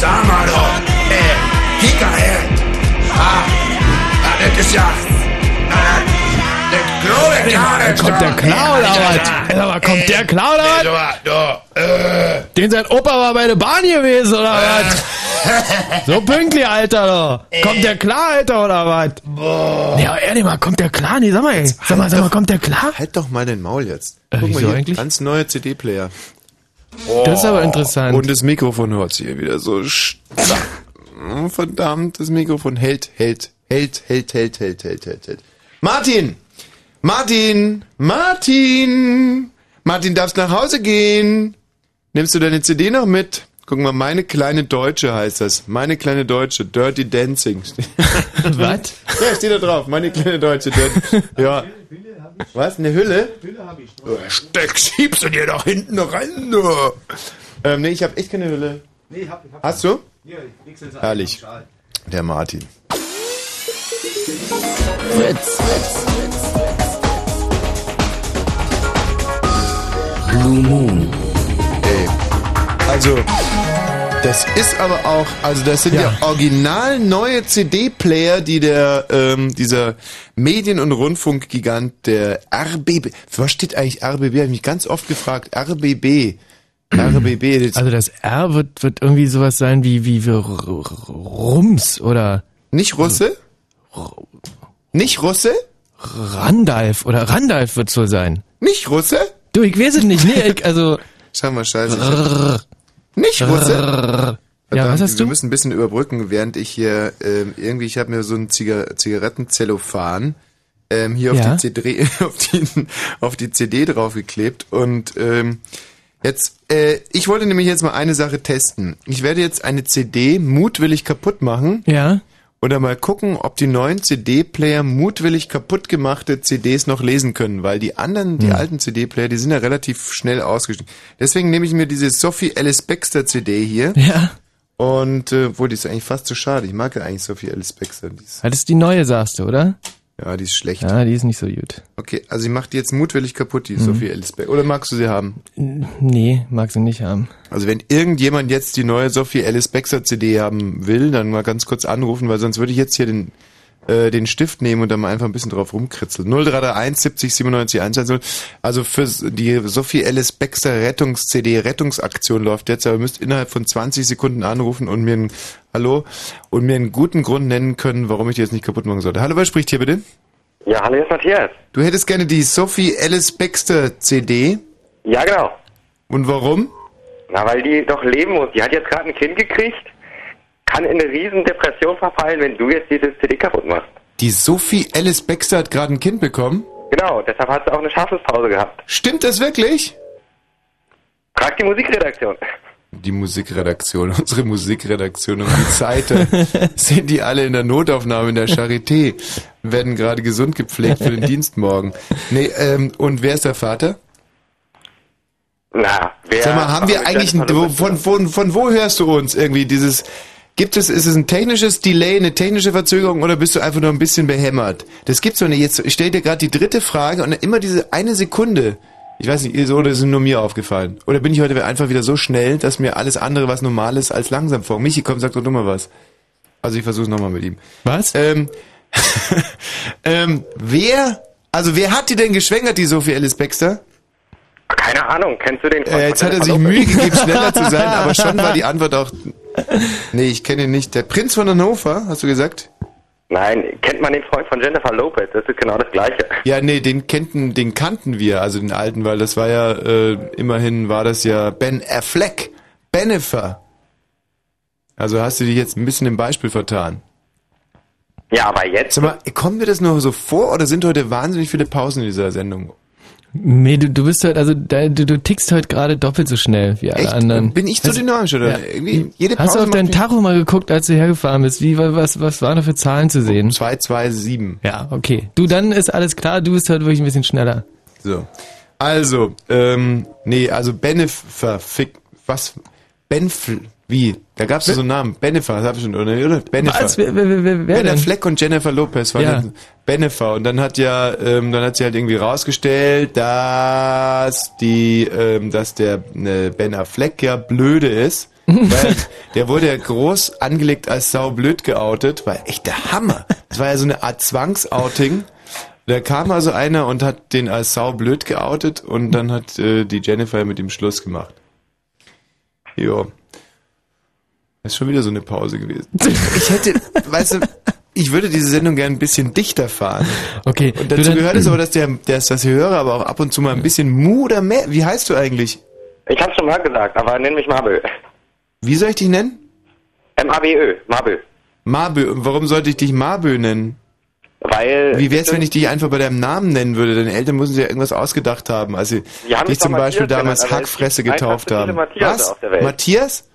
Sag mal doch, äh, Kika, äh. Ah, das ist ja. Kommt der Clown oder was? Mal, kommt der Clown oder was? Äh. Den sein Opa war bei der Bahn gewesen oder was? So pünktlich, Alter, doch. Kommt der klar, Alter, oder was? Boah. Ja, ehrlich mal, kommt der klar? Nee, sag mal, ey. Sag mal, sag mal, kommt der klar? Halt doch mal den Maul jetzt. Äh, Guck mal hier, ganz neuer CD-Player. Das ist aber interessant. Und das Mikrofon hört sich hier wieder so. Oh, Verdammt, das Mikrofon hält, hält, hält, hält, hält, hält, hält, hält, hält. Martin! Martin! Martin! Martin, darfst nach Hause gehen? Nimmst du deine CD noch mit? Guck mal, meine kleine Deutsche heißt das. Meine kleine Deutsche, Dirty Dancing. Was? Ja, steht da drauf. Meine kleine Deutsche, Dirty. Ja. Was? Eine Hülle? Hülle habe ich. Steck, schiebst du dir doch hinten rein, du. Ähm, nee, ich habe echt keine Hülle. Nee, hab, hab. Hast du? Hier, ich wechsel's an. Herrlich. Der Martin. Fritz, Blue Moon. Ey. Also, das ist aber auch, also das sind ja, Ja. original neue CD-Player, die der, ähm, dieser Medien- und Rundfunkgigant der RBB, für was steht eigentlich RBB? Habe ich mich ganz oft gefragt. RBB. RBB. Das Also das R wird, wird irgendwie sowas sein wie, wie, wie R- R- Rums oder nicht Russe? Nicht Russe? Randalf oder Randalf wird so sein. Nicht Russe? Du, ich weiß es nicht. Nee, ich, also. Schau mal, scheiße. Nicht Russe? Rrrr. Ja, Verdammt, was hast Wir du? müssen ein bisschen überbrücken, während ich hier ähm, irgendwie, ich habe mir so ein Ziga Zigarettenzellophan ähm, hier Ja. auf, die CD, auf, die, auf die CD draufgeklebt und ähm, jetzt, äh, ich wollte nämlich jetzt mal eine Sache testen. Ich werde jetzt eine CD mutwillig kaputt machen Ja. Oder mal gucken, ob die neuen CD-Player mutwillig kaputt gemachte CDs noch lesen können, weil die anderen, die Hm. alten CD-Player, die sind ja relativ schnell ausgestiegen. Deswegen nehme ich mir diese Sophie Alice Baxter CD hier. Ja. Und äh, wohl, die ist eigentlich fast zu schade. Ich mag ja eigentlich Sophie Alice Baxter. Ist die neue, sagst du, oder? Ja, die ist schlecht. Ja, die ist nicht so gut. Okay, also ich mache die jetzt mutwillig kaputt, Mhm. die Sophie Alice Baxter. Oder magst du sie haben? Nee, mag sie nicht haben. Also wenn irgendjemand jetzt die neue Sophie Alice Baxter CD haben will, dann mal ganz kurz anrufen, weil sonst würde ich jetzt hier den äh, den Stift nehmen und dann mal einfach ein bisschen drauf rumkritzeln. 0331 70 97 110. Also für die Sophie Alice Baxter Rettungs-CD Rettungsaktion läuft jetzt, aber ihr müsst innerhalb von 20 Sekunden anrufen und mir ein Hallo und mir einen guten Grund nennen können, warum ich die jetzt nicht kaputt machen sollte. Hallo, wer spricht hier bitte? Ja, hallo, hier ist Matthias. Du hättest gerne die Sophie Alice Baxter CD. Ja, genau. Und warum? Na, weil die doch leben muss. Die hat jetzt gerade ein Kind gekriegt, kann in eine riesen Depression verfallen, wenn du jetzt diese CD kaputt machst. Die Sophie Alice Baxter hat gerade ein Kind bekommen. Genau, deshalb hat sie auch eine Schaffenspause gehabt. Stimmt das wirklich? Frag die Musikredaktion. Die Musikredaktion, unsere Musikredaktion und die Seite sind die alle in der Notaufnahme in der Charité, werden gerade gesund gepflegt für den Dienst morgen. Nee, ähm, und wer ist der Vater? Na, wer... Sag mal, haben wir eigentlich, ein, wo, von, von, von wo hörst du uns irgendwie dieses, gibt es, ist es ein technisches Delay, eine technische Verzögerung oder bist du einfach nur ein bisschen behämmert? Das gibt's doch nicht. Jetzt, ich stell dir gerade die dritte Frage und immer diese eine Sekunde. Ich weiß nicht, so oder ist es nur mir aufgefallen? Oder bin ich heute einfach wieder so schnell, dass mir alles andere, was normal ist, als langsam vor? Michi, komm, sag doch nur mal was. Also ich versuch's nochmal mit ihm. Was? Ähm, ähm, wer, also wer hat die denn geschwängert, die Sophie Alice Baxter? Keine Ahnung, kennst du den? Äh, jetzt hat er sich Mühe gegeben, schneller zu sein, aber schon war die Antwort auch. Nee, ich kenne ihn nicht. Der Prinz von Hannover, hast du gesagt? Nein, kennt man den Freund von Jennifer Lopez? Das ist genau das Gleiche. Ja, nee, den kannten, den kannten wir, also den alten, weil das war ja, äh, immerhin war das ja Ben Affleck. Benefer. Also hast du dich jetzt ein bisschen im Beispiel vertan. Ja, aber jetzt... Sag mal, kommen mir das nur so vor oder sind heute wahnsinnig viele Pausen in dieser Sendung? Nee, du, du bist halt, also du, du tickst heute gerade doppelt so schnell wie alle Echt? anderen. Bin ich zu dynamisch oder? Irgendwie jede Hast du auf deinen Tacho mal geguckt, als du hergefahren bist? Wie, was, was waren da für Zahlen zu sehen? 227. Ja, okay. Du, dann ist alles klar, du bist heute wirklich ein bisschen schneller. So. Also, ähm, nee, also Benefer, Fick, was? Benfl, wie? Da gab's so einen Namen. Benefer, das hab ich schon, oder? Benefer. Was? Wer, wer, wer, wer Ben? Affleck und Jennifer Lopez waren Ja. Benefer und dann hat ja, ähm, dann hat sie halt irgendwie rausgestellt, dass die, ähm, dass der äh, Ben Affleck ja blöde ist Weil der wurde ja groß angelegt als saublöd geoutet, war echt der Hammer. Das war ja so eine Art Zwangsouting. Da kam also einer und hat den als saublöd geoutet und dann hat äh, die Jennifer mit ihm Schluss gemacht. Jo. Das ist schon wieder so eine Pause gewesen. Ich hätte, weißt du, ich würde diese Sendung gerne ein bisschen dichter fahren. Okay. Und dazu gehört es aber, dass der, dass das Hörer aber auch ab und zu mal ein bisschen Mu oder mehr. Wie heißt du eigentlich? Ich hab's schon mal gesagt, aber nenn mich Mabel. Wie soll ich dich nennen? M-A-B-Ö, Mabel. Mabö. Und warum sollte ich dich Mabö nennen? Weil. Wie wär's, wenn ich dich einfach bei deinem Namen nennen würde? Deine Eltern müssen sich ja irgendwas ausgedacht haben, als sie Die haben mich dich zum Beispiel Matthias damals genannt, es Hackfresse getauft haben. Matthiase Was? auf der Welt. Matthias?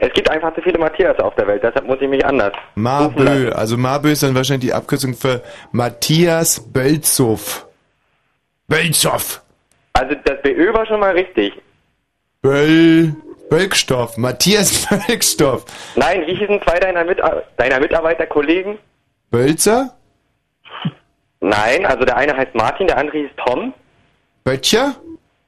Es gibt einfach zu viele Matthias auf der Welt, deshalb muss ich mich anders. Mabö. Also Mabö ist dann wahrscheinlich die Abkürzung für Matthias Bölzow. Bölzow. Also das BÖ war schon mal richtig. Böll. Bölkstoff. Matthias Bölkstoff. Nein, wie hießen zwei deiner, Mit deiner Mitarbeiterkollegen? Bölzer? Nein, also der eine heißt Martin, der andere hieß Tom. Böttcher?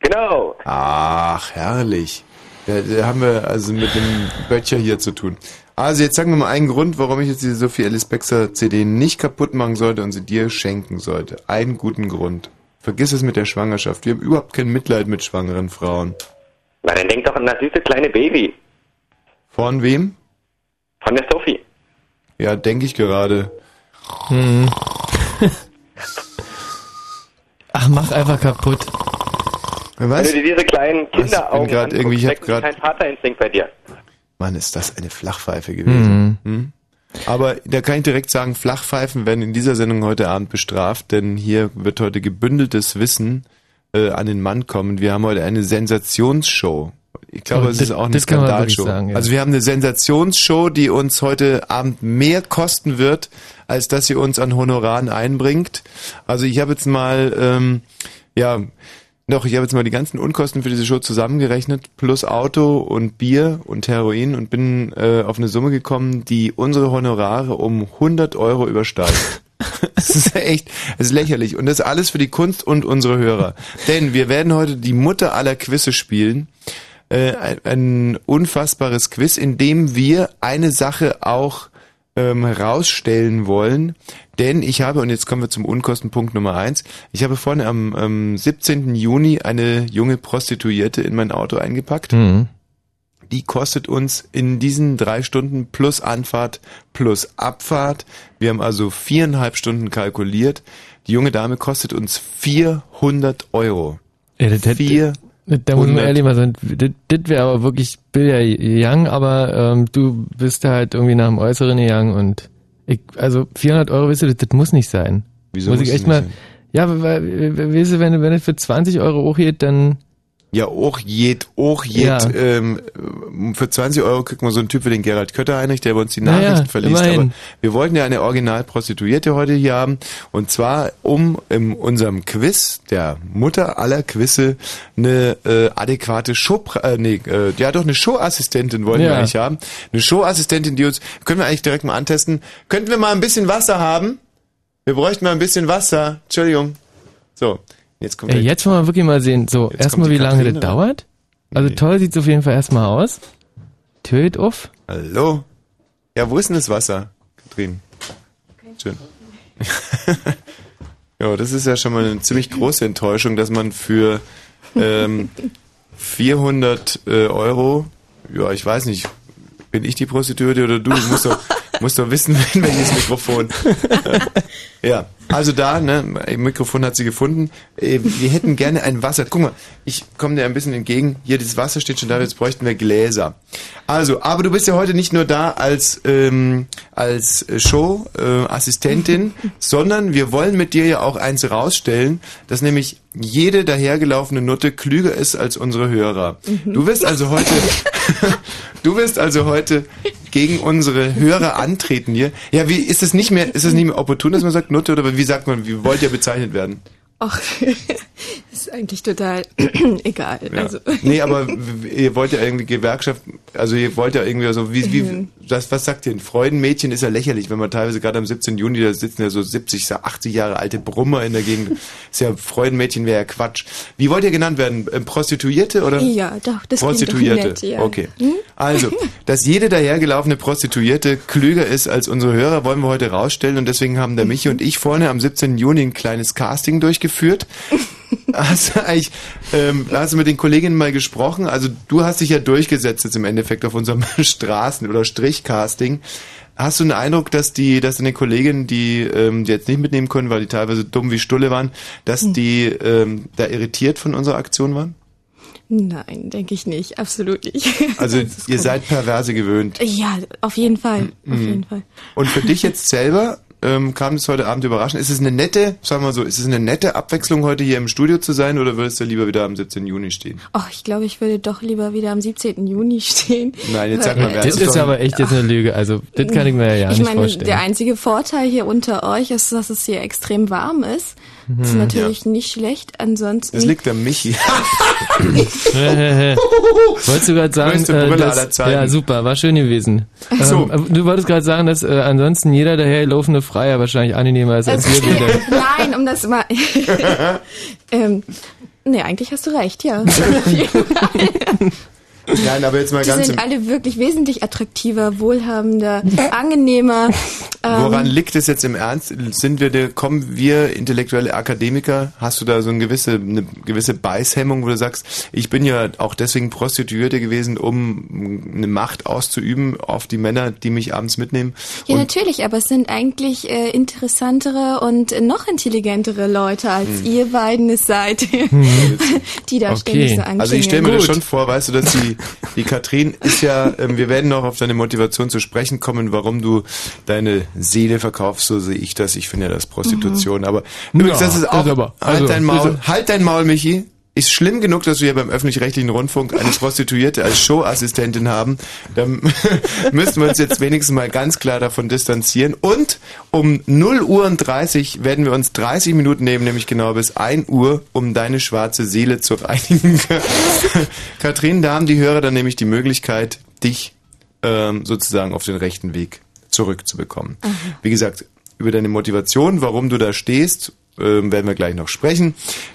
Genau. Ach, herrlich. Da, da haben wir also mit dem Böttcher hier zu tun. Also jetzt sagen wir mal einen Grund, warum ich jetzt diese Sophie Alice Bexer CD nicht kaputt machen sollte und sie dir schenken sollte. Einen guten Grund. Vergiss es mit der Schwangerschaft. Wir haben überhaupt kein Mitleid mit schwangeren Frauen. Na, dann denk doch an das süße kleine Baby. Von wem? Von der Sophie. Ja, denke ich gerade. Hm. Ach, mach einfach kaputt. Wenn Was? du dir diese kleinen Kinderaugen irgendwie- ich hab weckt grad- kein Vaterinstinkt bei dir. Mann, ist das eine Flachpfeife gewesen. Hm? Aber da kann ich direkt sagen, Flachpfeifen werden in dieser Sendung heute Abend bestraft, denn hier wird heute gebündeltes Wissen äh, an den Mann kommen. Wir haben heute eine Sensationsshow. Ich glaube, Oh, es ist auch eine Skandalshow. sagen, ja. Also wir haben eine Sensationsshow, die uns heute Abend mehr kosten wird, als dass sie uns an Honoraren einbringt. Also ich habe jetzt mal, ähm, ja, doch, ich habe jetzt mal die ganzen Unkosten für diese Show zusammengerechnet, plus Auto und Bier und Heroin und bin äh, auf eine Summe gekommen, die unsere Honorare um 100 Euro übersteigt. Das ist echt, das ist lächerlich. Und das alles für die Kunst und unsere Hörer. Denn wir werden heute die Mutter aller Quizze spielen. Äh, ein, ein unfassbares Quiz, in dem wir eine Sache auch ähm, herausstellen wollen. Denn ich habe, und jetzt kommen wir zum Unkostenpunkt Nummer eins, ich habe vorne am, am 17. Juni eine junge Prostituierte in mein Auto eingepackt. Mhm. Die kostet uns in diesen drei Stunden plus Anfahrt plus Abfahrt. Wir haben also viereinhalb Stunden kalkuliert. Die junge Dame kostet uns 400 Euro. Ja, das, das, Vier. da muss man 100. ehrlich mal sagen, das, das wäre aber wirklich Bilder Young, aber ähm, du bist halt irgendwie nach dem Äußeren gegangen und ich, also 400 Euro, weißt du, das, das muss nicht sein. Wieso muss ich echt nicht mal, sein? ja, weil, weißt du, wenn, wenn es für 20 Euro hochgeht, dann, Ja, auch jed, auch jed. Ja. Ähm, für 20 Euro kriegt man so einen Typ wie den Gerald Kötter-Heinrich, der bei uns die Naja, Nachrichten verliest. immerhin. Aber wir wollten ja eine Originalprostituierte heute hier haben. Und zwar, um in unserem Quiz, der Mutter aller Quizze, eine äh, adäquate Show, äh, nee, äh, ja doch eine Showassistentin wollen wir Ja. eigentlich haben. Eine Showassistentin, die uns, können wir eigentlich direkt mal antesten. Könnten wir mal ein bisschen Wasser haben? Wir bräuchten mal ein bisschen Wasser. Entschuldigung. So, jetzt kommt der- jetzt wollen wir wirklich mal sehen, so, erstmal wie lange das Katharina. dauert. Also Nee. toll sieht's auf jeden Fall erstmal aus. Geht auf. Hallo? Ja, wo ist denn das Wasser, Katrin? Schön. ja, das ist ja schon mal eine ziemlich große Enttäuschung, dass man für ähm, 400 äh, Euro, ja, ich weiß nicht, bin ich die Prostituierte oder du? Du musst doch, musst doch wissen, welches Mikrofon. ja, also da, ne, Mikrofon hat sie gefunden. Äh, Wir hätten gerne ein Wasser. Guck mal, ich komme dir ein bisschen entgegen. Hier, dieses Wasser steht schon da, jetzt bräuchten wir Gläser. Also, aber du bist ja heute nicht nur da als, ähm, als Show-Assistentin, äh, sondern wir wollen mit dir ja auch eins rausstellen, dass nämlich jede dahergelaufene Nutte klüger ist als unsere Hörer. Du wirst also heute, du wirst also heute gegen unsere Hörer antreten hier. Ja, wie ist es nicht mehr, ist es nicht mehr opportun, dass man sagt Nutte oder wie sagt man, wie wollt ihr bezeichnet werden? Ach, das ist eigentlich total egal. Ja. Also. Nee, aber ihr wollt ja irgendwie Gewerkschaft, also ihr wollt ja irgendwie so, wie, wie, Mhm. das, was sagt ihr? Ein Freudenmädchen ist ja lächerlich, wenn man teilweise gerade am 17. Juni, da sitzen ja so 70, 80 Jahre alte Brummer in der Gegend. Ist ja Freudenmädchen wäre ja Quatsch. Wie wollt ihr genannt werden? Ähm, Prostituierte oder? Ja, doch, das klingt doch Prostituierte. nett, ja. Okay. Hm? Also, dass jede dahergelaufene Prostituierte klüger ist als unsere Hörer, wollen wir heute rausstellen und deswegen haben der Michi und ich vorne am 17. Juni ein kleines Casting durchgeführt. Hast du eigentlich, ähm, hast du mit den Kolleginnen mal gesprochen? Also du hast dich ja durchgesetzt jetzt im Endeffekt auf unserem Straßen- oder Strichcasting. Hast du einen Eindruck, dass die, dass deine Kolleginnen, die, ähm, die jetzt nicht mitnehmen können, weil die teilweise dumm wie Stulle waren, dass Hm. die ähm, da irritiert von unserer Aktion waren? Nein, denke ich nicht, absolut nicht. Also ihr seid Perverse gewöhnt. Ja, auf jeden Fall, auf Mhm. jeden Fall. Und für dich jetzt selber ähm, kam es heute Abend überraschend. Ist es eine nette, sagen wir so, ist es eine nette Abwechslung heute hier im Studio zu sein oder würdest du lieber wieder am 17. Juni stehen? Oh, ich glaube, ich würde doch lieber wieder am 17. Juni stehen. Nein, jetzt sag mal, wer Das ist aber echt jetzt eine Lüge. Also, das kann ich mir ja ich nicht meine, vorstellen. der einzige Vorteil hier unter euch ist, dass es hier extrem warm ist. Das ist Mhm. natürlich nicht schlecht. Ansonsten. Das liegt am Michi. Wolltest du gerade sagen, äh, dass, ja super, war schön gewesen. So. Ähm, du wolltest gerade sagen, dass äh, ansonsten jeder daherlaufende Freier wahrscheinlich angenehmer ist als wir beide. Nein, um das mal. ähm, nee, eigentlich hast du recht, ja. Nein, aber jetzt mal Die ganz sind im, alle wirklich wesentlich attraktiver, wohlhabender, angenehmer. Ähm, Woran liegt es jetzt im Ernst? Sind wir, der, kommen wir intellektuelle Akademiker? Hast du da so eine gewisse, eine gewisse Beißhemmung, wo du sagst, ich bin ja auch deswegen Prostituierte gewesen, um eine Macht auszuüben auf die Männer, die mich abends mitnehmen? Ja, Und natürlich, aber es sind eigentlich äh, interessantere und noch intelligentere Leute, als Hm. ihr beiden es seid, die da ständig so anklingeln. Also ich stelle mir das Gut. schon vor, weißt du, dass die, die Katrin ist ja, ähm, wir werden noch auf deine Motivation zu sprechen kommen, warum du deine Seele verkaufst, so sehe ich das. Ich finde ja das Prostitution, aber übrigens, das ist auch, halt also, dein Maul, halt dein Maul, Michi. Ist schlimm genug, dass wir beim öffentlich-rechtlichen Rundfunk eine Prostituierte als Showassistentin haben. Dann müssen wir uns jetzt wenigstens mal ganz klar davon distanzieren. Und um 0 Uhr und 30 werden wir uns 30 Minuten nehmen, nämlich genau bis 1 Uhr, um deine schwarze Seele zu reinigen. Katrin, da haben die Hörer dann nämlich die Möglichkeit, dich ähm, sozusagen auf den rechten Weg zurückzubekommen. Wie gesagt, über deine Motivation, warum du da stehst, ähm, werden wir gleich noch sprechen.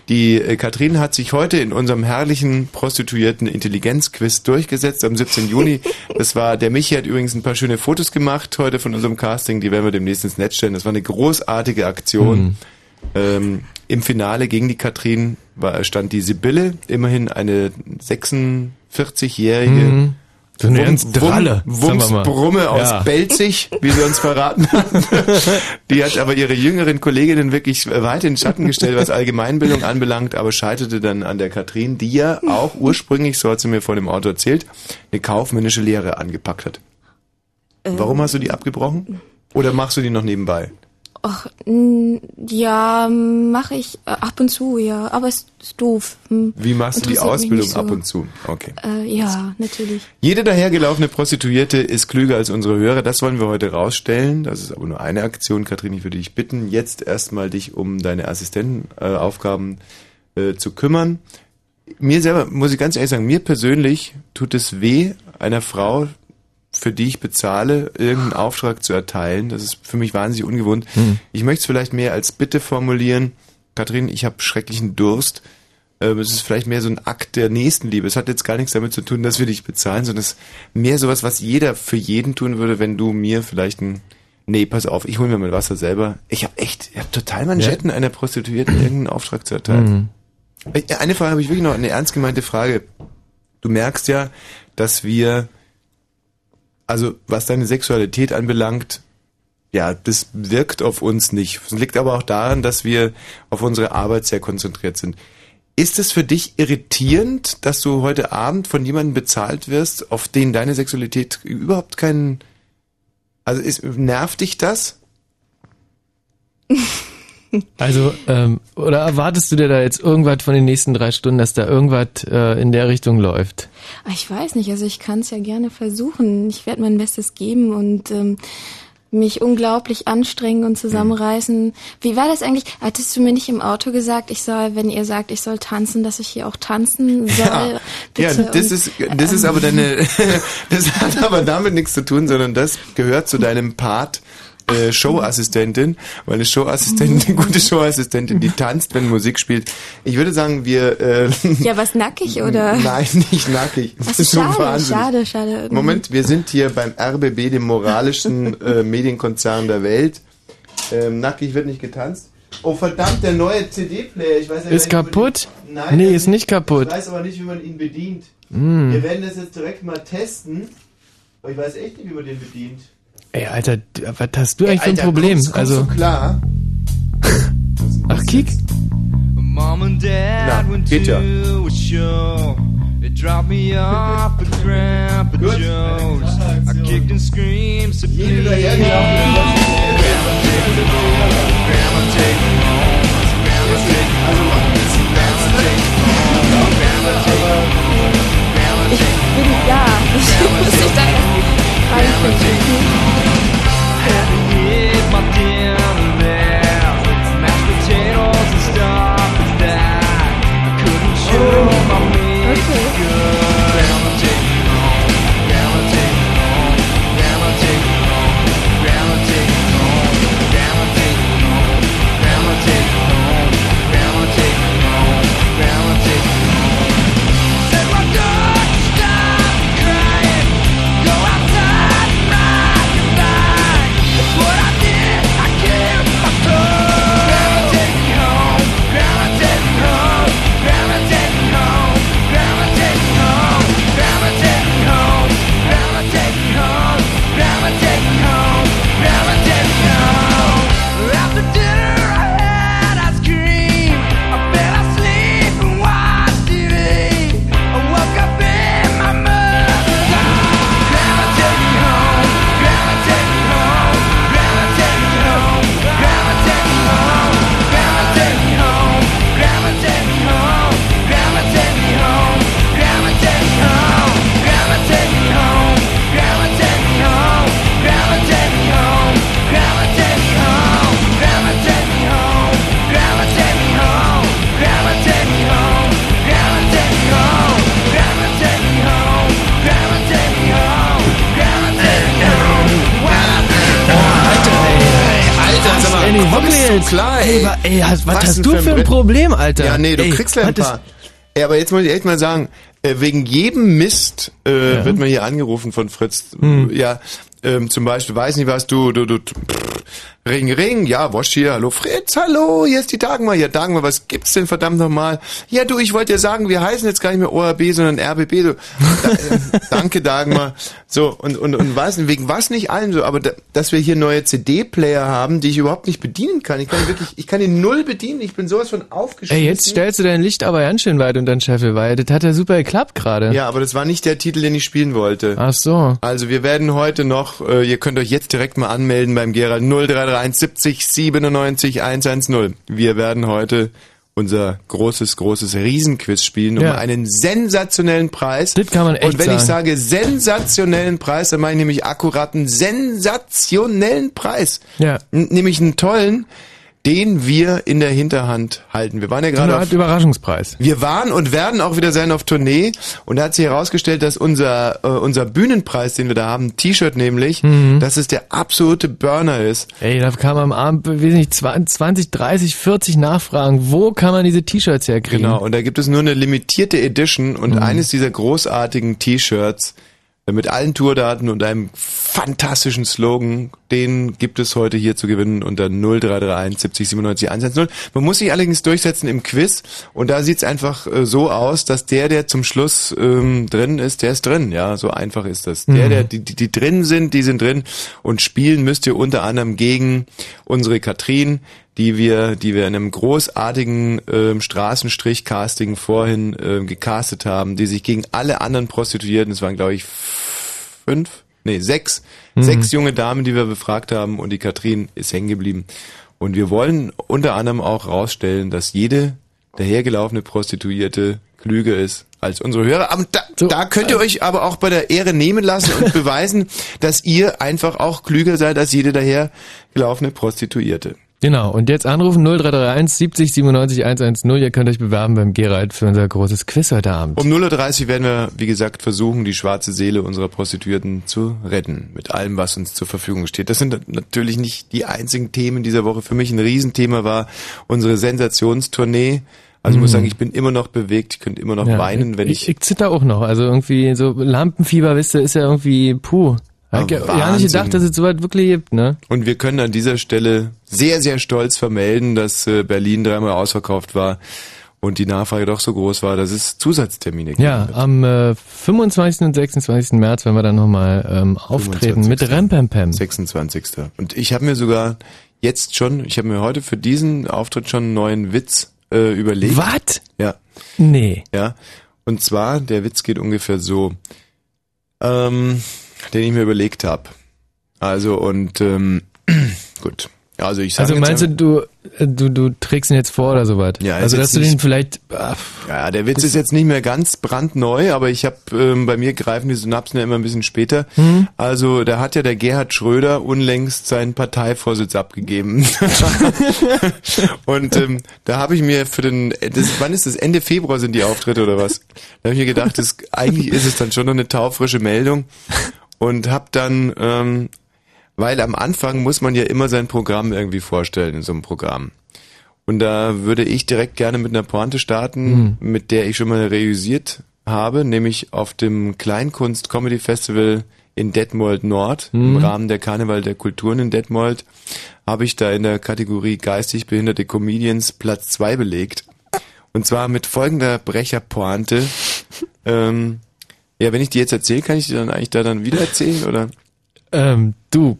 Die äh, Katrin hat sich heute in unserem herrlichen prostituierten Intelligenzquiz durchgesetzt am 17. Juni. Das war, der Michi hat übrigens ein paar schöne Fotos gemacht heute von unserem Casting, die werden wir demnächst ins Netz stellen. Das war eine großartige Aktion. Ähm, Im Finale gegen die Katrin war, stand die Sibylle, immerhin eine 46-jährige Mhm. So eine ganz Dralle, wir. Wumsbrumme aus Ja. Belzig, wie sie uns verraten hat. Die hat aber ihre jüngeren Kolleginnen wirklich weit in den Schatten gestellt, was Allgemeinbildung anbelangt, aber scheiterte dann an der Katrin, die ja auch ursprünglich, so hat sie mir vor dem Auto erzählt, eine kaufmännische Lehre angepackt hat. Warum hast du die abgebrochen? Oder machst du die noch nebenbei? Ach, ja, mache ich äh, ab und zu, ja, aber es ist doof. Hm. Wie machst du die Ausbildung so. ab und zu? Okay. Äh, ja, natürlich. Jede dahergelaufene Prostituierte ist klüger als unsere Hörer. Das wollen wir heute rausstellen. Das ist aber nur eine Aktion. Katrin, ich würde dich bitten, jetzt erstmal dich um deine Assistentenaufgaben äh, zu kümmern. Mir selber, muss ich ganz ehrlich sagen, mir persönlich tut es weh, einer Frau, für die ich bezahle, irgendeinen Auftrag zu erteilen. Das ist für mich wahnsinnig ungewohnt. Ich möchte es vielleicht mehr als Bitte formulieren. Katrin, ich habe schrecklichen Durst. Ähm, Es ist vielleicht mehr so ein Akt der Nächstenliebe. Es hat jetzt gar nichts damit zu tun, dass wir dich bezahlen, sondern es ist mehr sowas, was jeder für jeden tun würde, wenn du mir vielleicht ein Nee, pass auf, ich hole mir mal Wasser selber. Ich habe echt, ich habe total Manschetten, einer Prostituierten irgendeinen Auftrag zu erteilen. Äh, Eine Frage habe ich wirklich noch, eine ernst gemeinte Frage. Du merkst ja, dass wir, also was deine Sexualität anbelangt, ja, das wirkt auf uns nicht. Es liegt aber auch daran, dass wir auf unsere Arbeit sehr konzentriert sind. Ist es für dich irritierend, dass du heute Abend von jemandem bezahlt wirst, auf den deine Sexualität überhaupt keinen, also ist, nervt dich das? Also, ähm, oder erwartest du dir da jetzt irgendwas von den nächsten drei Stunden, dass da irgendwas äh, in der Richtung läuft? Ah, Ich weiß nicht, also ich kann es ja gerne versuchen. Ich werde mein Bestes geben und ähm, mich unglaublich anstrengen und zusammenreißen. Wie war das eigentlich? Hattest du mir nicht im Auto gesagt, ich soll, wenn ihr sagt, ich soll tanzen, dass ich hier auch tanzen soll? Ja, Bitte. ja das Und, ist das ist aber deine das hat aber damit nichts zu tun, sondern das gehört zu deinem Part äh, Showassistentin, weil eine Showassistentin, eine gute Showassistentin, die tanzt, wenn Musik spielt. Ich würde sagen, wir äh, Ja, was nackig oder? Nein, nicht nackig. Das ist schon schade, wahnsinnig. schade, schade. Moment, wir sind hier beim RBB, dem moralischen äh, Medienkonzern der Welt. Ähm, nackig wird nicht getanzt. Oh verdammt, der neue CD-Player, ich weiß ja Ist kaputt? den- Nein, Nee, ist nicht kaputt. Ich weiß aber nicht, wie man ihn bedient. Mm. Wir werden das jetzt direkt mal testen. Aber ich weiß echt nicht, wie man den bedient. Ey, Alter, was hast du eigentlich für ein Alter, Problem? kommst- kommst Also, du klar. ach, kick. Mom and Dad Na, went geht ja. to a show. They dropped me off at Grandpa Gut. Joe's. I kicked and screamed, so please. Grandma, take me home. Grandma, take me home. Grandma, take me home. Grandma, take me home. Grandma, take me home. Grandma, Ich take me bin da. Ich muss dich da erst Mashed potatoes and stuff like that. I couldn't show oh. my Sag mal, Ey, Ey, ey. wa- ey, was, was hast du für ein? Problem, Alter? Ja, nee, du ey, kriegst ja ein paar. Ja, aber jetzt muss ich echt mal sagen, äh, wegen jedem Mist äh, wird man hier angerufen von Fritz. Hm. Ja, ähm, zum Beispiel, weiß nicht was, du, du, du, pff, Ring, Ring, ja, Wosch hier, hallo Fritz, hallo, hier ist die Dagmar, ja Dagmar, was gibt's denn verdammt nochmal? Ja du, ich wollte dir sagen, wir heißen jetzt gar nicht mehr ORB, sondern RBB, so, da, äh, danke Dagmar, so, und, und, und nicht, wegen was nicht allen so, aber da, dass wir hier neue CD-Player haben, die ich überhaupt nicht bedienen kann, ich kann wirklich, ich kann die null bedienen, ich bin sowas von aufgeschmissen. Ey, jetzt stellst du dein Licht aber ganz schön weit unter den Scheffel, weil das hat ja super geklappt gerade. Ja, aber das war nicht der Titel, den ich spielen wollte. Ach so. Also wir werden heute noch, äh, ihr könnt euch jetzt direkt mal anmelden beim Gerald 0331 70 97 110. Wir werden heute unser großes, großes Riesenquiz spielen um Ja. einen sensationellen Preis. Das kann man echt Und wenn ich sagen. sage sensationellen Preis, dann meine ich nämlich akkuraten sensationellen Preis. Ja. N nämlich einen tollen, den wir in der Hinterhand halten. Wir waren ja gerade eine auf Überraschungspreis. wir waren und werden auch wieder sein auf Tournee und da hat sich herausgestellt, dass unser äh, unser Bühnenpreis, den wir da haben, T-Shirt nämlich, Mhm. dass es der absolute Burner ist. Ey, da kam am Abend, weiß nicht, 20, 30, 40 Nachfragen. Wo kann man diese T-Shirts herkriegen? Genau, und da gibt es nur eine limitierte Edition und Mhm. eines dieser großartigen T-Shirts mit allen Tourdaten und einem fantastischen Slogan, den gibt es heute hier zu gewinnen unter 0331 70 97 110. Man muss sich allerdings durchsetzen im Quiz und da sieht's einfach äh, so aus, dass der, der zum Schluss ähm, drin ist, der ist drin. Ja, so einfach ist das. Der, Mhm. der, die, die, die drin sind, die sind drin und spielen müsst ihr unter anderem gegen unsere Katrin, die wir, die wir in einem großartigen ähm, Straßenstrich-Casting vorhin ähm, gecastet haben, die sich gegen alle anderen Prostituierten, es waren glaube ich fünf, nee sechs, Mhm. sechs junge Damen, die wir befragt haben und die Katrin ist hängen geblieben. Und wir wollen unter anderem auch rausstellen, dass jede dahergelaufene Prostituierte klüger ist als unsere Hörer. Aber da, So, da könnt ihr euch aber auch bei der Ehre nehmen lassen und beweisen, dass ihr einfach auch klüger seid als jede daher gelaufene Prostituierte. Genau, und jetzt anrufen 0331 70 97 110. Ihr könnt euch bewerben beim Gerald für unser großes Quiz heute Abend. Um 0.30 Uhr werden wir, wie gesagt, versuchen, die schwarze Seele unserer Prostituierten zu retten. Mit allem, was uns zur Verfügung steht. Das sind natürlich nicht die einzigen Themen dieser Woche. Für mich ein Riesenthema war unsere Sensationstournee. Also ich muss sagen, ich bin immer noch bewegt. Ich könnte immer noch Mhm. Ja, weinen, wenn ich... ich... Ich zitter auch noch. Also irgendwie so Lampenfieber, wisst ihr, ist ja irgendwie, puh. Ich Wahnsinn. nicht gedacht, dass es so weit wirklich gibt, ne? Und wir können an dieser Stelle sehr, sehr stolz vermelden, dass äh, Berlin dreimal ausverkauft war und die Nachfrage doch so groß war, dass es Zusatztermine gibt. Ja, am äh, 25. und 26. März werden wir dann nochmal ähm, auftreten mit 25.. Rempempem. 26. Und ich habe mir sogar jetzt schon, ich habe mir heute für diesen Auftritt schon einen neuen Witz äh, überlegt. Was? Ja, Nee. ja. Und zwar, der Witz geht ungefähr so, ähm, den ich mir überlegt habe. Also und ähm, gut. Also ich sage Also meinst du, du, du, du trägst ihn jetzt vor oder sowas? Ja, also dass jetzt du den vielleicht, ach, Ja, der Witz ist jetzt nicht mehr ganz brandneu, aber ich habe ähm, bei mir greifen die Synapsen ja immer ein bisschen später. Hm? Also da hat ja der Gerhard Schröder unlängst seinen Parteivorsitz abgegeben. Und ähm, da habe ich mir für den, das, wann ist das? Ende Februar sind die Auftritte oder was? Da habe ich mir gedacht, das, eigentlich ist es dann schon noch eine taufrische Meldung und habe dann ähm, weil am Anfang muss man ja immer sein Programm irgendwie vorstellen in so einem Programm. Und da würde ich direkt gerne mit einer Pointe starten, mit der ich schon mal realisiert habe, nämlich auf dem Kleinkunst Comedy Festival in Detmold Nord, im Rahmen der Karneval der Kulturen in Detmold, habe ich da in der Kategorie geistig behinderte Comedians Platz zwei belegt. Und zwar mit folgender Brecherpointe. ähm, ja, wenn ich die jetzt erzähle, kann ich die dann eigentlich da dann wieder erzählen, oder? ähm, du,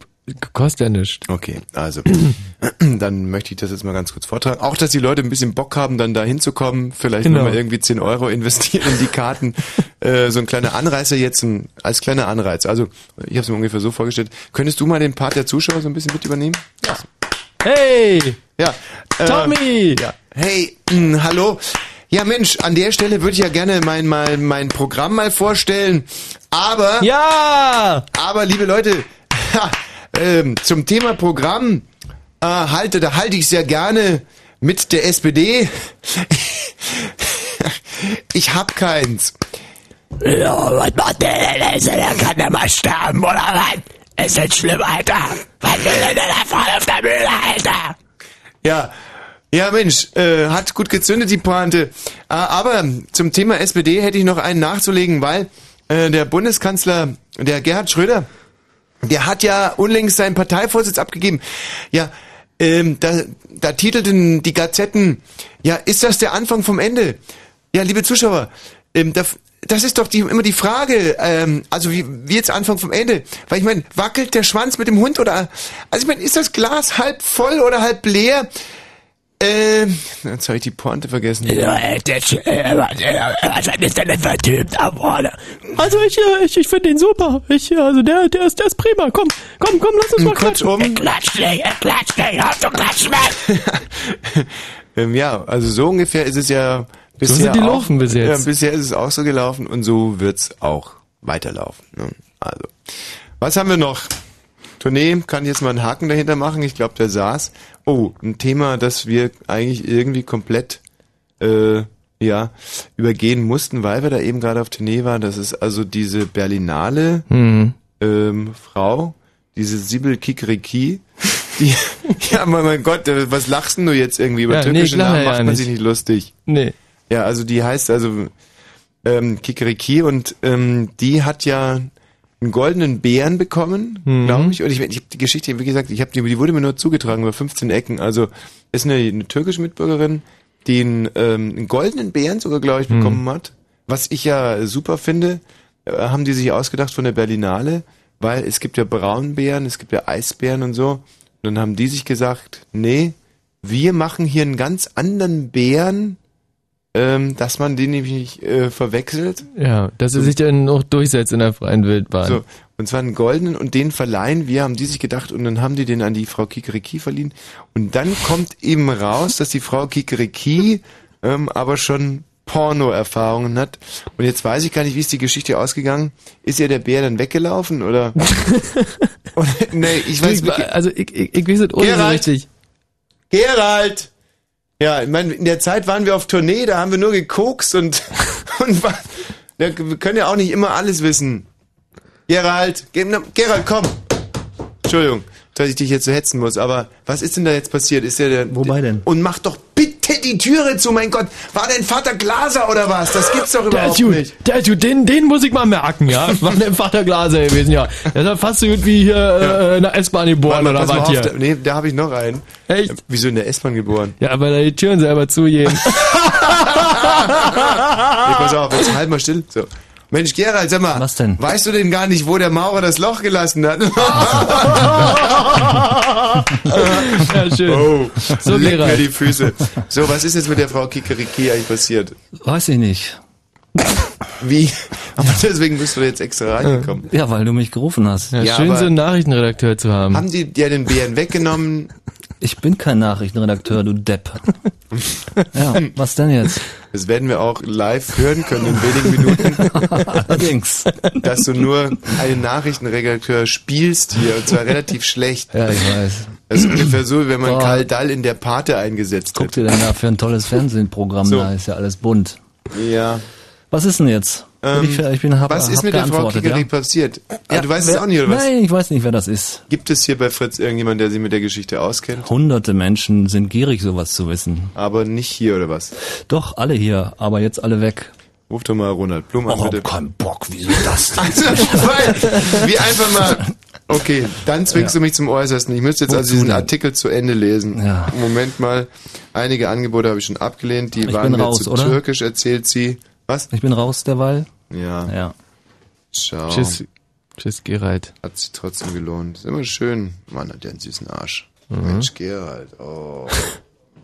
kostet ja nichts. Okay, also dann möchte ich das jetzt mal ganz kurz vortragen. Auch, dass die Leute ein bisschen Bock haben, dann da hinzukommen, vielleicht Genau. nochmal irgendwie 10 Euro investieren in die Karten. äh, so ein kleiner Anreißer jetzt, ein, als kleiner Anreiz. Also, ich habe es mir ungefähr so vorgestellt. Könntest du mal den Part der Zuschauer so ein bisschen mit übernehmen? Hey, Ja. äh, Tommy! ja. Hey, mh, hallo. Ja, Mensch, an der Stelle würde ich ja gerne mein, mein, mein Programm mal vorstellen. Aber... Ja! Aber liebe Leute, ha, ähm, zum Thema Programm äh, halte, da halte ich sehr gerne mit der SPD. ich hab keins. Ja, was macht der denn? Der kann ja mal sterben, oder was? Ist das schlimm, Alter? Was will denn der da vorne auf der Bühne, Alter? Ja, ja Mensch, äh, hat gut gezündet die Pointe. Äh, aber zum Thema SPD hätte ich noch einen nachzulegen, weil äh, der Bundeskanzler, der Gerhard Schröder, der hat ja unlängst seinen Parteivorsitz abgegeben. Ja, ähm, da, da titelten die Gazetten, ja, ist das der Anfang vom Ende? Ja, liebe Zuschauer, ähm, da, das ist doch die, immer die Frage, ähm, also wie, wie jetzt Anfang vom Ende? Weil ich meine, wackelt der Schwanz mit dem Hund oder, also ich meine, ist das Glas halb voll oder halb leer? Ähm, jetzt habe ich die Pointe vergessen. Äh, was, äh, was ist denn das für ein Typ da vorne? Also ich, äh, ich, ich finde ihn super. Ich, äh, also der, der ist, der ist prima. Komm, komm, komm, lass uns mal quatschen. Kurzum, Klatsch dich, er klatscht dich, hör zu klatschen, Mann! ähm, ja, also so ungefähr ist es ja bisher sind die auch, laufen bis jetzt. Ja, bisher ist es auch so gelaufen und so wird's auch weiterlaufen. Ne? Also, was haben wir noch? Tournee, kann ich jetzt mal einen Haken dahinter machen? Ich glaube, der saß. Oh, ein Thema, das wir eigentlich irgendwie komplett äh, ja übergehen mussten, weil wir da eben gerade auf Tournee waren. Das ist also diese Berlinale Mhm. ähm, Frau, diese Sibyl Kikriki, die, ja, mein, Gott, äh, was lachst denn du jetzt irgendwie? Über Ja, nee, türkische lache Namen ja macht man nicht. sich nicht lustig. Nee. Ja, also die heißt also ähm, Kikriki und ähm, die hat ja einen goldenen Bären bekommen, Mhm. glaube ich. Und ich, ich habe die Geschichte, wie gesagt, ich habe die, die wurde mir nur zugetragen über 15 Ecken. Also ist eine, eine türkische Mitbürgerin, die einen, ähm, einen goldenen Bären sogar, glaube ich, Mhm. bekommen hat. Was ich ja super finde, äh, haben die sich ausgedacht von der Berlinale, weil es gibt ja Braunbären, es gibt ja Eisbären und so. Und dann haben die sich gesagt, nee, wir machen hier einen ganz anderen Bären, ähm, dass man den nämlich nicht äh, verwechselt. Ja, dass er sich dann auch durchsetzt in der freien Wildbahn. So, und zwar einen goldenen und den verleihen wir, haben die sich gedacht und dann haben die den an die Frau Kikeriki verliehen. Und dann kommt eben raus, dass die Frau Kikeriki ähm, aber schon Porno-Erfahrungen hat. Und jetzt weiß ich gar nicht, wie ist die Geschichte ausgegangen? Ist ihr der Bär dann weggelaufen oder? oder nee, ich weiß Ich, wirklich. also ich, ich, ich weiß es ohne so richtig. Gerald! Ja, ich meine, in der Zeit waren wir auf Tournee, da haben wir nur gekokst und, und wa- ja, wir können ja auch nicht immer alles wissen. Gerald, Gerald, komm! Entschuldigung, dass ich dich jetzt so hetzen muss, aber was ist denn da jetzt passiert? Ist der, der Wobei denn? Und mach doch die Türe zu, mein Gott! War dein Vater Glaser oder was? Das gibt's doch Der überhaupt gut, nicht. der ist gut, den, den muss ich mal merken, ja. War der Vater Glaser gewesen, ja. Der ist ja fast so gut wie hier äh, in der S-Bahn geboren Warte oder was auf, hier. da, nee, da habe ich noch einen. Echt? Wieso in der S-Bahn geboren? Ja, weil da die Türen selber zugehen. Nee, pass auf, jetzt halt mal still. So. Mensch, Gerald, sag mal. Was denn? Weißt du denn gar nicht, wo der Maurer das Loch gelassen hat? ja, schön. oh, So, leck mir Gerald. die Füße. So, was ist jetzt mit der Frau Kikeriki eigentlich passiert? Weiß ich nicht. Wie? Aber deswegen bist du jetzt extra reingekommen. Ja, weil du mich gerufen hast. Ja, Ja, schön, so einen Nachrichtenredakteur zu haben. Haben die dir den Bären weggenommen? Ich bin kein Nachrichtenredakteur, du Depp. Ja, was denn jetzt? Das werden wir auch live hören können in wenigen Minuten, Allerdings. dass du nur einen Nachrichtenredakteur spielst hier und zwar relativ schlecht. Ja, ich weiß. Das ist ungefähr so, wie wenn man Boah. Karl Dall in der Pate eingesetzt Guck hat. dir denn da für ein tolles Fernsehprogramm So. da, ist ja alles bunt. Ja. Was ist denn jetzt? Ähm, ich, ich bin, hab, was ist mit der Frau Kikerik ja? passiert? Ah, Ja, du weißt wer- es auch nicht, oder was? Nein, ich weiß nicht, wer das ist. Gibt es hier bei Fritz irgendjemand, der sich mit der Geschichte auskennt? Hunderte Menschen sind gierig, sowas zu wissen. Aber nicht hier, oder was? Doch, alle hier, aber jetzt alle weg. Ruf doch mal Ronald Blum an, Oh, bitte. kein Bock, wieso das denn? Also, wie einfach mal... Okay, dann zwingst du mich zum Äußersten. Ich müsste jetzt also Wozu diesen denn? Artikel zu Ende lesen. Ja. Moment mal. Einige Angebote habe ich schon abgelehnt. Die Ich waren mir raus, zu oder? türkisch, erzählt sie. Was? Ich bin raus derweil. Ja. Ja. Ciao. Tschüss. Tschüss, Gerald. Hat sich trotzdem gelohnt. Ist immer schön. Mann, hat der einen süßen Arsch. Mhm. Mensch, Gerald. Oh.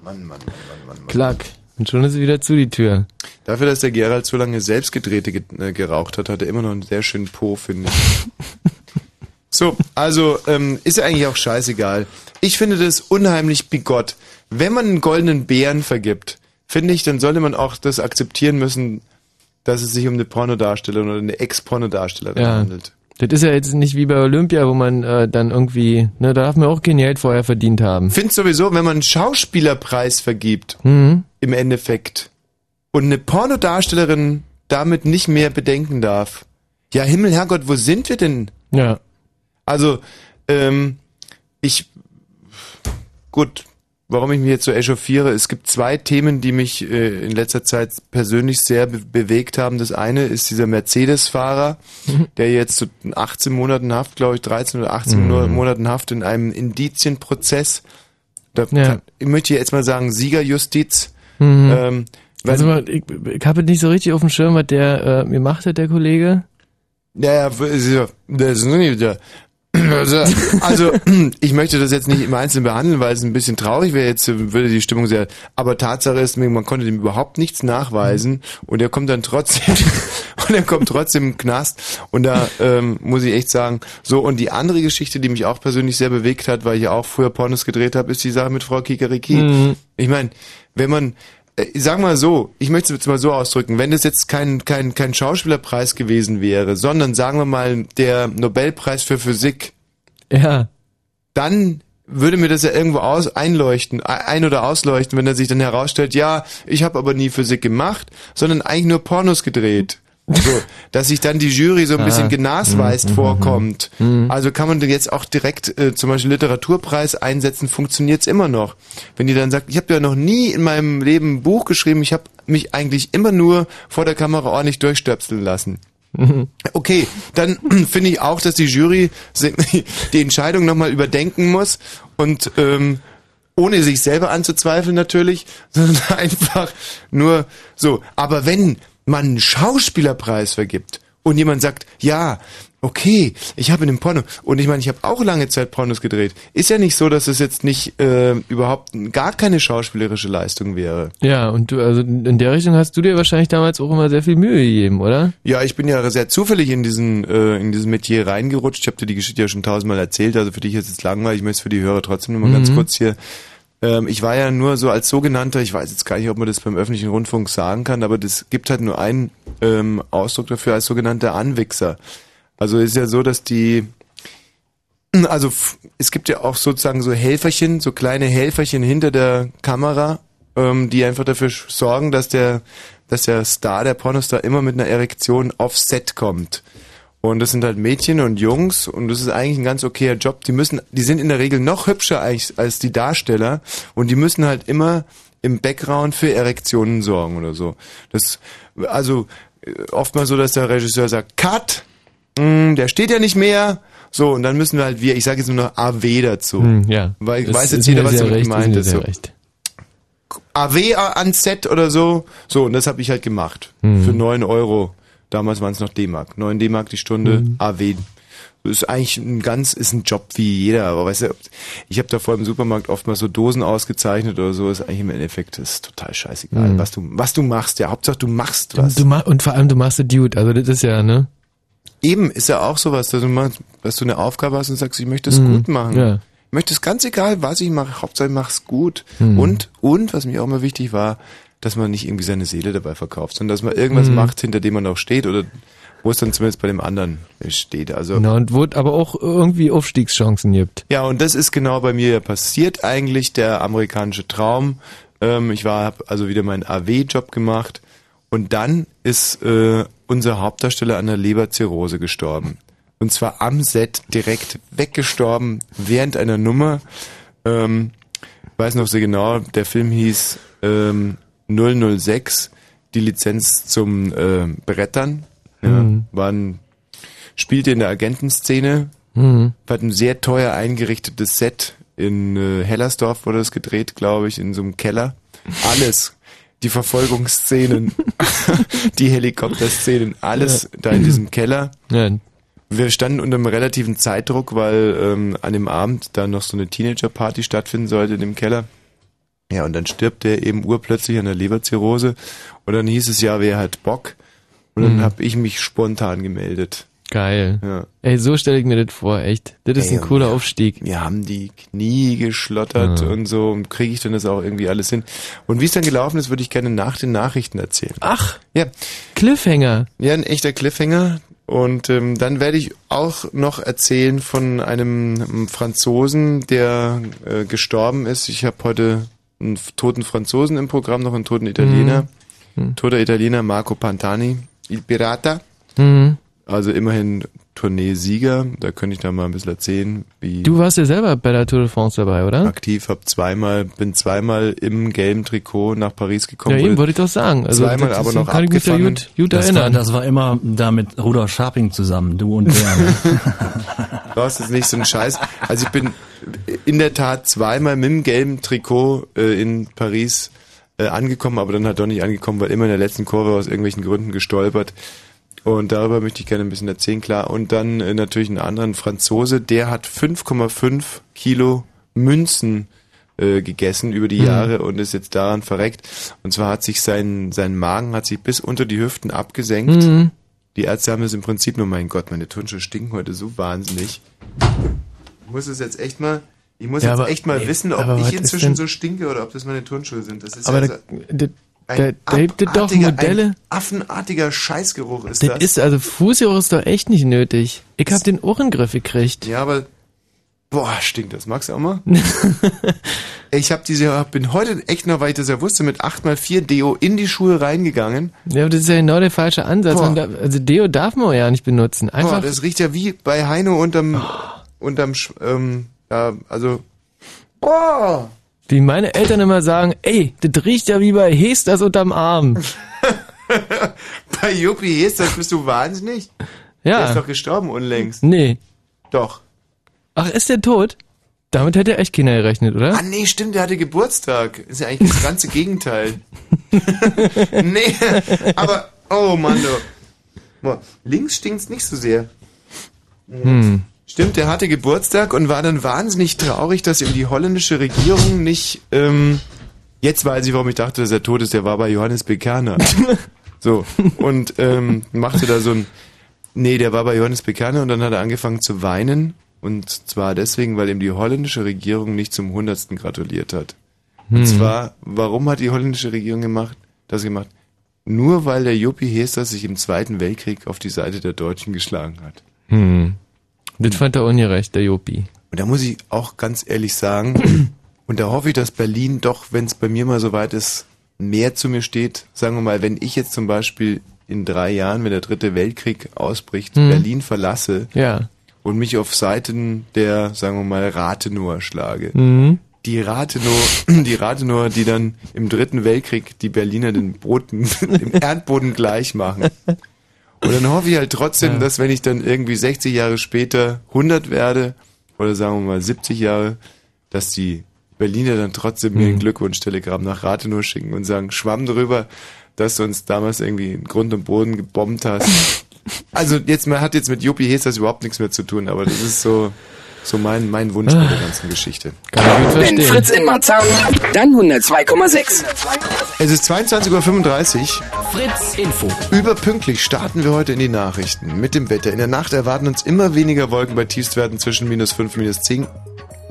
Mann, Mann, Mann, Mann, Mann, Mann. Klack. Und schon ist sie wieder zu, die Tür. Dafür, dass der Gerald so lange selbstgedrehte ge äh, geraucht hat, hat er immer noch einen sehr schönen Po, finde ich. so, also ähm, ist ja eigentlich auch scheißegal. Ich finde das unheimlich bigott. Wenn man einen goldenen Bären vergibt, finde ich, dann sollte man auch das akzeptieren müssen, dass es sich um eine Pornodarstellerin oder eine Ex-Pornodarstellerin Ja. handelt. Das ist ja jetzt nicht wie bei Olympia, wo man äh, dann irgendwie, ne, da darf man auch kein Geld vorher verdient haben. Finde sowieso, wenn man einen Schauspielerpreis vergibt, Mhm. im Endeffekt, und eine Pornodarstellerin damit nicht mehr bedenken darf, ja Himmel, Herrgott, wo sind wir denn? Ja. Also, ähm, ich, gut, warum ich mich jetzt so echauffiere, es gibt zwei Themen, die mich äh, in letzter Zeit persönlich sehr be bewegt haben. Das eine ist dieser Mercedes-Fahrer, der jetzt zu 18 Monaten Haft, glaube ich, 13 oder 18 Mhm. Monaten Haft in einem Indizienprozess, da Ja. kann, ich möchte jetzt mal sagen, Siegerjustiz, Mhm. ähm, Also mal, ich, ich habe nicht so richtig auf dem Schirm, was der äh, mir macht hat, der Kollege. Ja, ja, der. Also, ich möchte das jetzt nicht im Einzelnen behandeln, weil es ein bisschen traurig wäre, jetzt würde die Stimmung sehr, aber Tatsache ist, man konnte dem überhaupt nichts nachweisen und er kommt dann trotzdem, und er kommt trotzdem im Knast und da ähm, muss ich echt sagen, so und die andere Geschichte, die mich auch persönlich sehr bewegt hat, weil ich ja auch früher Pornos gedreht habe, ist die Sache mit Frau Kikeriki. Mhm. Ich meine, wenn man, sag mal so, ich möchte es jetzt mal so ausdrücken, wenn das jetzt kein, kein, kein Schauspielerpreis gewesen wäre, sondern sagen wir mal der Nobelpreis für Physik, Ja. dann würde mir das ja irgendwo aus einleuchten, ein- oder ausleuchten, wenn er sich dann herausstellt, ja, ich habe aber nie Physik gemacht, sondern eigentlich nur Pornos gedreht. So, dass sich dann die Jury so ein bisschen Ah. genasweist Mhm, vorkommt. mhm. Also kann man jetzt auch direkt äh, zum Beispiel Literaturpreis einsetzen, funktioniert's immer noch. Wenn die dann sagt, ich habe ja noch nie in meinem Leben ein Buch geschrieben, ich habe mich eigentlich immer nur vor der Kamera ordentlich durchstöpseln lassen. Okay, dann finde ich auch, dass die Jury die Entscheidung nochmal überdenken muss und ähm, ohne sich selber anzuzweifeln natürlich, sondern einfach nur so. Aber wenn man einen Schauspielerpreis vergibt und jemand sagt, ja, okay, ich habe in dem Porno und ich meine, ich habe auch lange Zeit Pornos gedreht, ist ja nicht so, dass es jetzt nicht äh, überhaupt gar keine schauspielerische Leistung wäre. Ja, und du, also in der Richtung hast du dir wahrscheinlich damals auch immer sehr viel Mühe gegeben, oder? Ja, ich bin ja sehr zufällig in diesen äh, in diesen Metier reingerutscht. Ich habe dir die Geschichte ja schon tausendmal erzählt, also für dich ist es langweilig. Ich möchte es für die Hörer trotzdem nochmal ganz Mhm. kurz hier Ähm, ich war ja nur so als sogenannter, ich weiß jetzt gar nicht, ob man das beim öffentlichen Rundfunk sagen kann, aber das gibt halt nur einen ähm, Ausdruck dafür als sogenannter Anwichser. Also ist ja so, dass die also es gibt ja auch sozusagen so Helferchen, so kleine Helferchen hinter der Kamera, ähm, die einfach dafür sorgen, dass der, dass der Star, der Pornostar immer mit einer Erektion aufs Set kommt. Und das sind halt Mädchen und Jungs und das ist eigentlich ein ganz okayer Job. Die müssen, die sind in der Regel noch hübscher eigentlich als die Darsteller und die müssen halt immer im Background für Erektionen sorgen oder so. Das, also äh, oft mal so, dass der Regisseur sagt, Cut, Mm, der steht ja nicht mehr. So, und dann müssen wir halt wir, ich sage jetzt nur noch AW dazu. Hm, ja. Weil Das weiß jetzt jeder, was damit recht, gemeint ist. So. recht. AW ans Set oder so. So, und das habe ich halt gemacht. Mhm. Für 9 Euro. Damals waren es noch D-Mark. 9 D-Mark die Stunde, Mhm. AW. Das ist eigentlich ein ganz, ist ein Job wie jeder, aber weißt du, ich habe da vor im Supermarkt oft mal so Dosen ausgezeichnet oder so, ist eigentlich im Endeffekt ist total scheißegal, Mhm. was du, was du machst, ja, Hauptsache du machst was. Du ma und vor allem, du machst ein Dude, also das ist ja, ne? Eben, ist ja auch sowas, dass du, machst, dass du eine Aufgabe hast und sagst, ich möchte es Mhm. gut machen. Ja. Ich möchte es ganz egal, was ich mache, Hauptsache ich mach's gut. Mhm. Und, und, was mir auch immer wichtig war, dass man nicht irgendwie seine Seele dabei verkauft, sondern dass man irgendwas Mhm. macht, hinter dem man auch steht oder wo es dann zumindest bei dem anderen steht. Also, Genau, und wo es aber auch irgendwie Aufstiegschancen gibt. ja, und das ist genau bei mir ja passiert eigentlich, der amerikanische Traum. Ähm, ich war, hab also wieder meinen AW-Job gemacht und dann ist äh, unser Hauptdarsteller an der Leberzirrhose gestorben. Und zwar am Set direkt weggestorben während einer Nummer. Ähm, weiß noch sehr genau, der Film hieß ähm, 006, die Lizenz zum äh, Brettern. Ja, Mhm. war ein, spielte in der Agentenszene, Mhm. hat ein sehr teuer eingerichtetes Set in äh, Hellersdorf wurde das gedreht, glaube ich, in so einem Keller. Alles. Die Verfolgungsszenen, die Helikopterszenen, alles da in diesem Keller. Ja. Wir standen unter einem relativen Zeitdruck, weil ähm, an dem Abend da noch so eine Teenager-Party stattfinden sollte in dem Keller. Ja, und dann stirbt der eben urplötzlich an der Leberzirrhose. Und dann hieß es ja, wer hat Bock? Und dann Mhm. habe ich mich spontan gemeldet. Geil. Ja. Ey, so stelle ich mir das vor, echt. Das ist Ey, ein cooler Aufstieg. Wir haben die Knie geschlottert Ja. und so. Und kriege ich denn das auch irgendwie alles hin? Und wie es dann gelaufen ist, würde ich gerne nach den Nachrichten erzählen. Ach, Ja, Cliffhanger. ja, ein echter Cliffhanger. Und ähm, dann werde ich auch noch erzählen von einem Franzosen, der äh, gestorben ist. Ich habe heute einen toten Franzosen im Programm, noch einen toten Italiener. Mhm. Toter Italiener Marco Pantani, Il Pirata. Mhm. Also immerhin Tourneesieger. Da könnte ich da mal ein bisschen erzählen, wie Du warst ja selber bei der Tour de France dabei, oder? aktiv, hab zweimal, bin zweimal im gelben Trikot nach Paris gekommen. Ja, eben wollte ich doch sagen. Also, zweimal das aber ist- noch kann ich mich da abgefangen. gut, gut Das war, erinnern. das war immer da mit Rudolf Scharping zusammen, du und der. Ne? Du hast jetzt nicht so einen Scheiß. Also ich bin in der Tat zweimal mit dem gelben Trikot äh, in Paris äh, angekommen, aber dann halt doch nicht angekommen, weil immer in der letzten Kurve aus irgendwelchen Gründen gestolpert. Und darüber möchte ich gerne ein bisschen erzählen, klar. Und dann äh, natürlich einen anderen Franzose, der hat 5,5 Kilo Münzen äh, gegessen über die Mhm. Jahre und ist jetzt daran verreckt. Und zwar hat sich sein, sein Magen hat sich bis unter die Hüften abgesenkt. Mhm. Die Ärzte haben es im Prinzip nur, mein Gott, meine Turnschuhe stinken heute so wahnsinnig. Ich muss es jetzt echt mal, ich muss Ja, jetzt aber- echt mal ey, wissen, ob ich inzwischen so stinke oder ob das meine Turnschuhe sind. Das ist Aber ja so ein da, da gibt es doch Modelle. Affenartiger Scheißgeruch ist Das das. ist, also Fußgeruch ist doch echt nicht nötig. Ich hab den Ohrengriff gekriegt. ja, aber boah, stinkt das. Magst du auch mal? Ich habe diese, bin heute echt noch, weil ich das ja wusste, mit 8x4 Deo in die Schuhe reingegangen. Ja, aber das ist ja genau der falsche Ansatz. Boah. Darf, also Deo darf man ja nicht benutzen. Boah, Einfach, das riecht ja wie bei Heino unterm, unterm, Sch- ähm, ja, also, boah. Wie meine Eltern immer sagen, ey, das riecht ja wie bei Hesters unterm Arm. Bei Juppie Hesters bist du wahnsinnig? Der ist Ja. doch gestorben unlängst. Nee. Doch. Ach, ist der tot? Damit hätte echt keiner gerechnet, oder? Ah nee, stimmt, der hatte Geburtstag. Ist ja eigentlich das ganze Gegenteil. nee, aber, oh Mann, du. Boah, links stinkt's nicht so sehr. Hm. Stimmt, der hatte Geburtstag und war dann wahnsinnig traurig, dass ihm die holländische Regierung nicht, ähm, jetzt weiß ich, warum ich dachte, dass er tot ist, der war bei Johannes Bekerner. so, und ähm, machte da so ein, nee, der war bei Johannes Bekerner und dann hat er angefangen zu weinen und zwar deswegen, weil ihm die holländische Regierung nicht zum Hundertsten gratuliert hat. Und Hm. zwar, warum hat die holländische Regierung gemacht, das gemacht? Nur weil der Juppie Hester sich im Zweiten Weltkrieg auf die Seite der Deutschen geschlagen hat. Hm. Das fand er ungerecht, der Jopi. Und da muss ich auch ganz ehrlich sagen, und da hoffe ich, dass Berlin doch, wenn es bei mir mal so weit ist, mehr zu mir steht. Sagen wir mal, wenn ich jetzt zum Beispiel in drei Jahren, wenn der dritte Weltkrieg ausbricht, Hm. Berlin verlasse Ja. und mich auf Seiten der, sagen wir mal, Rathenower schlage. Mhm. Die Rathenow, die Rathenower, die dann im dritten Weltkrieg die Berliner den Boden, dem Erdboden gleich machen. Und dann hoffe ich halt trotzdem, Ja. dass wenn ich dann irgendwie 60 Jahre später 100 werde, oder sagen wir mal 70 Jahre, dass die Berliner dann trotzdem mir Mhm. ein Glückwunsch-Telegramm nach Rathenow schicken und sagen, schwamm drüber, dass du uns damals irgendwie in Grund und Boden gebombt hast. also jetzt, man hat jetzt mit Juppie Hes das überhaupt nichts mehr zu tun, aber das ist so, so mein, mein Wunsch bei der ganzen Geschichte. Kann ich gut Wenn verstehen. Fritz in Marzahn, dann 102,6. Es ist 22.35 Uhr. Fritz Info. Überpünktlich starten wir heute in die Nachrichten mit dem Wetter. In der Nacht erwarten uns immer weniger Wolken bei Tiefstwerten zwischen minus 5 und minus 10.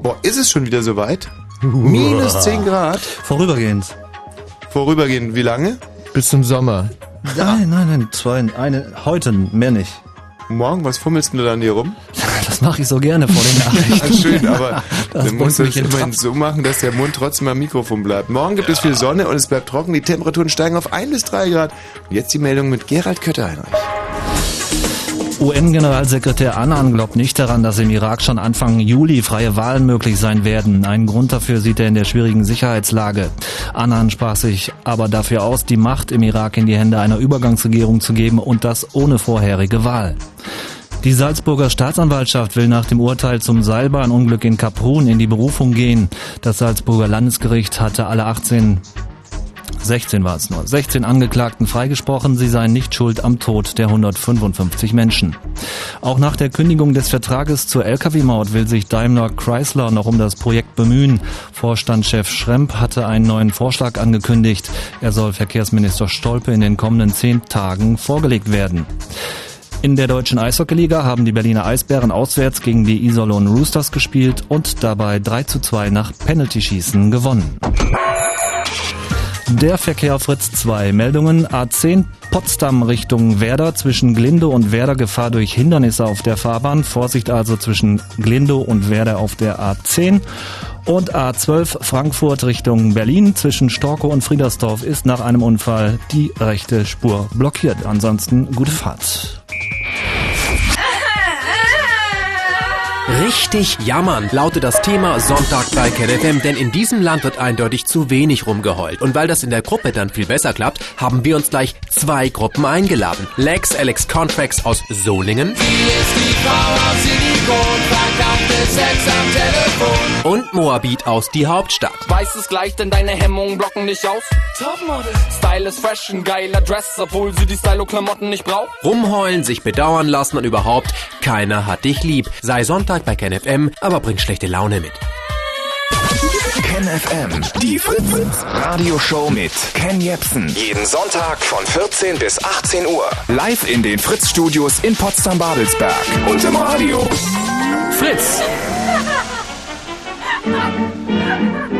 Boah, ist es schon wieder soweit? Minus 10 Grad? Vorübergehend. Vorübergehend, wie lange? Bis zum Sommer. Nein, nein, nein, zwei, eine, heute, mehr nicht. Morgen, was fummelst du dann hier rum? Das mache ich so gerne vor den Nachrichten. Ah, schön, aber Das dann musst du es immerhin so machen, dass der Mund trotzdem am Mikrofon bleibt. Morgen gibt es viel Sonne und es bleibt trocken. Die Temperaturen steigen auf 1 bis 3 Grad. Und jetzt die Meldung mit Gerald Kötter-Heinrich. UN-Generalsekretär Annan glaubt nicht daran, dass im Irak schon Anfang Juli freie Wahlen möglich sein werden. Einen Grund dafür sieht er in der schwierigen Sicherheitslage. Annan sprach sich aber dafür aus, die Macht im Irak in die Hände einer Übergangsregierung zu geben und das ohne vorherige Wahl. Die Salzburger Staatsanwaltschaft will nach dem Urteil zum Seilbahnunglück in Kaprun in die Berufung gehen. Das Salzburger Landesgericht hatte alle 18 16 war es nur. 16 Angeklagten freigesprochen, sie seien nicht schuld am Tod der 155 Menschen. Auch nach der Kündigung des Vertrages zur Lkw-Maut will sich Daimler Chrysler noch um das Projekt bemühen. Vorstandschef Schremp hatte einen neuen Vorschlag angekündigt. Er soll Verkehrsminister Stolpe in den kommenden zehn Tagen vorgelegt werden. In der deutschen Eishockeyliga haben die Berliner Eisbären auswärts gegen die Iserlohn Roosters gespielt und dabei 3 zu 2 nach Penalty-Schießen gewonnen. Der Verkehr Fritz 2. Meldungen A10 Potsdam Richtung Werder zwischen Glinde und Werder Gefahr durch Hindernisse auf der Fahrbahn. Vorsicht also zwischen Glinde und Werder auf der A10. Und A12 Frankfurt Richtung Berlin zwischen Storkow und Friedersdorf ist nach einem Unfall die rechte Spur blockiert. Ansonsten gute Fahrt. Richtig jammern lautet das Thema Sonntag bei KenFM, denn in diesem Land wird eindeutig zu wenig rumgeheult. Und weil das in der Gruppe dann viel besser klappt, haben wir uns gleich zwei Gruppen eingeladen. Lex Alex Contracts aus Solingen und Moabit aus die Hauptstadt. Weiß es gleich, denn deine Hemmungen blocken nicht aus. Topmodel. Style ist fresh, ein geiler Dress, obwohl sie die Stylo-Klamotten nicht braucht. Rumheulen, sich bedauern lassen und überhaupt, keiner hat dich lieb. Sei Sonntag bei KenFM, aber bring schlechte Laune mit. Ken FM, die Fritz Radioshow mit Ken Jepsen. Jeden Sonntag von 14 bis 18 Uhr. Live in den Fritz Studios in Potsdam-Babelsberg. Und im Radio. Fritz!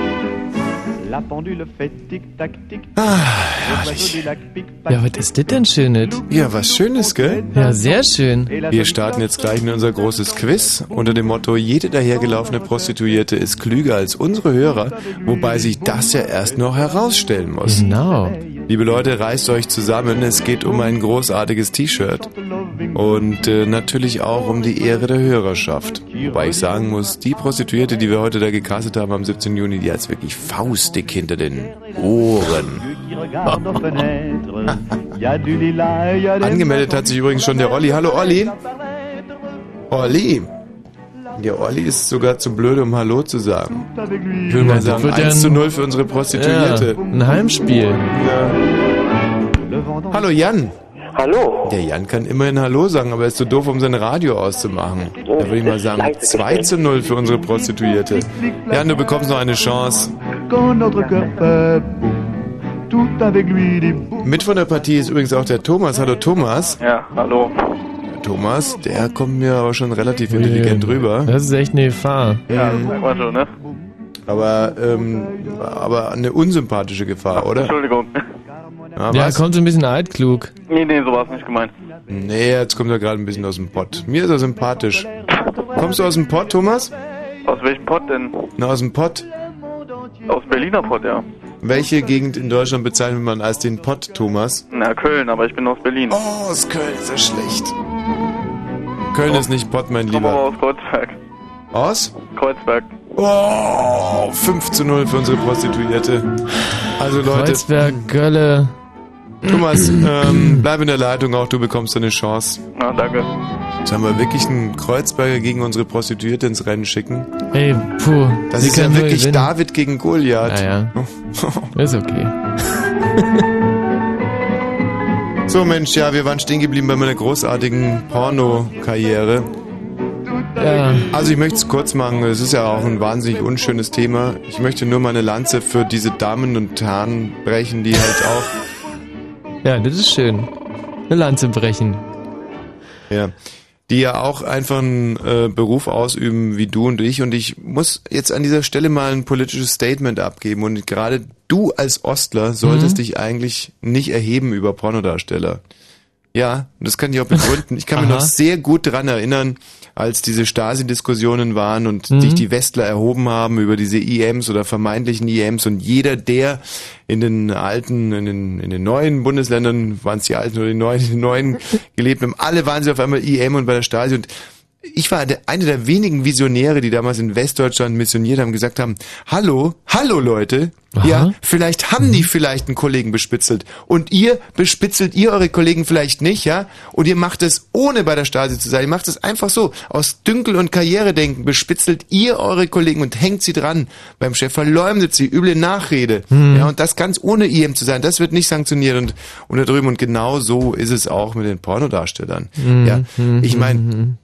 La pendule fait tic-tac, tic Ah, Ja, was ist das denn Schönes? Ja, was Schönes, gell? Ja, sehr schön. Wir starten jetzt gleich in unser großes Quiz unter dem Motto, jede dahergelaufene Prostituierte ist klüger als unsere Hörer, wobei sich das ja erst noch herausstellen muss. Genau. Liebe Leute, reißt euch zusammen, es geht um ein großartiges T-Shirt und äh, natürlich auch um die Ehre der Hörerschaft. Wobei ich sagen muss, die Prostituierte, die wir heute da gecastet haben am 17. Juni, die hat's wirklich faustdick hinter den Ohren. Angemeldet hat sich übrigens schon der Olli. Hallo Olli. Olli. Der Olli ist sogar zu blöd, um Hallo zu sagen. Ich würde mal sagen, wird ja 1 zu ein- 0 für unsere Prostituierte. Ja, ein Heimspiel. Hallo Jan. Hallo. Der Jan kann immerhin Hallo sagen, aber er ist zu doof, um sein Radio auszumachen. Da würde ich mal sagen, 2 zu 0 für unsere Prostituierte. Jan, du bekommst noch eine Chance. Mit von der Partie ist übrigens auch der Thomas. Hallo Thomas. Ja, hallo. Thomas, der kommt mir aber schon relativ intelligent rüber. Das ist echt eine Gefahr. Ja, das merkt man schon, ne? Aber, ähm, aber eine unsympathische Gefahr, oder? Entschuldigung. Ja, Ja, kommt so ein bisschen altklug. Nee, nee, so war es nicht gemeint. Nee, jetzt kommt er gerade ein bisschen aus dem Pott. Mir ist er sympathisch. Kommst du aus dem Pott, Thomas? Aus welchem Pott denn? Na, aus dem Pott. Aus Berliner Pott, ja. Welche Gegend in Deutschland bezeichnet man als den Pott, Thomas? Na, Köln, aber ich bin aus Berlin. Oh, aus Köln ist er schlecht. Köln ist nicht Pott, mein Ich komme aber Lieber. aus Kreuzberg. Aus? Kreuzberg. Oh, 5 zu 0 für unsere Prostituierte. Also Leute, Kreuzberg, Gölle. Thomas, ähm, bleib in der Leitung, auch du bekommst eine Chance. Na, danke. Sollen wir wirklich einen Kreuzberger gegen unsere Prostituierte ins Rennen schicken? Ey, puh. Das sie ist ja wirklich. David gegen Goliath. Ja, ja. Ist okay. So Mensch, ja, wir waren stehen geblieben bei meiner großartigen Porno-Karriere. Ja. Also ich möchte es kurz machen, es ist ja auch ein wahnsinnig unschönes Thema. Ich möchte nur meine Lanze für diese Damen und Herren brechen, die halt auch Ja, das ist schön. Eine Lanze brechen. Ja. Die ja auch einfach einen äh, Beruf ausüben wie du und ich. Und ich muss jetzt an dieser Stelle mal ein politisches Statement abgeben. Und gerade du als Ostler solltest Mhm. dich eigentlich nicht erheben über Pornodarsteller. Ja, das kann ich auch begründen. Ich kann mich Aha. noch sehr gut dran erinnern, als diese Stasi-Diskussionen waren und Mhm. sich die Westler erhoben haben über diese IMs oder vermeintlichen IMs und jeder, der in den alten, in den, in den neuen Bundesländern, waren es die alten oder die neuen, die neuen gelebt haben, alle waren sie auf einmal IM und bei der Stasi und ich war der, einer der wenigen Visionäre, die damals in Westdeutschland missioniert haben, gesagt haben, hallo, hallo Leute, ja, vielleicht haben die vielleicht einen Kollegen bespitzelt. Und ihr bespitzelt ihr eure Kollegen vielleicht nicht, ja, und ihr macht es ohne bei der Stasi zu sein, ihr macht es einfach so, aus Dünkel und Karrieredenken bespitzelt ihr eure Kollegen und hängt sie dran. Beim Chef, verleumdet sie, üble Nachrede, Mhm. ja, und das ganz ohne IM zu sein, das wird nicht sanktioniert. Und, und da drüben und genau so ist es auch mit den Pornodarstellern, Mhm. ja, Mhm. ich meine,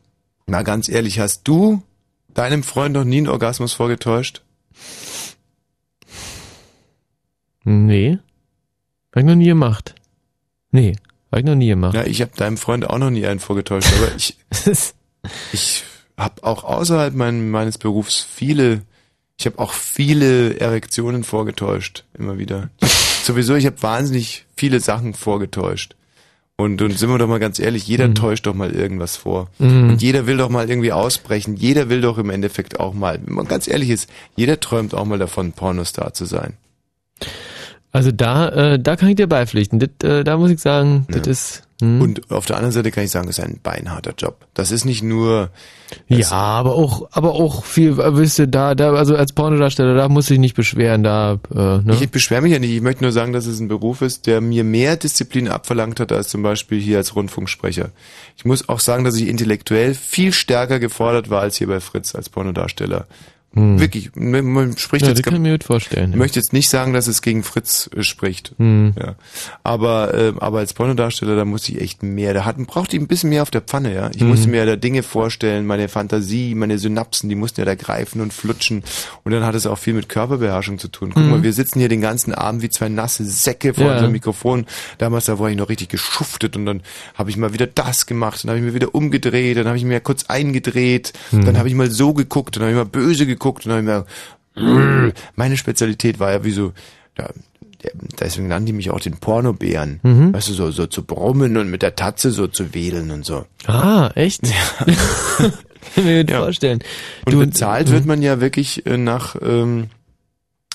Mal ganz ehrlich, hast du deinem Freund noch nie einen Orgasmus vorgetäuscht? Nee. Hab ich noch nie gemacht. Nee, hab ich noch nie gemacht. Ja, ich habe deinem Freund auch noch nie einen vorgetäuscht, aber ich, ich habe auch außerhalb mein, meines Berufs viele, ich habe auch viele Erektionen vorgetäuscht, immer wieder. Sowieso, ich habe wahnsinnig viele Sachen vorgetäuscht. Und, und sind wir doch mal ganz ehrlich, jeder täuscht doch mal irgendwas vor. Mhm. Und jeder will doch mal irgendwie ausbrechen. Jeder will doch im Endeffekt auch mal, wenn man ganz ehrlich ist, jeder träumt auch mal davon, Pornostar zu sein. Also da, äh, da kann ich dir beipflichten. Das, äh, da muss ich sagen, das ist. Hm. Und auf der anderen Seite kann ich sagen, es ist ein beinharter Job. Das ist nicht nur. Ja, aber auch, aber auch viel, äh, wisst ihr, da, da, also als Pornodarsteller, da muss ich nicht beschweren, da, äh, ne? Ich beschwere mich ja nicht. Ich möchte nur sagen, dass es ein Beruf ist, der mir mehr Disziplin abverlangt hat als zum Beispiel hier als Rundfunksprecher. Ich muss auch sagen, dass ich intellektuell viel stärker gefordert war als hier bei Fritz als Pornodarsteller. Hm. Wirklich, man, spricht Ja, jetzt kann ich mir gut vorstellen. Ich möchte jetzt nicht sagen, dass es gegen Fritz äh, spricht. Hm. Ja. Aber, äh, aber als Pornodarsteller, da muss ich echt mehr. Da hatten, brauchte ich ein bisschen mehr auf der Pfanne, ja. Ich Mhm. musste mir da Dinge vorstellen, meine Fantasie, meine Synapsen, die mussten ja da greifen und flutschen. Und dann hat es auch viel mit Körperbeherrschung zu tun. Guck Mhm. mal, wir sitzen hier den ganzen Abend wie zwei nasse Säcke vor Ja. unserem Mikrofon. Damals, da war ich noch richtig geschuftet und dann habe ich mal wieder das gemacht, dann habe ich mir wieder umgedreht, dann habe ich mir kurz eingedreht, Mhm. dann habe ich mal so geguckt, dann habe ich mal böse geguckt und dann mir meine Spezialität war ja wie so, ja, deswegen nannten die mich auch den Pornobären. Mhm. Weißt du, so, so zu brummen und mit der Tatze so zu wedeln und so. Ah, echt? kann mir gut vorstellen. Und Du- bezahlt Mhm. wird man ja wirklich äh, nach, ähm,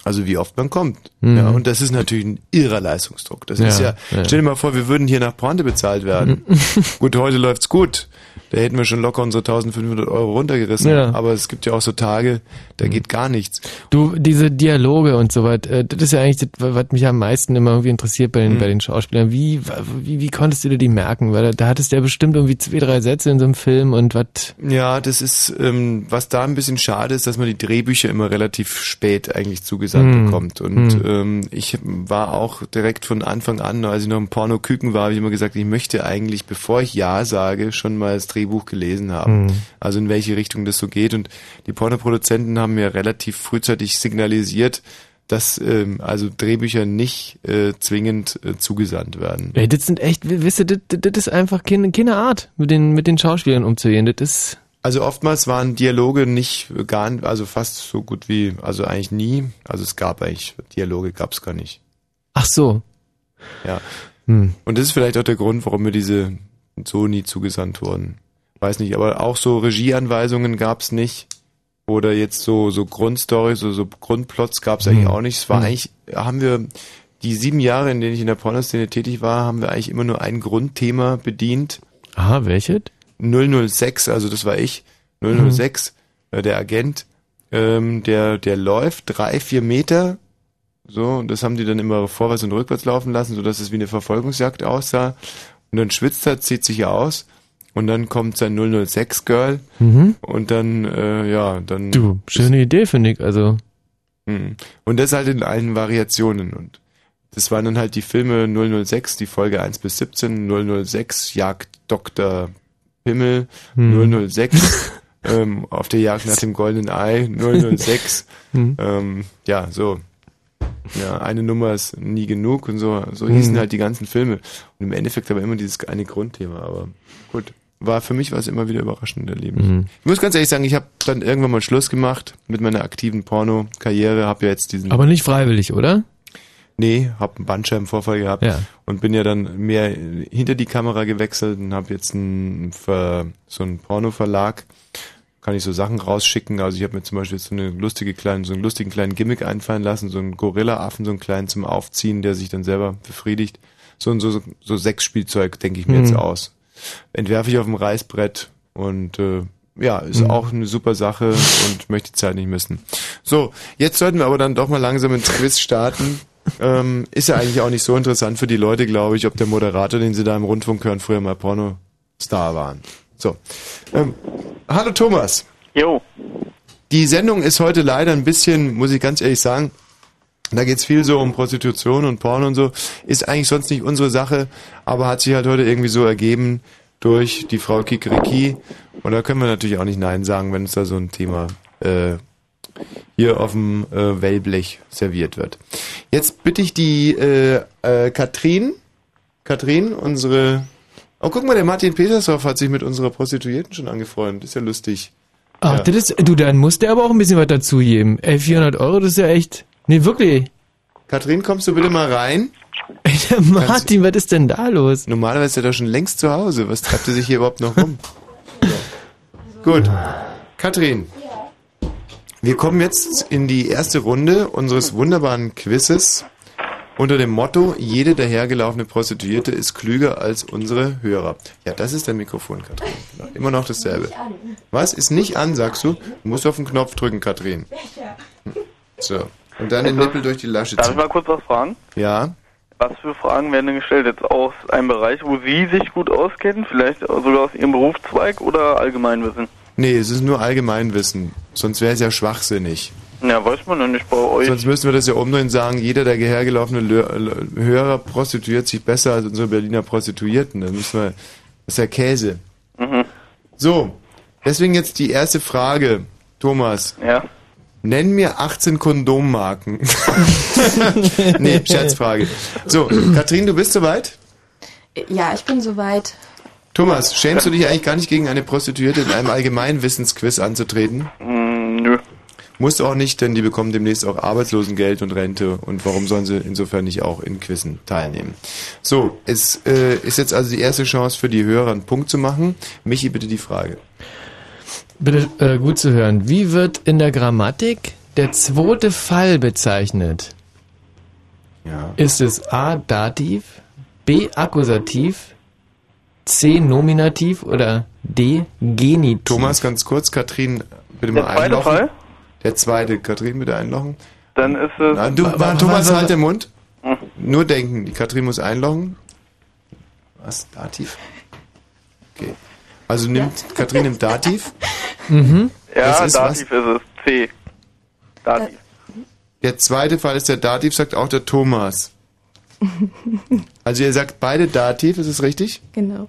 also wie oft man kommt. Mhm. Ja, und das ist natürlich ein irrer Leistungsdruck. Das Ja, ist ja, ja. stell dir mal vor, wir würden hier nach Pointe bezahlt werden. gut, heute läuft's gut. Da hätten wir schon locker unsere 1500 Euro runtergerissen. Ja. Aber es gibt ja auch so Tage, da geht gar nichts. Du, diese Dialoge und so weit, äh, das ist ja eigentlich das, was mich am meisten immer irgendwie interessiert bei den, Mhm. bei den Schauspielern. Wie, wie, wie konntest du dir die merken? Weil da, da hattest du ja bestimmt irgendwie zwei, drei Sätze in so einem Film und was. Ja, das ist, ähm, was da ein bisschen schade ist, dass man die Drehbücher immer relativ spät eigentlich zugesandt Hm. bekommt. Und Hm. ähm, ich war auch direkt von Anfang an, als ich noch im Porno-Küken war, habe ich immer gesagt, ich möchte eigentlich, bevor ich Ja sage, schon mal das Drehbuch gelesen haben. Hm. Also in welche Richtung das so geht. Und die Pornoproduzenten haben mir relativ frühzeitig signalisiert, dass ähm, also Drehbücher nicht äh, zwingend äh, zugesandt werden. Ey, das sind echt, wisst ihr, das, das das ist einfach keine, keine Art, mit den, mit den Schauspielern umzugehen. Das ist, Also oftmals waren Dialoge nicht gar, also fast so gut wie, also eigentlich nie. Also es gab eigentlich, Dialoge gab es gar nicht. Ach so. Ja. Hm. Und das ist vielleicht auch der Grund, warum mir diese so nie zugesandt wurden. Weiß nicht, aber auch so Regieanweisungen gab's nicht. Oder jetzt so, so Grundstories, so, so Grundplots gab's eigentlich Hm. auch nicht. Es war Hm. eigentlich, haben wir die sieben Jahre, in denen ich in der Pornoszene tätig war, haben wir eigentlich immer nur ein Grundthema bedient. Aha, welches? 006, also das war ich, 006, äh, der Agent, ähm, der, der läuft drei, vier Meter, so, und das haben die dann immer vorwärts und rückwärts laufen lassen, so dass es wie eine Verfolgungsjagd aussah. Und dann schwitzt er, zieht sich aus, und dann kommt sein 006 Girl, Mhm. und dann, äh, ja, dann. Du, schöne Idee, finde ich. Also, Mhm. Und das halt in allen Variationen. Und das waren dann halt die Filme 006, die Folge 1 bis 17, 006 Jagd Dr. Himmel, Hm. 006 ähm, auf der Jagd nach dem goldenen Ei, 006 Hm. ähm, ja, so. Ja, eine Nummer ist nie genug und so, so Hm. hießen halt die ganzen Filme. Und im Endeffekt aber immer dieses eine Grundthema, aber gut. War für mich war es immer wieder überraschend erleben. Mhm. Ich muss ganz ehrlich sagen, ich habe dann irgendwann mal Schluss gemacht mit meiner aktiven Porno-Karriere, habe ja jetzt diesen aber nicht freiwillig, oder? Nee, hab einen Bandscheibenvorfall gehabt Ja. und bin ja dann mehr hinter die Kamera gewechselt und habe jetzt einen, so einen Porno-Verlag. Kann ich so Sachen rausschicken. Also ich habe mir zum Beispiel so eine lustige kleine, so einen lustigen kleinen Gimmick einfallen lassen, so einen Gorilla-Affen, so einen kleinen zum Aufziehen, der sich dann selber befriedigt. So ein so, so Sexspielzeug denke ich mir Mhm. jetzt aus. Entwerfe ich auf dem Reißbrett und äh, ja, ist Mhm. auch eine super Sache und möchte die Zeit nicht missen. So, jetzt sollten wir aber dann doch mal langsam ins Quiz starten. Ähm, ist ja eigentlich auch nicht so interessant für die Leute, glaube ich, ob der Moderator, den sie da im Rundfunk hören, früher mal Pornostar waren. So. Ähm, hallo Thomas. Jo. Die Sendung ist heute leider ein bisschen, muss ich ganz ehrlich sagen, da geht's viel so um Prostitution und Porn und so. Ist eigentlich sonst nicht unsere Sache, aber hat sich halt heute irgendwie so ergeben durch die Frau Kikeriki. Und da können wir natürlich auch nicht Nein sagen, wenn uns da so ein Thema äh, hier auf dem äh, Wellblech serviert wird. Jetzt bitte ich die äh, äh, Katrin, Katrin, unsere... Oh, guck mal, der Martin Petersdorf hat sich mit unserer Prostituierten schon angefreundet. Ist ja lustig. Ach, Ja. das ist, du, dann musst du aber auch ein bisschen was dazu geben. Ey, 400 Euro, das ist ja echt, nee, wirklich. Katrin, kommst du bitte mal rein? Ey, der Martin, was ist denn da los? Normalerweise ist er doch schon längst zu Hause. Was treibt er sich hier überhaupt noch rum? Gut. Katrin. Wir kommen jetzt in die erste Runde unseres wunderbaren Quizzes unter dem Motto, jede dahergelaufene Prostituierte ist klüger als unsere Hörer. Ja, das ist dein Mikrofon, Katrin. Immer noch dasselbe. Was? Ist nicht an, sagst du? Du musst auf den Knopf drücken, Katrin. So. Und dann den Nippel durch die Lasche Darf ich ziehen. mal kurz was fragen? Ja. Was für Fragen werden denn gestellt? Jetzt aus einem Bereich, wo Sie sich gut auskennen? Vielleicht sogar aus Ihrem Berufszweig oder Allgemeinwissen? Nee, es ist nur Allgemeinwissen. Sonst wäre es ja schwachsinnig. Ja, weiß man ja nicht bei euch. Sonst müssten wir das ja umdrehen und sagen, jeder der hergelaufene Hörer prostituiert sich besser als unsere Berliner Prostituierten. Dann müssen wir, das ist ja Käse. Mhm. So, deswegen jetzt die erste Frage, Thomas. Ja. Nenn mir 18 Kondommarken. nee, Scherzfrage. So, Katrin, du bist soweit? Ja, ich bin soweit. Thomas, schämst du dich eigentlich gar nicht gegen eine Prostituierte in einem Allgemeinwissensquiz anzutreten? Mm, nö. Musst du auch nicht, denn die bekommen demnächst auch Arbeitslosengeld und Rente. Und warum sollen sie insofern nicht auch in Quizzen teilnehmen? So, es äh, ist jetzt also die erste Chance für die Hörer, einen Punkt zu machen. Michi, bitte die Frage. Bitte äh, gut zu hören. Wie wird in der Grammatik der zweite Fall bezeichnet? Ja. Ist es A. Dativ, B. Akkusativ, C. Nominativ oder D. Genitiv? Thomas, ganz kurz, Katrin, bitte Der mal zweite einlochen. Fall? Der zweite, Katrin, bitte einlochen. Dann ist es. Nein, du, Wa- wa- Thomas, halt den Mund. Hm. Nur denken, die Katrin muss einloggen. Was? Dativ? Okay. Also nimmt, Katrin nimmt Dativ. Mhm. Ja, Das ist Dativ ist es. C. Dativ. Der zweite Fall ist der Dativ, sagt auch der Thomas. Also ihr sagt beide Dativ, ist es richtig? Genau.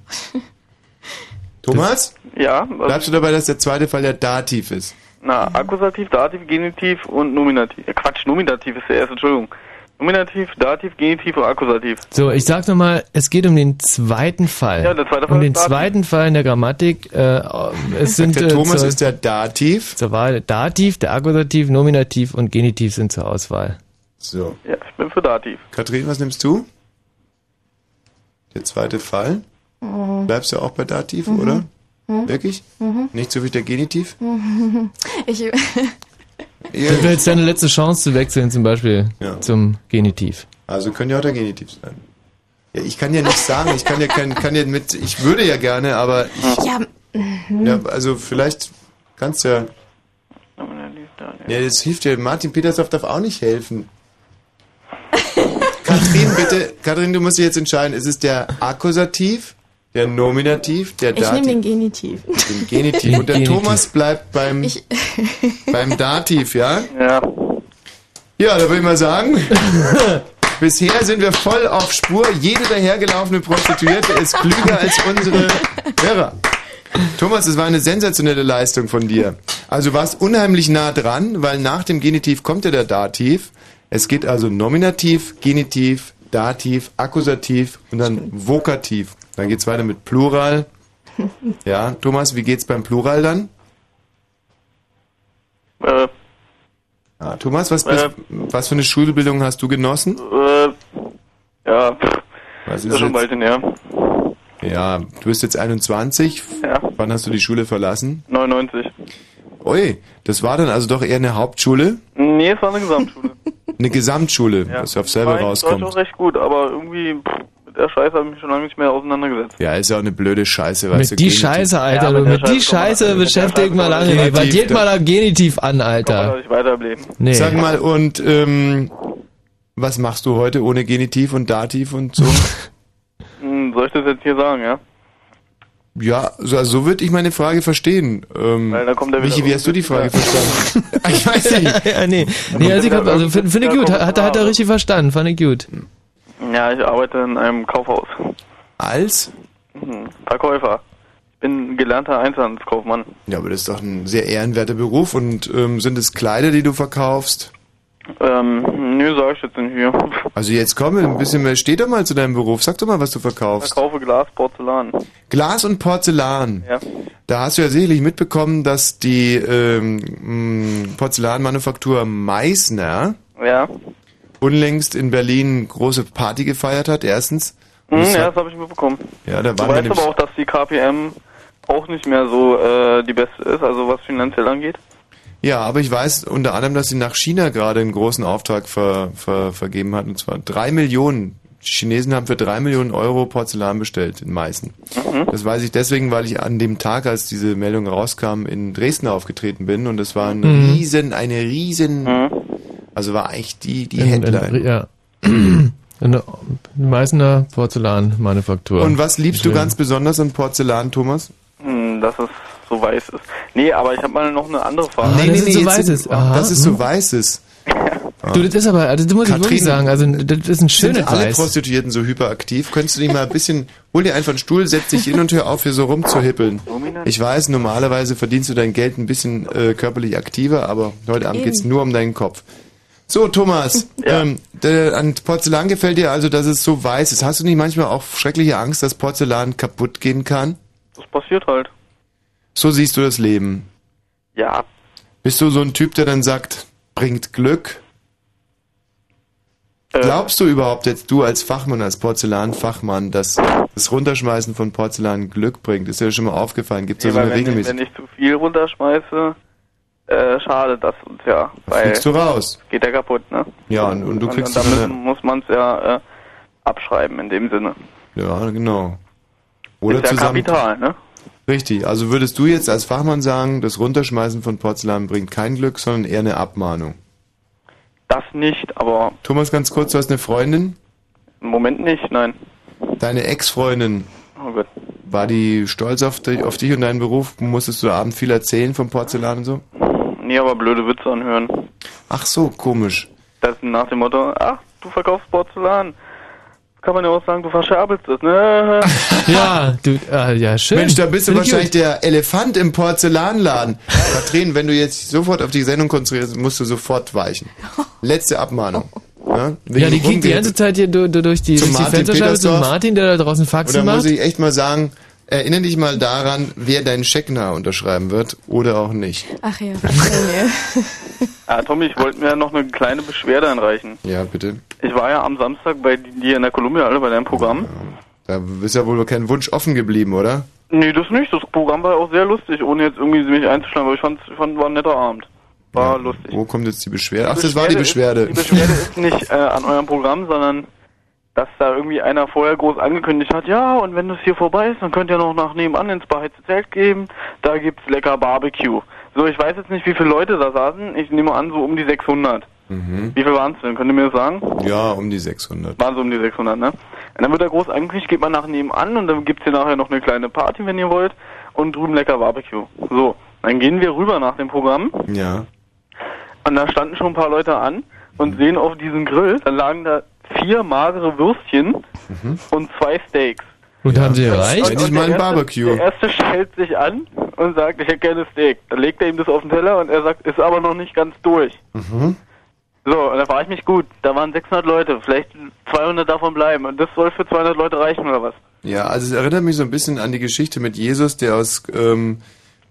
Thomas? Ja. was- Bleibst du dabei, dass der zweite Fall der Dativ ist? Na, Akkusativ, Dativ, Genitiv und Nominativ. Äh, Quatsch, Nominativ ist der erste, Entschuldigung. Nominativ, Dativ, Genitiv oder Akkusativ? So, ich sag's nochmal, es geht um den zweiten Fall. Ja, der zweite Fall Um ist den Dativ. zweiten Fall in der Grammatik. Äh, es sind, Der äh, Thomas zur- ist der Dativ. Zur Wahl Dativ, der Akkusativ, Nominativ und Genitiv sind zur Auswahl. So. Ja, ich bin für Dativ. Kathrin, was nimmst du? Der zweite Fall. Mhm. Bleibst du auch bei Dativ, Mhm. oder? Mhm. Wirklich? Mhm. Nicht so wie der Genitiv? Ich, Das wäre jetzt deine letzte Chance zu wechseln, zum Beispiel zum Genitiv. Also können ja auch der Genitiv sein. Ja, ich kann ja nicht sagen, ich kann ja kein, kann ja mit, ich würde ja gerne, aber ich, ja, mhm. ja, also vielleicht kannst du ja, ja, das hilft ja, Martin Petersdorf darf auch nicht helfen. Kathrin, bitte, Kathrin, du musst dich jetzt entscheiden, ist es der Akkusativ, der Nominativ, der ich nehme Dativ, den Genitiv. den Genitiv und der Genitiv. Thomas bleibt beim, Ich, beim Dativ, ja? Ja. Ja, da würde ich mal sagen, bisher sind wir voll auf Spur. Jede dahergelaufene Prostituierte ist klüger als unsere Hörer. Thomas, das war eine sensationelle Leistung von dir. Also warst unheimlich nah dran, weil nach dem Genitiv kommt ja der Dativ. Es geht also Nominativ, Genitiv, Dativ, Akkusativ und dann Vokativ. Dann geht's weiter mit Plural. Ja, Thomas, wie geht's beim Plural dann? Äh, Ah, Thomas, was, bist, Äh. was für eine Schulbildung hast du genossen? äh, ja, Was ist schon bald her. Ja, du bist jetzt 21. Ja. Wann hast du die Schule verlassen? 99. Ui, das war dann also doch eher eine Hauptschule? Nee, es war eine Gesamtschule. Eine Gesamtschule, Ja. was auf selber War eigentlich Deutsch rauskommt. auch recht gut, aber irgendwie pff, mit der Scheiße habe ich mich schon lange nicht mehr auseinandergesetzt. Ja, ist ja auch eine blöde Scheiße, weißt du. Mit die Genitiv. Scheiße, Alter. Ja, du, mit mit die Scheiße Scheiße beschäftigt man lange. Genitiv, Badiert da- mal ein Genitiv an, Alter. doch nicht weiterleben. Nee. Sag mal, und ähm, was machst du heute ohne Genitiv und Dativ und so? Hm, soll ich das jetzt hier sagen, ja? ja, so, so würde ich meine Frage verstehen. Ähm, Weil da kommt wieder Michi, wie hast du die Frage verstanden? ich weiß nicht. ja, nee. nee also, ich also finde find ich gut. Hat, hat er richtig verstanden. Fand ich gut. Ja, ich arbeite in einem Kaufhaus. Als? Hm, Verkäufer. Ich bin gelernter Einzelhandelskaufmann. Ja, aber das ist doch ein sehr ehrenwerter Beruf. Und ähm, sind es Kleider, die du verkaufst? Ähm, nö, sag ich jetzt nicht hier. Also jetzt komm, ein bisschen mehr. Steh doch mal zu deinem Beruf. Sag doch mal, was du Ich verkaufst. verkaufe Glas, Porzellan. Glas und Porzellan. Ja. Da hast du ja sicherlich mitbekommen, dass die ähm, Porzellanmanufaktur Meißner Ja. Unlängst in Berlin große Party gefeiert hat. Erstens. Hm, es ja, das habe ich mitbekommen. ja, da Du waren wir weißt aber auch, dass die KPM auch nicht mehr so äh, die beste ist, also was finanziell angeht. Ja, aber ich weiß unter anderem, dass sie nach China gerade einen großen Auftrag ver, ver, vergeben hat. Und zwar drei Millionen. Die Chinesen haben für drei Millionen Euro Porzellan bestellt in Meißen. Mhm. Das weiß ich deswegen, weil ich an dem Tag, als diese Meldung rauskam, in Dresden aufgetreten bin. Und das war ein Mhm. riesen, eine riesen, Mhm. Also war eigentlich die, die In- in- Headline. Ja. Eine Meißner Porzellanmanufaktur. Und was liebst du ganz besonders an Porzellan, Thomas? Hm, dass es so weiß ist. Nee, aber ich habe mal noch eine andere Frage. Ah, das ist so jetzt weißes. sind- Aha, Das ist so hm. weißes. Du, das ist aber, also das muss ich wirklich sagen, also das ist ein schönes Sind alle Weiß. Prostituierten so hyperaktiv? Könntest du dich mal ein bisschen, hol dir einfach einen Stuhl, setz dich hin und hör auf, hier so rumzuhippeln. Ich weiß, normalerweise verdienst du dein Geld ein bisschen äh, körperlich aktiver, aber heute Abend Eben. geht's nur um deinen Kopf. So, Thomas, ähm, der, an Porzellan gefällt dir also, dass es so weiß ist. Hast du nicht manchmal auch schreckliche Angst, dass Porzellan kaputt gehen kann? Das passiert halt. So siehst du das Leben. Ja. Bist du so ein Typ, der dann sagt, bringt Glück? Äh. Glaubst du überhaupt jetzt, du als Fachmann, als Porzellanfachmann, dass das Runterschmeißen von Porzellan Glück bringt? Ist dir schon mal aufgefallen? Gibt es Nee, da so eine wenn, regelmäßig? wenn ich zu viel runterschmeiße, äh, schadet das uns ja. Weil fliegst du raus. Geht ja kaputt, ne? Ja, und, und du Und, kriegst und dann eine, müssen, muss man es ja äh, abschreiben in dem Sinne. Ja, genau. Oder ist ja zusammen. Kapital, ne? Richtig. Also würdest du jetzt als Fachmann sagen, das Runterschmeißen von Porzellan bringt kein Glück, sondern eher eine Abmahnung? Das nicht, aber Thomas, ganz kurz, du hast eine Freundin? im Moment nicht, nein. Deine Ex-Freundin, Oh Gott. war die stolz auf dich, auf dich und deinen Beruf? Musstest du abend viel erzählen vom Porzellan und so? Nee, aber blöde Witze anhören. Ach so, komisch. Das ist nach dem Motto, ach, du verkaufst Porzellan. Kann man ja auch sagen, du verscherbelst es, ne? Ja, du, äh, ja, schön. Mensch, da bist du Finde ich wahrscheinlich gut. der Elefant im Porzellanladen. Katrin, wenn du jetzt sofort auf die Sendung konzentrierst, musst du sofort weichen. Letzte Abmahnung. Ja, Ja, die geht die ganze Zeit hier du, du, durch die, durch die Martin Fensterscheibe zu Petersdorf. Martin, der da draußen Und Faxen da muss macht. ich echt mal sagen, erinnere dich mal daran, wer deinen Scheck nachher unterschreiben wird oder auch nicht. Ach ja. Ah, Tommy, ich wollte mir noch eine kleine Beschwerde einreichen. Ja, bitte. Ich war ja am Samstag bei dir in der Columbia, alle bei deinem Programm. Da ist ja wohl kein Wunsch offen geblieben, oder? Nee, das nicht. Das Programm war auch sehr lustig, ohne jetzt irgendwie mich einzuschlagen. Aber ich fand, ich fand war ein netter Abend. War lustig. Wo kommt jetzt die Beschwerde? Ach, das war die Beschwerde. Ist, die Beschwerde ist nicht äh, an eurem Programm, sondern dass da irgendwie einer vorher groß angekündigt hat, ja, und wenn das hier vorbei ist, dann könnt ihr noch nach nebenan ins beheizte Zelt gehen, da gibt's lecker Barbecue. So, ich weiß jetzt nicht, wie viele Leute da saßen. Ich nehme an, so um die 600. Mhm. Wie viel waren's denn? Könnt ihr mir das sagen? Ja, um die 600. Waren so um die 600, ne? Und dann wird da groß angekündigt, geht man nach nebenan und dann gibt's hier nachher noch eine kleine Party, wenn ihr wollt, und drüben lecker Barbecue. So, dann gehen wir rüber nach dem Programm Ja. und da standen schon ein paar Leute an und sehen auf diesem Grill, da lagen da vier magere Würstchen und zwei Steaks. Und haben sie erreicht? Und, und der, erste, der erste stellt sich an und sagt, ich hätte gerne Steak. Dann legt er ihm das auf den Teller und er sagt, ist aber noch nicht ganz durch. Mhm. So, und da frage ich mich, gut, da waren 600 Leute, vielleicht 200 davon bleiben und das soll für 200 Leute reichen oder was? Ja, also es erinnert mich so ein bisschen an die Geschichte mit Jesus, der aus, ähm,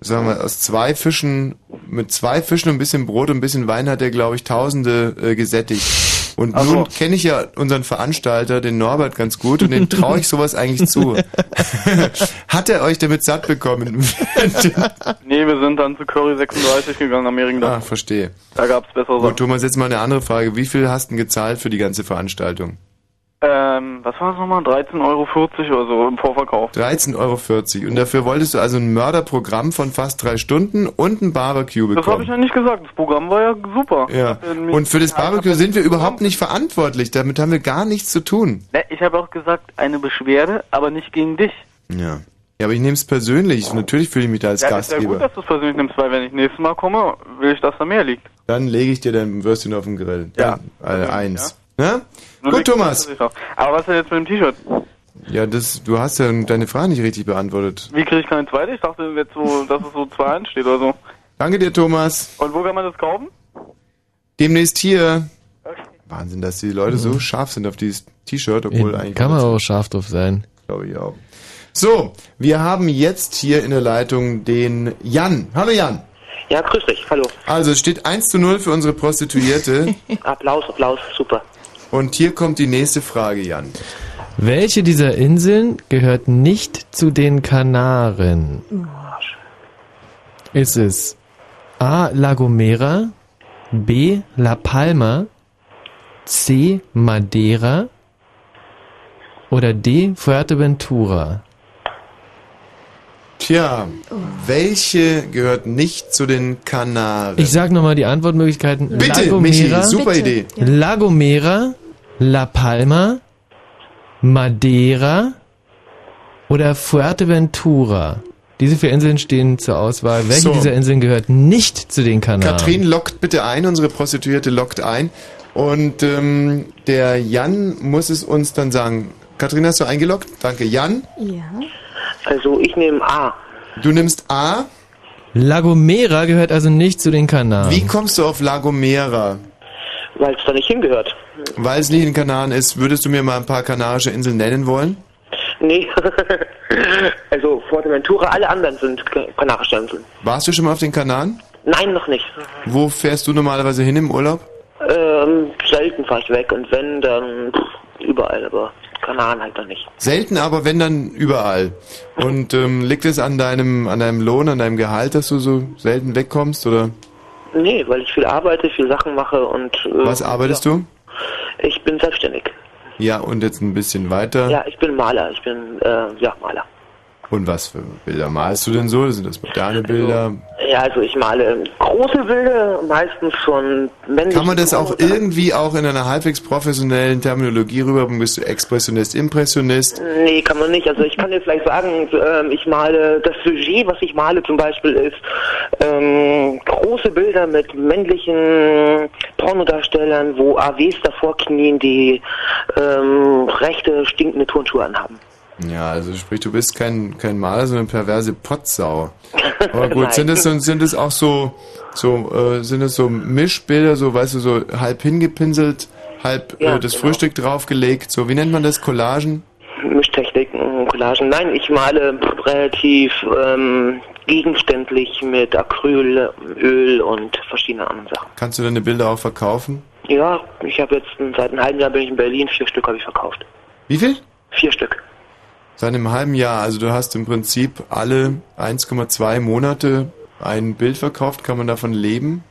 sagen wir, aus zwei Fischen, mit zwei Fischen und ein bisschen Brot und ein bisschen Wein hat er, glaube ich, Tausende äh, gesättigt. Und Ach so. nun kenne ich ja unseren Veranstalter, den Norbert, ganz gut und den traue ich sowas eigentlich zu. hat er euch damit satt bekommen? Nee, wir sind dann zu Curry 36 gegangen am Mehringdamm. ah, verstehe. Da gab's bessere Gut, Thomas, jetzt mal eine andere Frage. Wie viel hast du denn gezahlt für die ganze Veranstaltung? Ähm, was war das nochmal? 13,40 Euro oder so im Vorverkauf. 13,40 Euro. Und dafür wolltest du also ein Mörderprogramm von fast drei Stunden und ein Barbecue Das habe bekommen. ich ja nicht gesagt. Das Programm war ja super. Ja. Und für das Barbecue sind wir überhaupt nicht verantwortlich. Damit haben wir gar nichts zu tun. Ne, ich habe auch gesagt, eine Beschwerde, aber nicht gegen dich. Ja. Ja, aber ich nehme es persönlich. Natürlich fühle ich mich da als ja, ist ja gut, Gastgeber. dass du es persönlich nimmst, weil wenn ich nächstes Mal komme, will ich, dass da mehr liegt. Dann lege ich dir dein Würstchen auf den Grill. Ja. Dann, äh, eins. Ja? Gut, Thomas. Aber was denn jetzt mit dem T-Shirt? Ja, das, du hast ja deine Frage nicht richtig beantwortet. Wie kriege ich kein zweites? Ich dachte jetzt so, dass es so 2-1 steht oder so. Danke dir, Thomas. Und wo kann man das kaufen? Demnächst hier. Wahnsinn, dass die Leute so scharf sind auf dieses T-Shirt, obwohl eigentlich. Kann man auch scharf drauf sein. Glaube ich auch. So, wir haben jetzt hier in der Leitung den Jan. Hallo Jan. Ja, grüß dich, hallo. Also es steht 1 zu 0 für unsere Prostituierte. Applaus, Applaus, super. Und hier kommt die nächste Frage, Jan. Welche dieser Inseln gehört nicht zu den Kanaren? Ist es A. La Gomera, B. La Palma, C. Madeira oder D. Fuerteventura? Tja, welche gehört nicht zu den Kanaren? Ich sag nochmal die Antwortmöglichkeiten. Bitte, La Gomera, Michi, super Bitte. Idee. La Gomera, La Palma, Madeira oder Fuerteventura. Diese vier Inseln stehen zur Auswahl. Welche So. dieser Inseln gehört nicht zu den Kanaren? Katrin lockt bitte ein, unsere Prostituierte lockt ein. Und ähm, der Jan muss es uns dann sagen. Katrin, hast du eingeloggt? Danke. Jan, Ja. Also ich nehme A. du nimmst A. La Gomera gehört also nicht zu den Kanaren. Wie kommst du auf La Gomera? Weil es da nicht hingehört. Weil es nicht in den Kanaren ist, würdest du mir mal ein paar kanarische Inseln nennen wollen? Nee. also Fuerteventura, alle anderen sind Ka- Kanarische Inseln. Warst du schon mal auf den Kanaren? Nein, noch nicht. Wo fährst du normalerweise hin im Urlaub? Ähm, selten fahre ich weg und wenn, dann pff, überall, aber Kanaren halt noch nicht. Selten, aber wenn dann überall. Und ähm, liegt es an deinem, an deinem Lohn, an deinem Gehalt, dass du so selten wegkommst? Oder Nee, weil ich viel arbeite, viel Sachen mache und... Äh, was arbeitest ja. du? Ich bin selbstständig. Ja, und jetzt ein bisschen weiter. Ja, ich bin Maler. Ich bin, äh, ja, Maler. Und was für Bilder malst du denn so? Sind das moderne Bilder? Ja, also ich male große Bilder, meistens schon männlich. Kann man das auch irgendwie auch in einer halbwegs professionellen Terminologie rüberbringen? Bist du Expressionist, Impressionist? Nee, kann man nicht. Also ich kann dir vielleicht sagen, ähm, ich male, das Sujet, was ich male zum Beispiel ist, ähm, große Bilder mit männlichen Pornodarstellern, wo AWs davor knien, die ähm, rechte, stinkende Turnschuhe anhaben. Ja, also sprich, du bist kein, kein Maler, sondern perverse Potsau. Aber gut, sind es, sind es auch so, so, äh, sind es so Mischbilder, so, weißt du, so halb hingepinselt halb Ja, äh, das genau. Frühstück draufgelegt. So, wie nennt man das? Collagen? Mischtechniken, Collagen. Nein, ich male relativ ähm, gegenständlich mit Acryl, Öl und verschiedenen anderen Sachen. Kannst du deine Bilder auch verkaufen? Ja, ich habe jetzt seit einem halben Jahr bin ich in Berlin, vier Stück habe ich verkauft. Wie viel? Vier Stück. Seit einem halben Jahr. Also du hast im Prinzip alle 1,2 Monate ein Bild verkauft. Kann man davon leben?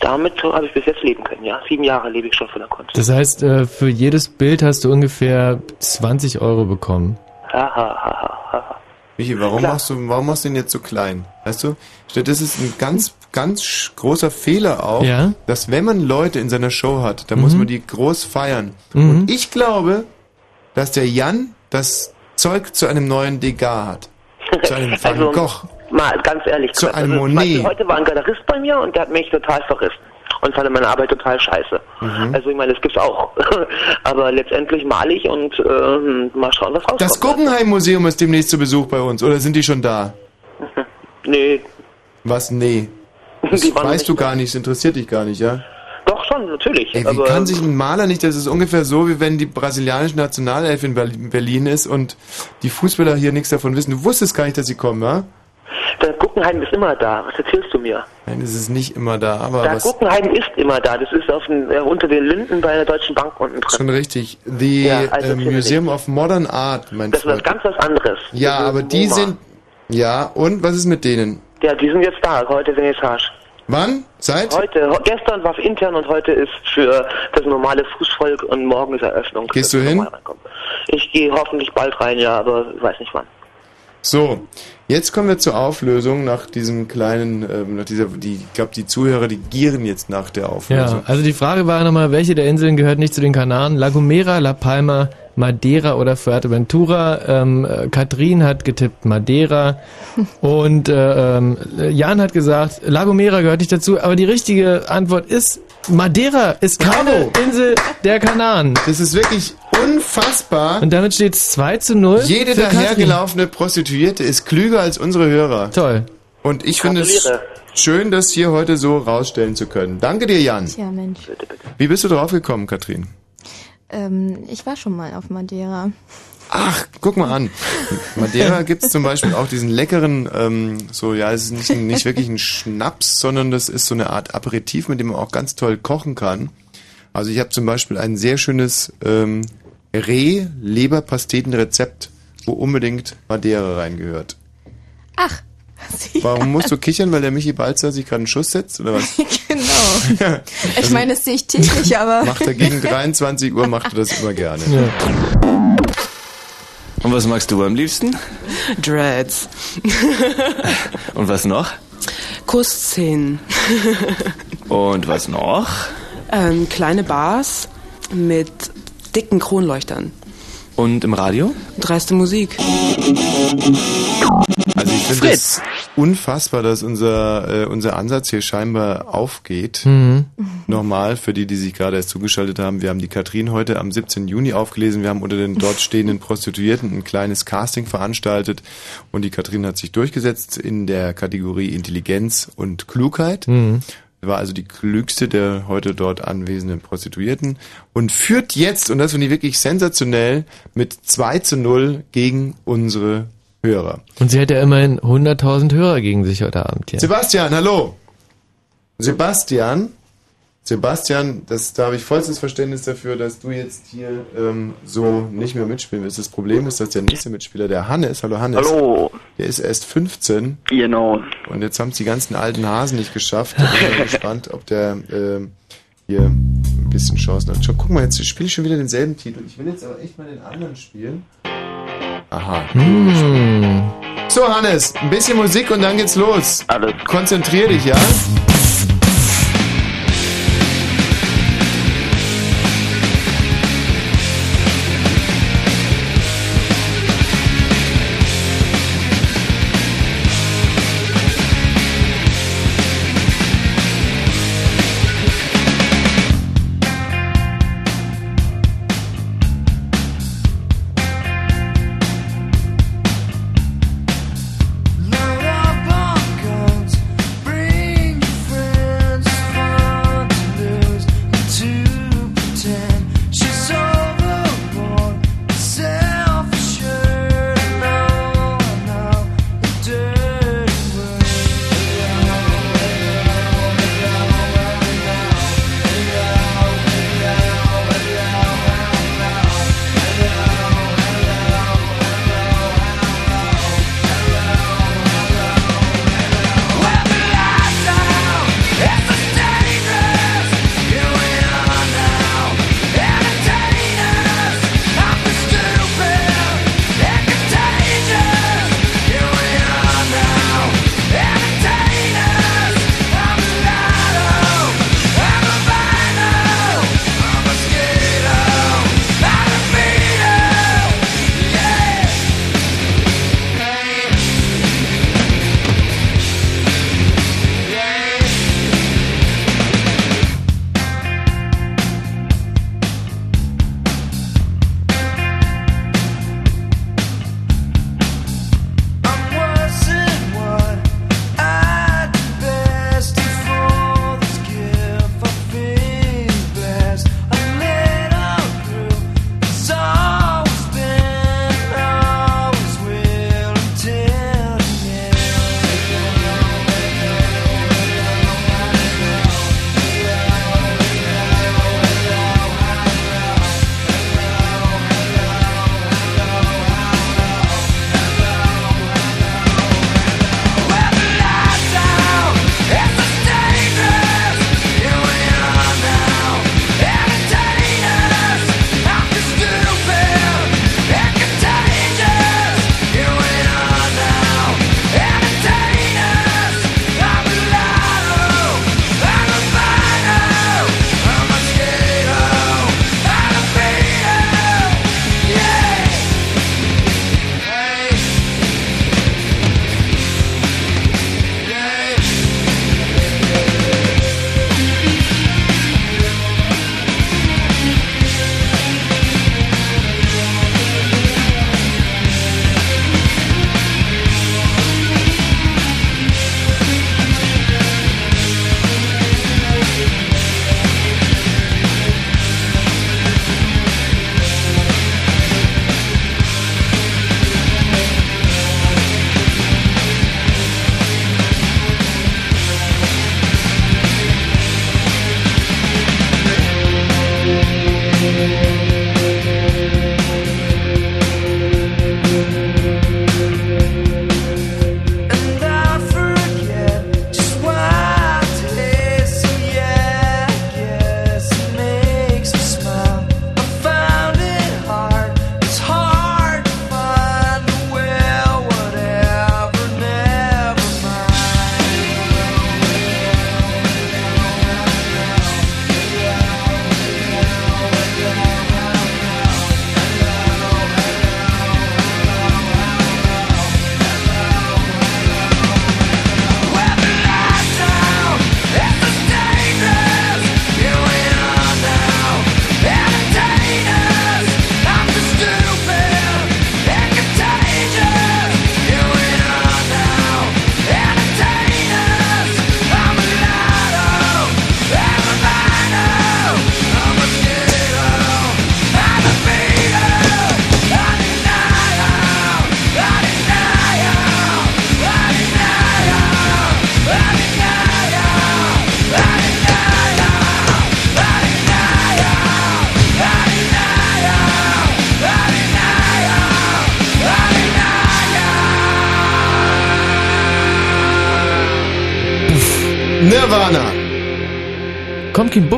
Damit habe ich bis jetzt leben können, ja. Sieben Jahre lebe ich schon von der Kunst. Das heißt, äh, für jedes Bild hast du ungefähr 20 Euro bekommen. Ha, ha, ha. Michi, warum Klar. machst du, warum machst du den jetzt so klein? Weißt du? Das ist ein ganz, ganz großer Fehler auch, Ja. dass wenn man Leute in seiner Show hat, dann Mhm. muss man die groß feiern. Mhm. Und ich glaube, dass der Jan das Zeug zu einem neuen Degas hat. Zu einem Van Also, Gogh. Mal ganz ehrlich. Zu gesagt, einem also, Monet. Heute war ein Galerist bei mir und der hat mich total verrissen. Und fand meine Arbeit total scheiße. Mhm. Also ich meine, das gibt's auch. Aber letztendlich male ich und ähm, mal schauen, was rauskommt. Das Guggenheim-Museum ist demnächst zu Besuch bei uns. Oder sind die schon da? Nee. Was? Nee. Das weißt du gar nicht, das interessiert dich gar nicht, ja? Natürlich. Ey, wie aber kann sich ein Maler nicht, das ist ungefähr so, wie wenn die brasilianische Nationalelf in Berlin- ist und die Fußballer hier nichts davon wissen. Du wusstest gar nicht, dass sie kommen, ja? der Guggenheim ist immer da. Was erzählst du mir? Nein, es ist nicht immer da, aber Der was... Guggenheim ist immer da. Das ist auf den, äh, unter den Linden bei der Deutschen Bank unten drin. Schon richtig. The Ja, also äh. Museum of Modern Art, mein Das ist was ganz was anderes. Ja, aber die MoMA. sind... Ja, und was ist mit denen? Ja, die sind jetzt da. Heute Vernissage. Wann? Seit? Heute, gestern war intern und heute ist für das normale Fußvolk und morgen ist Eröffnung. Gehst du hin? Ich gehe hoffentlich bald rein, ja, aber ich weiß nicht wann. So, jetzt kommen wir zur Auflösung nach diesem kleinen, ähm, nach dieser, die, ich glaube, die Zuhörer, die gieren jetzt nach der Auflösung. Ja, also die Frage war nochmal, welche der Inseln gehört nicht zu den Kanaren? La Gomera, La Palma, Madeira oder Fuerteventura? Ähm, äh, Katrin hat getippt Madeira und äh, ähm, Jan hat gesagt, La Gomera gehört nicht dazu, aber die richtige Antwort ist Madeira ist keine Insel der Kanaren. Das ist wirklich unfassbar. Und damit steht es 2 zu 0. Jede dahergelaufene Prostituierte ist klüger als unsere Hörer. Toll. Und ich finde es schön, das hier heute so rausstellen zu können. Danke dir, Jan. Tja, Mensch. Wie bist du draufgekommen, Katrin? Ähm, ich war schon mal auf Madeira. Ach, guck mal an. Madeira gibt's zum Beispiel auch diesen leckeren, ähm, so, ja, es ist nicht, nicht wirklich ein Schnaps, sondern das ist so eine Art Aperitif, mit dem man auch ganz toll kochen kann. Also ich habe zum Beispiel ein sehr schönes ähm, Reh-Leberpasteten-Rezept, wo unbedingt Madeira reingehört. Ach, Warum musst du kichern, weil der Michi Balzer sich gerade einen Schuss setzt, oder was? genau. Ich meine, das sehe ich täglich, aber. Macht er gegen 23 Uhr, macht er das immer gerne. Und was magst du am liebsten? Dreads. Und was noch? Kussszenen. Und was noch? ähm, kleine Bars mit dicken Kronleuchtern. Und im Radio? Dreiste Musik. Also ich finde es unfassbar, dass unser, äh, unser Ansatz hier scheinbar aufgeht. Mhm. Nochmal, für die, die sich gerade erst zugeschaltet haben, wir haben die Katrin heute am 17. Juni aufgelesen. Wir haben unter den dort stehenden Prostituierten ein kleines Casting veranstaltet und die Katrin hat sich durchgesetzt in der Kategorie Intelligenz und Klugheit. Mhm. War also die klügste der heute dort anwesenden Prostituierten und führt jetzt, und das finde ich wirklich sensationell, mit 2 zu 0 gegen unsere Hörer. Und sie hat ja immerhin 100.000 Hörer gegen sich heute Abend hier. Sebastian, hallo. Sebastian, Sebastian, das, da habe ich vollstes Verständnis dafür, dass du jetzt hier ähm, so nicht mehr mitspielen willst. Das Problem ist, dass der nächste Mitspieler, der Hannes, hallo Hannes, Hallo. der ist erst 15 Genau. und jetzt haben es die ganzen alten Hasen nicht geschafft. Ich bin mal gespannt, ob der ähm, hier ein bisschen Chancen hat. Schon, guck mal, jetzt spiele ich schon wieder denselben Titel. Ich will jetzt aber echt mal den anderen spielen. Aha. Hm. So, Hannes, ein bisschen Musik und dann geht's los. Alles. Konzentrier dich, ja?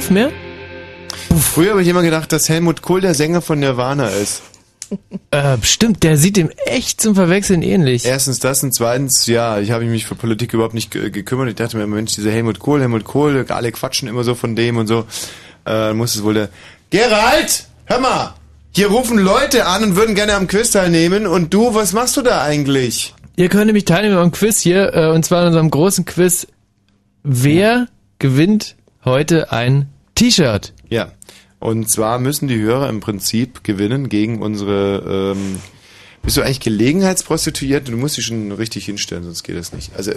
Buff mehr? Früher habe ich immer gedacht, dass Helmut Kohl der Sänger von Nirvana ist. Äh, stimmt, der sieht dem echt zum Verwechseln ähnlich. Erstens das und zweitens, ja, ich habe mich für Politik überhaupt nicht ge gekümmert. Ich dachte mir, Mensch, dieser Helmut Kohl, Helmut Kohl, alle quatschen immer so von dem und so. Äh, muss es wohl der... Gerald, hör mal, hier rufen Leute an und würden gerne am Quiz teilnehmen und du, was machst du da eigentlich? Ihr könnt nämlich teilnehmen am Quiz hier, äh, und zwar in unserem großen Quiz. Wer gewinnt heute ein T-Shirt? Ja. Und zwar müssen die Hörer im Prinzip gewinnen gegen unsere. Ähm, bist du eigentlich Gelegenheitsprostituierte? Du musst dich schon richtig hinstellen, sonst geht das nicht. Also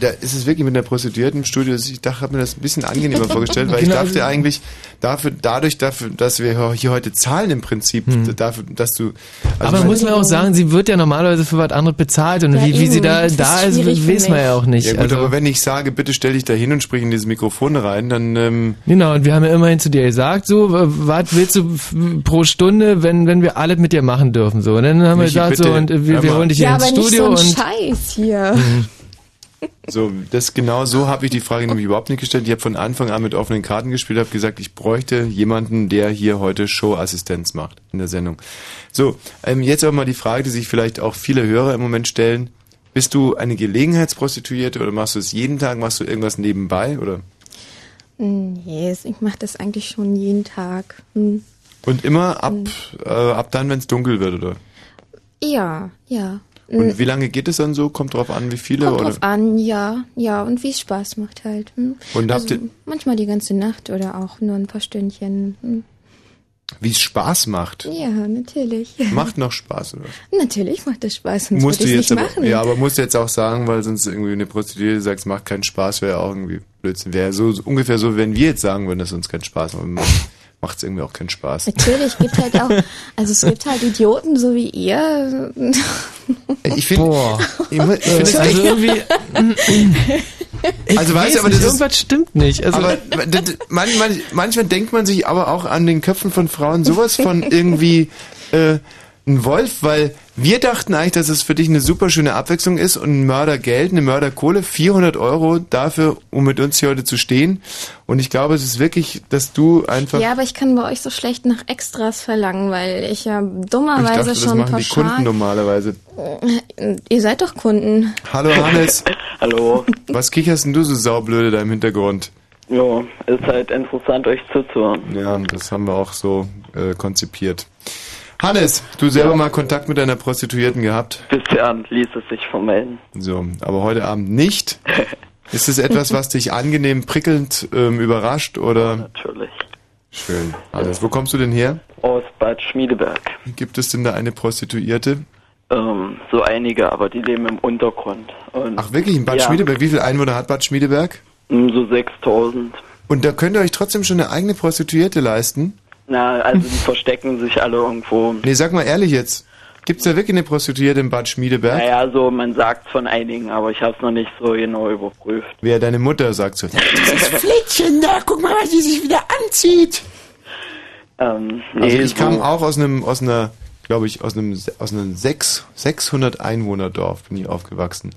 da ist es wirklich mit der Prostituierten im Studio. Ich dachte, habe mir das ein bisschen angenehmer vorgestellt, weil ich Genau. dachte eigentlich, dafür, dadurch, dafür, dass wir hier heute zahlen im Prinzip, dafür, dass du. also Aber muss man auch sagen, sie wird ja normalerweise für was anderes bezahlt und Ja, wie, wie sie da, da ist, weiß man ja auch nicht. Ja gut, also, aber wenn ich sage, bitte stell dich da hin und sprich in dieses Mikrofon rein, dann ähm, Genau, und wir haben ja immerhin zu dir gesagt, so, was willst du pro Stunde, wenn, wenn wir alles mit dir machen dürfen, so. Und dann haben wir Gesagt, so, und äh, wir, wir holen dich hier Ja, ins aber nicht so Studio ein und. Scheiß hier. So, das genau so habe ich die Frage nämlich überhaupt nicht gestellt. Ich habe von Anfang an mit offenen Karten gespielt, habe gesagt, ich bräuchte jemanden, der hier heute Showassistenz macht in der Sendung. So, ähm, jetzt aber mal die Frage, die sich vielleicht auch viele Hörer im Moment stellen. Bist du eine Gelegenheitsprostituierte oder machst du es jeden Tag? Machst du irgendwas nebenbei oder? Nee, ich mache das eigentlich schon jeden Tag. Hm. Und immer ab, äh, ab dann, wenn es dunkel wird, oder? Ja, ja. Und wie lange geht es dann so? Kommt drauf an, wie viele? Kommt oder? drauf an, ja, ja, und wie es Spaß macht halt. Hm. Und habt also, ihr- manchmal die ganze Nacht oder auch nur ein paar Stündchen. Hm. Wie es Spaß macht. Ja, natürlich. Macht noch Spaß, oder? Natürlich macht das Spaß, sonst musst du jetzt nicht aber, machen. ja, aber musst du jetzt auch sagen, weil sonst irgendwie eine Prostituierte sagt, es macht keinen Spaß, wäre auch irgendwie Blödsinn. Wäre so so ungefähr so, wenn wir jetzt sagen würden, dass es uns keinen Spaß macht, macht es irgendwie auch keinen Spaß. Natürlich, gibt halt auch, also es gibt halt Idioten so wie ihr. Ich finde, es Also irgendwie- Also Ich weißt du, weiß aber nicht, das ist, irgendwas stimmt nicht. Also, aber man, man, manchmal denkt man sich aber auch an den Köpfen von Frauen sowas von irgendwie äh, ein Wolf, weil wir dachten eigentlich, dass es für dich eine super schöne Abwechslung ist und ein Mördergeld, eine Mörderkohle, 400 Euro dafür, um mit uns hier heute zu stehen. Und ich glaube, es ist wirklich, dass du einfach... Ja, aber ich kann bei euch so schlecht nach Extras verlangen, weil ich ja ich dummerweise dachte, das schon machen die Kunden normalerweise. Ihr seid doch Kunden. Hallo Hannes. Hallo. Was kicherst denn du so saublöde da im Hintergrund? Ja, ist halt interessant, euch zuzuhören. Ja, das haben wir auch so äh, konzipiert. Hannes, du selber mal Kontakt mit einer Prostituierten gehabt? Bisher ließ es sich vermelden. So, aber heute Abend nicht. Ist es etwas, was dich angenehm prickelnd ähm, überrascht oder? Natürlich. Schön. Hannes, wo kommst du denn her? Aus Bad Schmiedeberg. Gibt es denn da eine Prostituierte? Ähm, so einige, aber die leben im Untergrund. Und Ach wirklich, in Bad Ja. Schmiedeberg? Wie viele Einwohner hat Bad Schmiedeberg? Mm, So 6000. Und da könnt ihr euch trotzdem schon eine eigene Prostituierte leisten? Na, also die verstecken sich alle irgendwo. Nee, sag mal ehrlich jetzt. Gibt's da wirklich eine Prostituierte in Bad Schmiedeberg? Naja, so man sagt von einigen, aber ich habe es noch nicht so genau überprüft. Wer deine Mutter sagt so. Flittchen da, guck mal, was sie sich wieder anzieht. Ähm, Also nee, ich kam auch aus einem, aus einer, glaube ich, aus einem, aus einem sechs, 600 Einwohnerdorf bin ich aufgewachsen.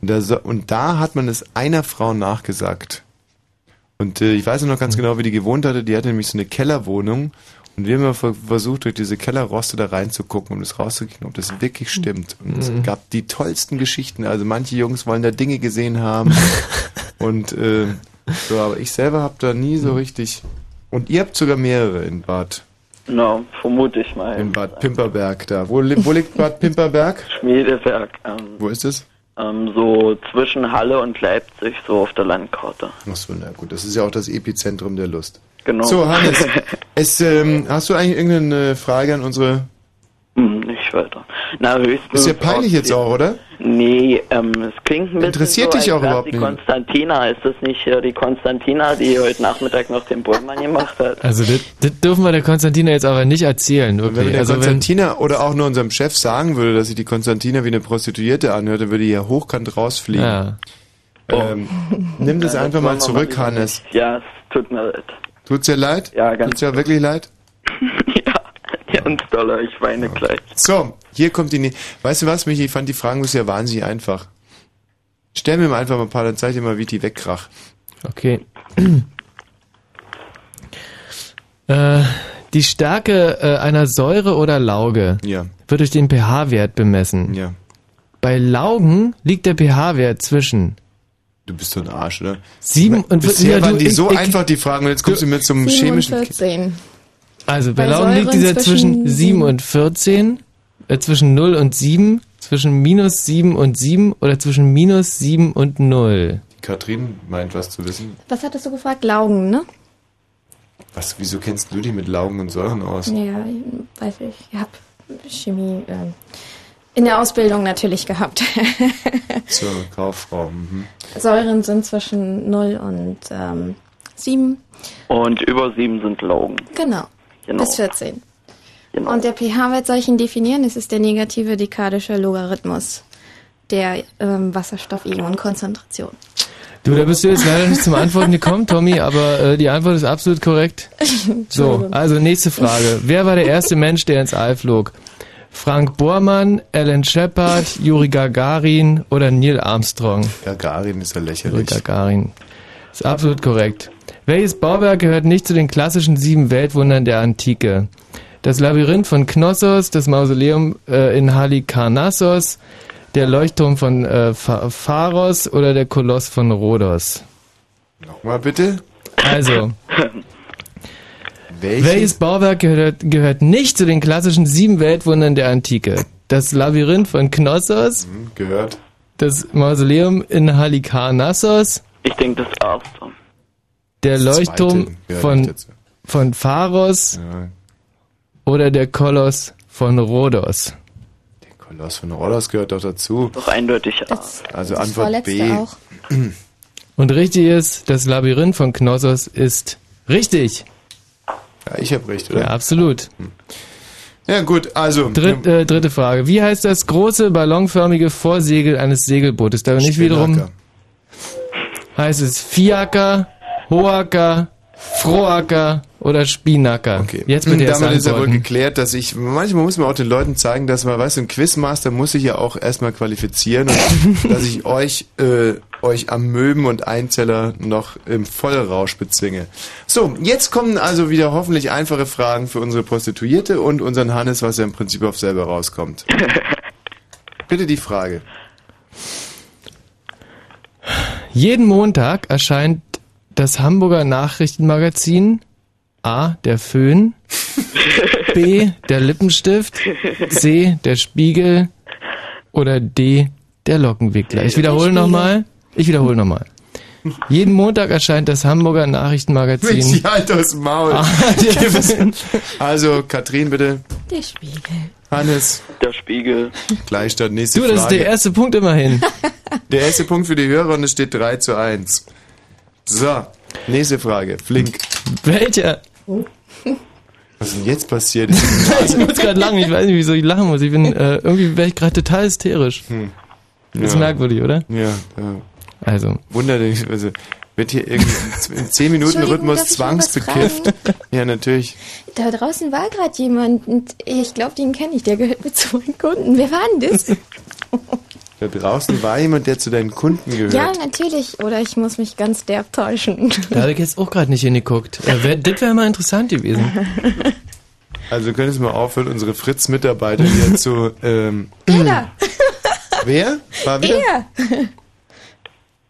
Und da, und da hat man es einer Frau nachgesagt. Und äh, ich weiß noch ganz genau, wie die gewohnt hatte. Die hatte nämlich so eine Kellerwohnung. Und wir haben immer ver- versucht, durch diese Kellerroste da reinzugucken, um das rauszukriegen, ob das wirklich stimmt. Und es Mhm. gab die tollsten Geschichten. Also manche Jungs wollen da Dinge gesehen haben. und äh, so, aber ich selber habe da nie so richtig. Und ihr habt sogar mehrere in Bad. Na, vermute ich mal. In Bad Pimperberg da. Wo, wo liegt Bad Pimperberg? Schmiedeberg. Ähm, Wo ist es? Ähm, so zwischen Halle und Leipzig, so auf der Landkarte. Achso, na gut, das ist ja auch das Epizentrum der Lust. Genau. So, Hannes, es, ähm, hast du eigentlich irgendeine Frage an unsere... Hm, nicht weiter. Na, höchstens. Ist ja peinlich jetzt auch, oder? Nee, ähm, es klingt ein bisschen Interessiert so, dich auch überhaupt die nicht. Konstantina, ist das nicht hier die Konstantina, die heute Nachmittag noch den Bullmann gemacht hat? also das, das dürfen wir der Konstantina jetzt aber nicht erzählen, Wenn wirklich. wir der Also wenn, Konstantina oder auch nur unserem Chef sagen würde, dass sich die Konstantina wie eine Prostituierte anhört, dann würde die ja hochkant rausfliegen. Ja. Ähm, nimm das Ja, einfach mal wollen wir zurück, lieber Hannes. Ja, es tut mir leid. Tut's dir leid? Ja, ganz Tut's dir wirklich leid? Ganz doller, ich weine gleich. So, hier kommt die... Ne weißt du was, Michi? Ich fand die Fragen bisher wahnsinnig einfach. Stell mir mal einfach mal ein paar, dann zeig dir mal, wie ich die wegkrach. Okay. äh, die Stärke äh, einer Säure oder Lauge Ja. wird durch den pH-Wert bemessen. Ja. Bei Laugen liegt der pH-Wert zwischen Du bist so ein Arsch, oder? Sieben und- Bisher ja, waren die ich- so ich- einfach, die Fragen, und jetzt kommst du mit zum chemischen... 14. Also bei, Bei Laugen liegt dieser zwischen zwischen 7 und 14, äh, zwischen 0 und 7, zwischen minus 7 und 7 oder zwischen minus 7 und 0. Katrin meint was zu wissen. Was hattest du gefragt? Laugen, ne? Was, wieso kennst du dich mit Laugen und Säuren aus? Ja, weiß ich. Ich habe Chemie ähm, in der Ausbildung natürlich gehabt. Zur Kauffrau. Mhm. Säuren sind zwischen 0 und ähm, 7. Und über sieben sind Laugen. Genau. Genau. Bis 14. Und der pH-Wert soll ich ihn definieren? Es ist der negative dekadische Logarithmus der ähm, Wasserstoffionenkonzentration. Du, da bist du jetzt leider nicht zum Antworten gekommen, Tommy, aber äh, die Antwort ist absolut korrekt. So, also nächste Frage. Wer war der erste Mensch, der ins All flog? Frank Bormann, Alan Shepard, Juri Gagarin oder Neil Armstrong? Gagarin ist ja Juri lächerlich. Gagarin. Ist absolut korrekt. Welches Bauwerk gehört nicht zu den klassischen sieben Weltwundern der Antike? Das Labyrinth von Knossos, das Mausoleum äh, in Halikarnassos, der Leuchtturm von äh, Pha- Pharos oder der Koloss von Rhodos? Nochmal bitte. Also, Welches? welches Bauwerk gehört, gehört nicht zu den klassischen sieben Weltwundern der Antike? Das Labyrinth von Knossos, Hm, Gehört. das Mausoleum in Halikarnassos, Ich denke das erste. Der Leuchtturm von, von Pharos Ja. oder der Koloss von Rhodos? Koloss von Rhodos gehört doch dazu. Doch eindeutig A. Also das Antwort B. auch. Und richtig ist, das Labyrinth von Knossos ist richtig. Ja, ich habe recht, oder? Ja, absolut. Ja, gut, also. Dritt, äh, dritte Frage. Wie heißt das große ballonförmige Vorsegel eines Segelbootes? Da bin ich wiederum. Heißt es Viacker, Hoacker, Frohacker oder Spinacker? Okay. Jetzt bitte erst Damit ist ja wohl geklärt, dass ich, manchmal muss man auch den Leuten zeigen, dass man, weißt du, ein Quizmaster muss sich ja auch erstmal qualifizieren und dass ich euch, äh, euch am Möben und Einzeller noch im Vollrausch bezwinge. So, jetzt kommen also wieder hoffentlich einfache Fragen für unsere Prostituierte und unseren Hannes, was ja im Prinzip auf selber rauskommt. Bitte die Frage. Jeden Montag erscheint das Hamburger Nachrichtenmagazin A. Der Föhn, B. Der Lippenstift, C. Der Spiegel oder D. Der Lockenwickler. Ich wiederhole nochmal. Ich wiederhole nochmal. Jeden Montag erscheint das Hamburger Nachrichtenmagazin. Mensch, halt das Maul. Ah, also, Katrin, bitte. Der Spiegel. Hannes. Der Spiegel. Gleichstand, nächste Du, Frage. das ist der erste Punkt immerhin. Der erste Punkt für die Hörer und es steht 3 zu 1. So, nächste Frage. Flink. Welcher? Was ist denn jetzt passiert? Ich muss gerade lachen, ich weiß nicht, wieso ich lachen muss. Ich bin, äh, irgendwie wäre ich gerade total hysterisch. Hm. Das ist Ja. merkwürdig, oder? Ja, ja. Also. Wunder, also, wird hier irgendwie im 10 Minuten Entschuldigung, Rhythmus darf ich mal was zwangsbekifft? Ja, natürlich. Da draußen war gerade jemand und ich glaube, den kenne ich. Der gehört mit zu meinen Kunden. Wer war denn das? Da draußen war jemand, der zu deinen Kunden gehört. ja, natürlich. Oder ich muss mich ganz derb täuschen. Da habe ich jetzt auch gerade nicht hingeguckt. Äh, wär, das wäre mal interessant gewesen. Also könntest du mal aufhören, unsere Fritz-Mitarbeiter hier zu... Ähm, da. wer? War wieder? Er.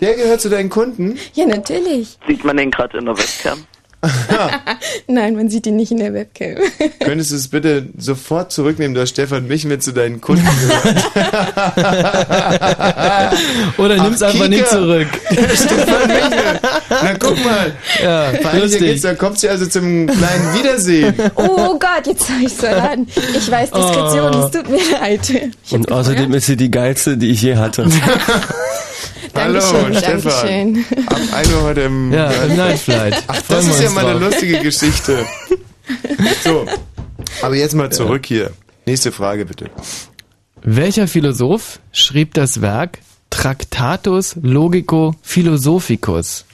Der gehört zu deinen Kunden? Ja, natürlich. Sieht man den gerade in der Webcam? Nein, man sieht ihn nicht in der Webcam. Könntest du es bitte sofort zurücknehmen, dass Stefan mich mit zu deinen Kunden gehört? Oder nimm's Ach, einfach nicht Kika. zurück. Stefan Michel. Na guck mal. Ja, lustig. da kommt sie also zum kleinen Wiedersehen. Oh Gott, jetzt habe ich so an. Ich weiß Diskretion, Oh. es tut mir leid. Und außerdem ist sie die geilste, die ich je hatte. Hallo, Dankeschön, Stefan. Dankeschön. Ab 1 Uhr heute im... Ja, im Night Flight. Ach, das ist ja mal eine lustige Geschichte. So, aber jetzt mal zurück hier. Nächste Frage bitte. Welcher Philosoph schrieb das Werk Tractatus Logico Philosophicus?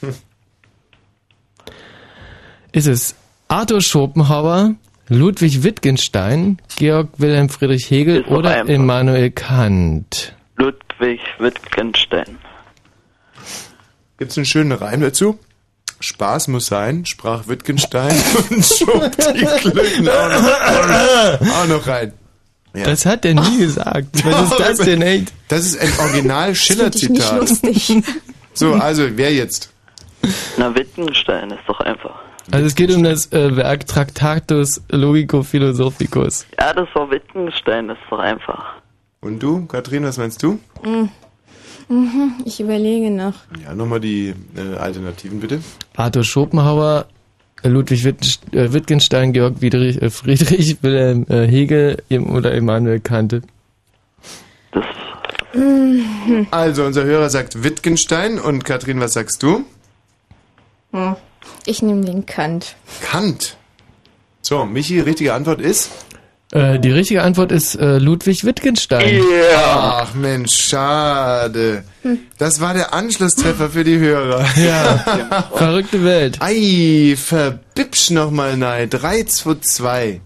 Ist es Arthur Schopenhauer, Ludwig Wittgenstein, Georg Wilhelm Friedrich Hegel oder. Immanuel Kant? Ludwig Wittgenstein. Gibt's einen schönen Reim dazu? Spaß muss sein, sprach Wittgenstein und schob die Klöten auch noch, auch noch rein. Ja. Das hat er nie gesagt. Was ist das denn, ey? Das ist ein original Schiller-Zitat. lustig. So, also, wer jetzt? Na, Wittgenstein ist doch einfach. Also es geht um das äh, Werk Tractatus Logico Philosophicus. Ja, das war Wittgenstein, das ist doch einfach. Und du, Katrin, was meinst du? Mhm. Mhm, Ich überlege noch. Ja, nochmal die äh, Alternativen bitte. Arthur Schopenhauer, äh, Ludwig äh, Wittgenstein, Georg Friedrich, äh, Friedrich Wilhelm äh, Hegel oder Immanuel Kant. Mhm. Also, unser Hörer sagt Wittgenstein und Katrin, was sagst du? Hm. Ich nehme den Kant. Kant. So, Michi, richtige Antwort ist? Äh, die richtige Antwort ist äh, Ludwig Wittgenstein. Ach Mensch, schade. Das war der Anschlusstreffer für die Hörer. Ja, verrückte Welt. Ei, verbibsch nochmal nein. 3, 2, 2.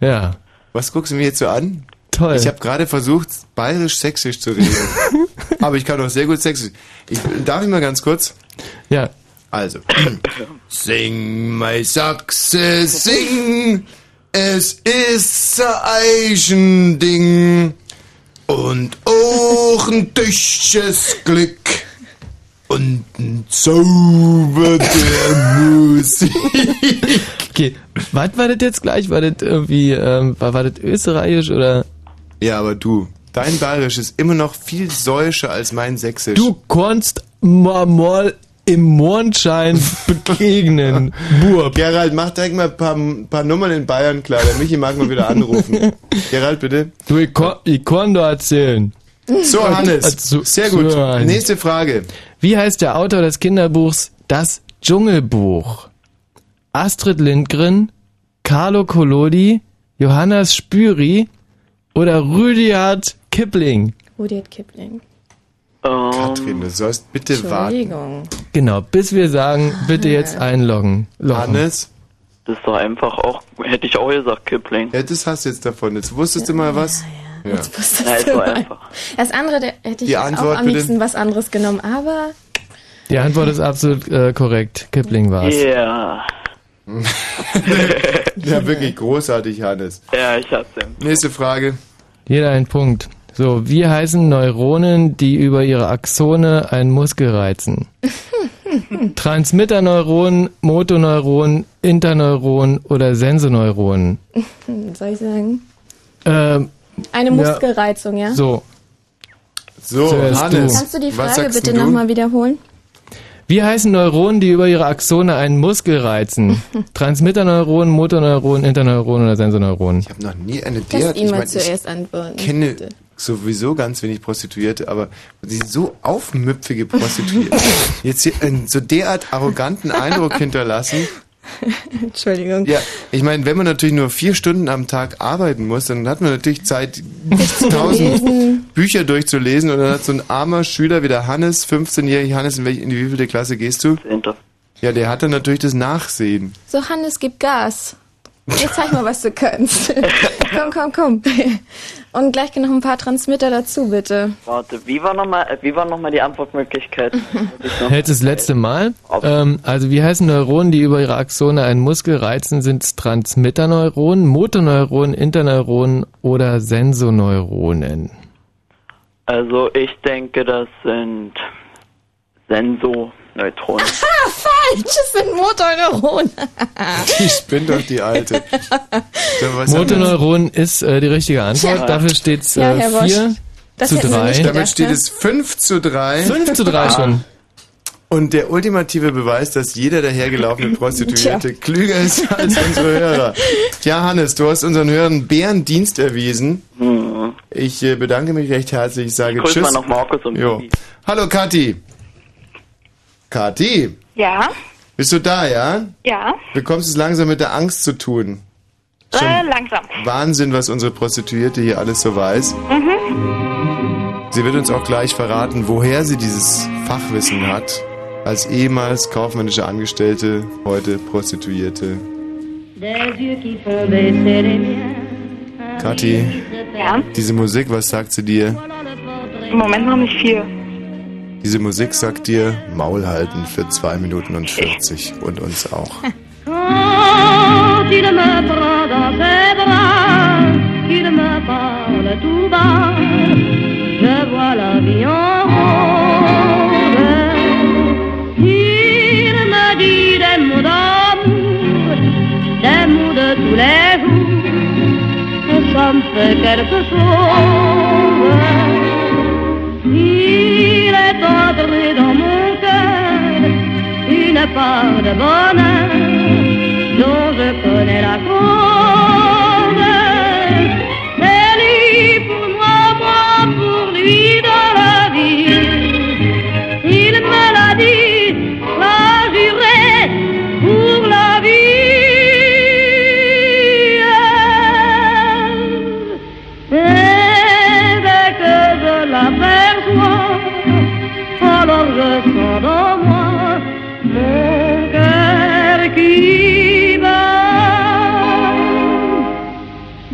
Ja. Was guckst du mir jetzt so an? Toll. Ich habe gerade versucht, bayerisch-sächsisch zu reden. Aber ich kann auch sehr gut sächsisch. Ich, darf ich mal ganz kurz? Ja. Also. Sing, my Sachse, sing. Es ist ein Eichending. Und auch ein tüchtes Glück. Und ein Zauber der Musik. Okay, was war das jetzt gleich? War das irgendwie, ähm, war, war das österreichisch oder? Ja, aber du, dein Bayerisch ist immer noch viel säuischer als mein Sächsisch. Du kannst mal, mal im Mondschein begegnen, Burb. Gerald, mach direkt mal ein paar, paar Nummern in Bayern klar. Der Michi mag mal wieder anrufen. Gerald, bitte. Du, ich kann, ich erzählen. So, Hannes. Also, Sehr gut. so, Hannes. Nächste Frage. Wie heißt der Autor des Kinderbuchs Das Dschungelbuch? Astrid Lindgren, Carlo Collodi, Johannes Spüri oder Rudyard Kipling? Rudyard Kipling. Katrin, du sollst bitte warten. Genau, bis wir sagen, bitte jetzt einloggen. Loggen. Hannes? Das ist doch einfach auch, hätte ich auch gesagt, Kipling. Ja, das hast du jetzt davon. Jetzt wusstest du mal was? Ja. Jetzt wusstest Ja, es du war mal. einfach. Das andere, da hätte ich auch am liebsten was anderes genommen, aber Die Antwort ist absolut äh, korrekt. Kipling war's. Ja. Ja, wirklich großartig, Hannes. Ja, ich ihn. Nächste Frage. Jeder ein Punkt. So, wie heißen Neuronen, die über ihre Axone einen Muskel reizen? Transmitterneuron, Motoneuron, Interneuron oder Senseneuron? soll ich sagen? Ähm, Eine Muskelreizung, ja? So. So, Zuerst Hannes. Kannst du die Frage bitte du? nochmal wiederholen? Wie heißen Neuronen, die über ihre Axone einen Muskel reizen? Transmitterneuron, Motoneuron, Interneuron oder Senseneuron? Ich habe noch nie eine Lass derart. ihn Ich mein, zuerst ich antworten. kenne bitte. Sowieso ganz wenig Prostituierte, aber die sind so aufmüpfige Prostituierte. Jetzt hier einen so derart arroganten Eindruck hinterlassen. Entschuldigung. Ja, ich meine, wenn man natürlich nur vier Stunden am Tag arbeiten muss, dann hat man natürlich Zeit, tausend. Bücher durchzulesen und dann hat so ein armer Schüler wie der Hannes, 15-jähriger Hannes, in, welche, in die wievielte Klasse gehst du? Zehnter. Ja, der hat dann natürlich das Nachsehen. So, Hannes, gib Gas. Jetzt zeig mal, was du kannst. komm, komm, komm. Und gleich noch ein paar Transmitter dazu, bitte. Warte, wie war nochmal, noch mal die Antwortmöglichkeit? Jetzt das letzte Mal. Ähm, also wie heißen Neuronen, die über ihre Axone einen Muskel reizen? Sind es Transmitterneuronen, Motoneuronen, Interneuronen oder Sensoneuronen? Also ich denke, das sind Sensoneutronen. Ah, falsch! Es sind Motorneuronen. Die spinnt doch die Alte. Motoneuron ist äh, die richtige Antwort. Ja. Dafür steht es äh, Herr Wosch, 4 das zu hätten wir 3. nicht Damit gedacht, steht ne? es 5 zu 3. 5 zu 3 schon. Und der ultimative Beweis, dass jeder dahergelaufene Prostituierte klüger ist als unsere Hörer. Tja, Hannes, du hast unseren Hörern Bärendienst erwiesen. Ich äh, bedanke mich recht herzlich. Ich sage Grüß Tschüss. mal noch Markus und jo. Hallo, Kathi. Kathi, Ja, bist du da, ja? ja, Bekommst es langsam mit der Angst zu tun? äh, langsam. Wahnsinn, was unsere Prostituierte hier alles so weiß. Mhm. Sie wird uns auch gleich verraten, woher sie dieses Fachwissen hat. Als ehemals kaufmännische Angestellte, heute Prostituierte. Kathi, Ja, diese Musik, was sagt sie dir? im Moment noch nicht viel. Diese Musik sagt dir Maul halten für 2 Minuten und 40 und uns auch. Ça me fait quelque chose. Est entré dans mon cœur une part de bonheur dont je connais la cause. C'est lui pour moi, moi pour lui dans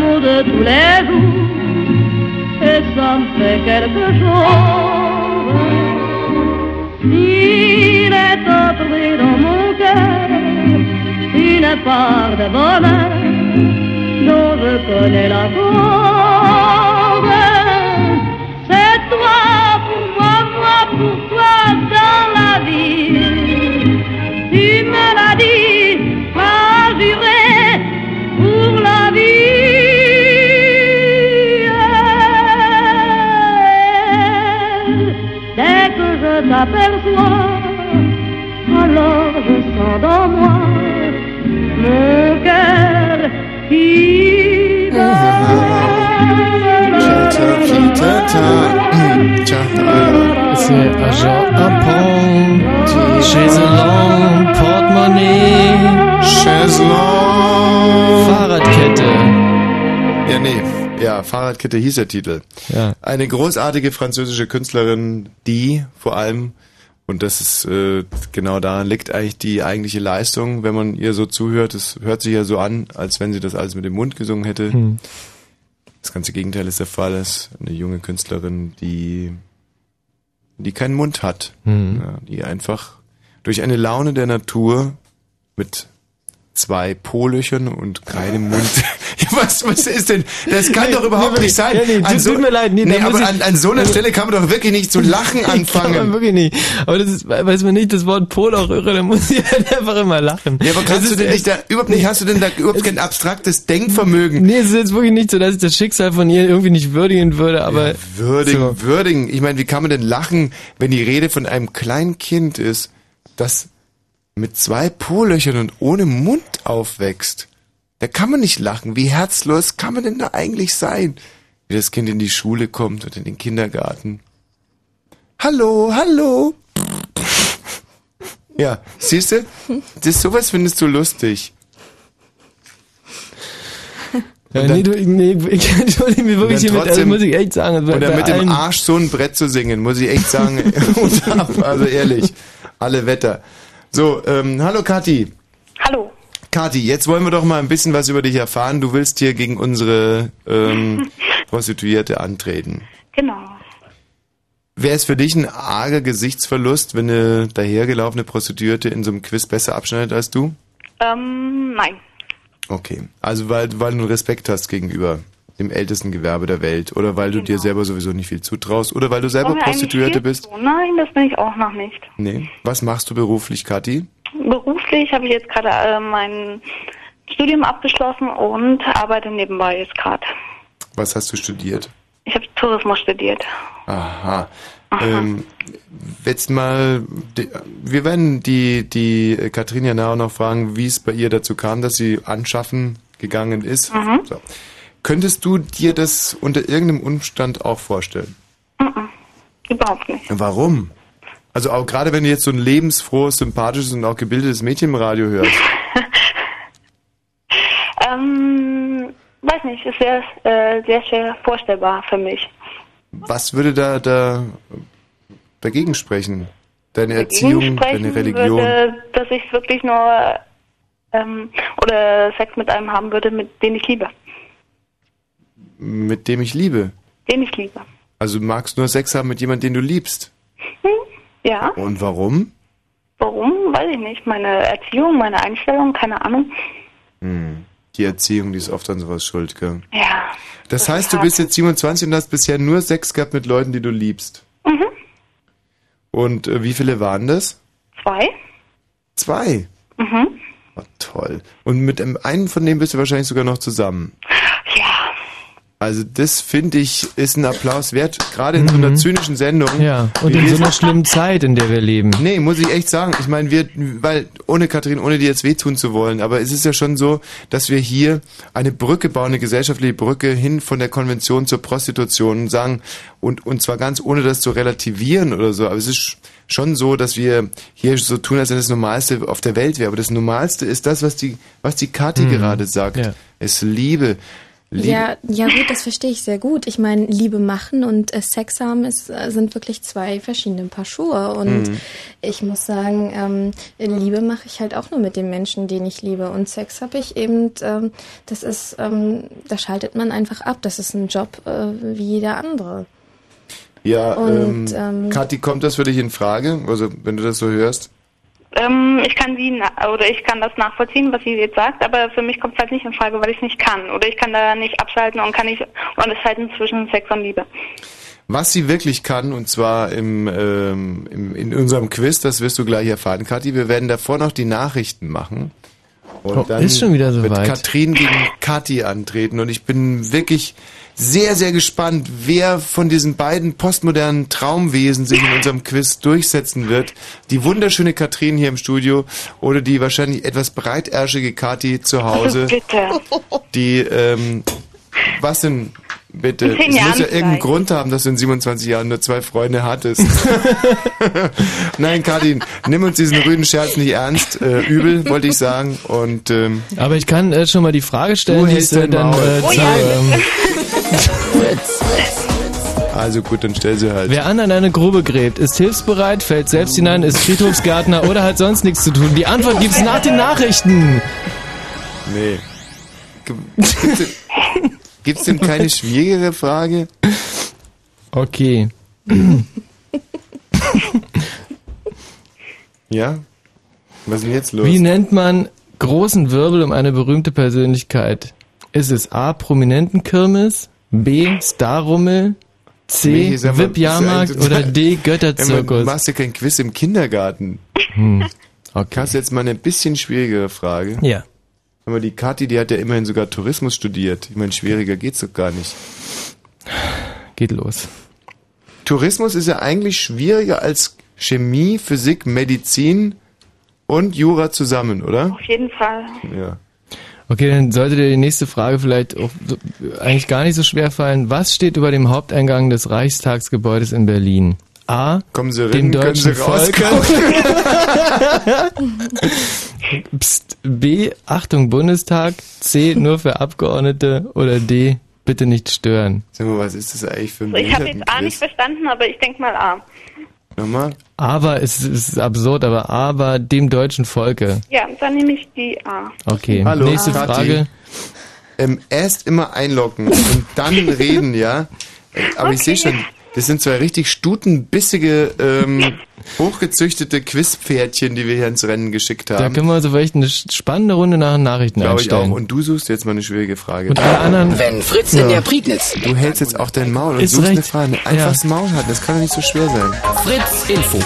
mots de tous les jours, et ça me fait quelque chose. Il est entré dans mon cœur une part de bonheur dont je connais la cause. C'est toi pour moi, moi pour toi dans la vie. Tu me l'as dit, dans moi mon cœur qui C'est agent apprend, chez Along, Portemonnaie, Chaiselong. Fahrradkette. Ja, nee. Ja, Fahrradkette hieß der Titel. Ja. Eine großartige französische Künstlerin, die vor allem, und das ist äh, genau daran liegt eigentlich die eigentliche Leistung, wenn man ihr so zuhört. Es hört sich ja so an, als wenn sie das alles mit dem Mund gesungen hätte. Hm. Das ganze Gegenteil ist der Fall. Es ist eine junge Künstlerin, die die keinen Mund hat, Hm. ja, die einfach durch eine Laune der Natur mit zwei Po-Löchern und keinem Mund. Ja, was, was ist denn? Das kann Nee, doch überhaupt nee, nicht sein. ja, nee, tut- tut mir leid, nee, nee da aber an, an so einer Stelle kann man doch wirklich nicht zu lachen Kann man anfangen. wirklich nicht. Aber das ist, weiß man nicht das Wort Pol auch irre, dann muss ich halt einfach immer lachen. Ja, aber kannst Das du denn nicht da, überhaupt nicht, hast du denn da überhaupt kein abstraktes Denkvermögen? Nee, es ist jetzt wirklich nicht so, dass ich das Schicksal von ihr irgendwie nicht würdigen würde, aber Würdigen, so. würdigen. Ich meine, wie kann man denn lachen, wenn die Rede von einem kleinen Kind ist, das mit zwei Po-Löchern und ohne Mund aufwächst? Da kann man nicht lachen. Wie herzlos kann man denn da eigentlich sein? Wie das Kind in die Schule kommt und in den Kindergarten. Hallo, hallo. Ja, siehst du? Das sowas findest du lustig. Ja, nee, du, nee, ich entschuldige mich wirklich Und dann hiermit, also muss ich echt sagen. bei- Oder mit dem allen- Arsch so ein Brett zu singen, muss ich echt sagen. Also ehrlich, alle Wetter. So, ähm, hallo Kathi. Hallo. Kathi, jetzt wollen wir doch mal ein bisschen was über dich erfahren. Du willst hier gegen unsere ähm, Prostituierte antreten. Genau. Wäre es für dich ein arger Gesichtsverlust, wenn eine dahergelaufene Prostituierte in so einem Quiz besser abschneidet als du? Ähm, nein. Okay. Also weil, weil du Respekt hast gegenüber dem ältesten Gewerbe der Welt oder weil du dir selber sowieso nicht viel zutraust oder weil du selber Prostituierte bist? Nein, das bin ich auch noch nicht. Nee. Was machst du beruflich, Kathi? Beruflich habe ich jetzt gerade äh, mein Studium abgeschlossen und arbeite nebenbei jetzt gerade. Was hast du studiert? Ich habe Tourismus studiert. Aha. Ähm, jetzt mal, wir werden die, die Katrin ja nachher noch fragen, wie es bei ihr dazu kam, dass sie anschaffen gegangen ist. Mhm. So. Könntest du dir das unter irgendeinem Umstand auch vorstellen? Mhm. Überhaupt nicht. Warum? Also auch gerade wenn du jetzt so ein lebensfrohes, sympathisches und auch gebildetes Mädchen im Radio hörst. Ähm, weiß nicht, ist sehr, äh, sehr schwer vorstellbar für mich. Was würde da, da dagegen sprechen? Deine Dagegen Erziehung, sprechen deine Religion? Würde, dass ich wirklich nur ähm, oder Sex mit einem haben würde, mit den ich liebe. Mit dem ich liebe. Den ich liebe. Also du magst nur Sex haben mit jemandem, den du liebst. Ja, Und warum? warum? Weiß ich nicht. Meine Erziehung, meine Einstellung, keine Ahnung. Hm. Die Erziehung, die ist oft an sowas schuld, gell? Ja. Das heißt, du bist jetzt 27 und hast bisher nur Sex gehabt mit Leuten, die du liebst. Mhm. Und äh, wie viele waren das? Zwei? Zwei. Mhm. Oh, toll. Und mit einem von denen bist du wahrscheinlich sogar noch zusammen. Ja. Also das finde ich ist ein Applaus wert, gerade in so einer zynischen Sendung. Mhm. Ja, und in so einer schlimmen Zeit, in der wir leben. Nee, muss ich echt sagen. Ich meine, wir, weil, ohne Kathrin, ohne dir jetzt wehtun zu wollen, aber es ist ja schon so, dass wir hier eine Brücke bauen, eine gesellschaftliche Brücke hin von der Konvention zur Prostitution und sagen, und, und zwar ganz ohne das zu relativieren oder so, aber es ist schon so, dass wir hier so tun, als wenn das Normalste auf der Welt wäre. Aber das Normalste ist das, was die, was die Kathi Mhm. gerade sagt. Es Liebe. Liebe. Ja, ja gut, das verstehe ich sehr gut. Ich meine, Liebe machen und äh, Sex haben ist, äh, sind wirklich zwei verschiedene Paar Schuhe. Und Mhm. ich muss sagen, ähm, Liebe mache ich halt auch nur mit den Menschen, den ich liebe. Und Sex habe ich eben, ähm, das ist, ähm, da schaltet man einfach ab. Das ist ein Job äh, wie jeder andere. Ja, Und, ähm, ähm, Kathi, kommt das für dich in Frage? Also, wenn du das so hörst? Ähm, ich kann sie oder ich kann das nachvollziehen, was sie jetzt sagt, aber für mich kommt es halt nicht in Frage, weil ich es nicht kann. Oder ich kann da nicht abschalten und kann nicht unterscheiden zwischen Sex und Liebe. Was sie wirklich kann, und zwar im, ähm, im, in unserem Quiz, das wirst du gleich erfahren, Kathi. Wir werden davor noch die Nachrichten machen. Und Oh, ist schon wieder wird soweit. Katrin gegen Kathi antreten. Und ich bin wirklich sehr, sehr gespannt, wer von diesen beiden postmodernen Traumwesen sich in unserem Quiz durchsetzen wird. Die wunderschöne Katrin hier im Studio oder die wahrscheinlich etwas breitärschige Kathi zu Hause. Bitte. Die, ähm, was denn bitte? Es muss ja irgendeinen. Grund haben, dass du in 27 Jahren nur zwei Freunde hattest. Nein, Katin, nimm uns diesen rüden Scherz nicht ernst. Äh, übel, wollte ich sagen. Und ähm, Aber ich kann äh, schon mal die Frage stellen, Du die äh, dein dann äh, Oh zu, ja. ähm, also gut, dann stell sie halt. Wer an eine Grube gräbt, ist hilfsbereit, fällt selbst hinein, ist Friedhofsgärtner oder hat sonst nichts zu tun. Die Antwort gibt's nach den Nachrichten. Nee. Ge- Gibt's denn, gibt's denn keine schwierigere Frage? Okay. Ja? Was ist denn jetzt los? Wie nennt man großen Wirbel um eine berühmte Persönlichkeit? Ist es A. Prominentenkirmes, B. Starrummel, C. Nee, VIP-Jahrmarkt oder D. Du Götterzirkus? machst ja kein Quiz im Kindergarten. Hm. Okay. Hast du jetzt mal eine bisschen schwierigere Frage? Ja. Aber die Kathi, die hat ja immerhin sogar Tourismus studiert. Ich meine, schwieriger geht's doch gar nicht. Geht los. Tourismus ist ja eigentlich schwieriger als Chemie, Physik, Medizin und Jura zusammen, oder? Auf jeden Fall. Ja. Okay, dann sollte dir die nächste Frage vielleicht auch so, eigentlich gar nicht so schwer fallen. Was steht über dem Haupteingang des Reichstagsgebäudes in Berlin? A. Kommen Sie rein, dem können deutschen rauskommen. Psst, B. Achtung Bundestag. C. Nur für Abgeordnete. Oder D. Bitte nicht stören. Sag mal, was ist das eigentlich für ein Ich habe jetzt A nicht verstanden, aber ich denke mal A. Nochmal? Aber es ist absurd, aber aber dem deutschen Volke. Ja, dann nehme ich die A. Okay, Hallo, nächste Kathi. Frage. Ähm, erst immer einloggen und dann reden, ja? Äh, Aber ich sehe schon, das sind zwei richtig stutenbissige, ähm, hochgezüchtete Quizpferdchen, die wir hier ins Rennen geschickt Da haben. können wir also vielleicht eine spannende Runde nach den Nachrichten Glaube ich auch. einstellen. Und du suchst jetzt mal eine schwierige Frage. Und alle anderen- Wenn Fritz in der Prignitz. Du hältst jetzt auch dein Maul und Ist suchst eine recht. Frage. Einfach Ja. das Maul halten, das kann doch nicht so schwer sein. Fritz Info.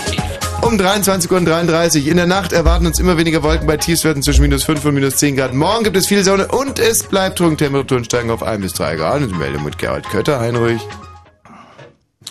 Um 23.33 Uhr. In der Nacht erwarten uns immer weniger Wolken bei Tiefswerten zwischen minus 5 und minus 10 Grad. Morgen gibt es viel Sonne und es bleibt trocken. Temperaturen steigen auf 1 bis 3 Grad. Und ich melde mit Gerhard Kötter, Heinrich.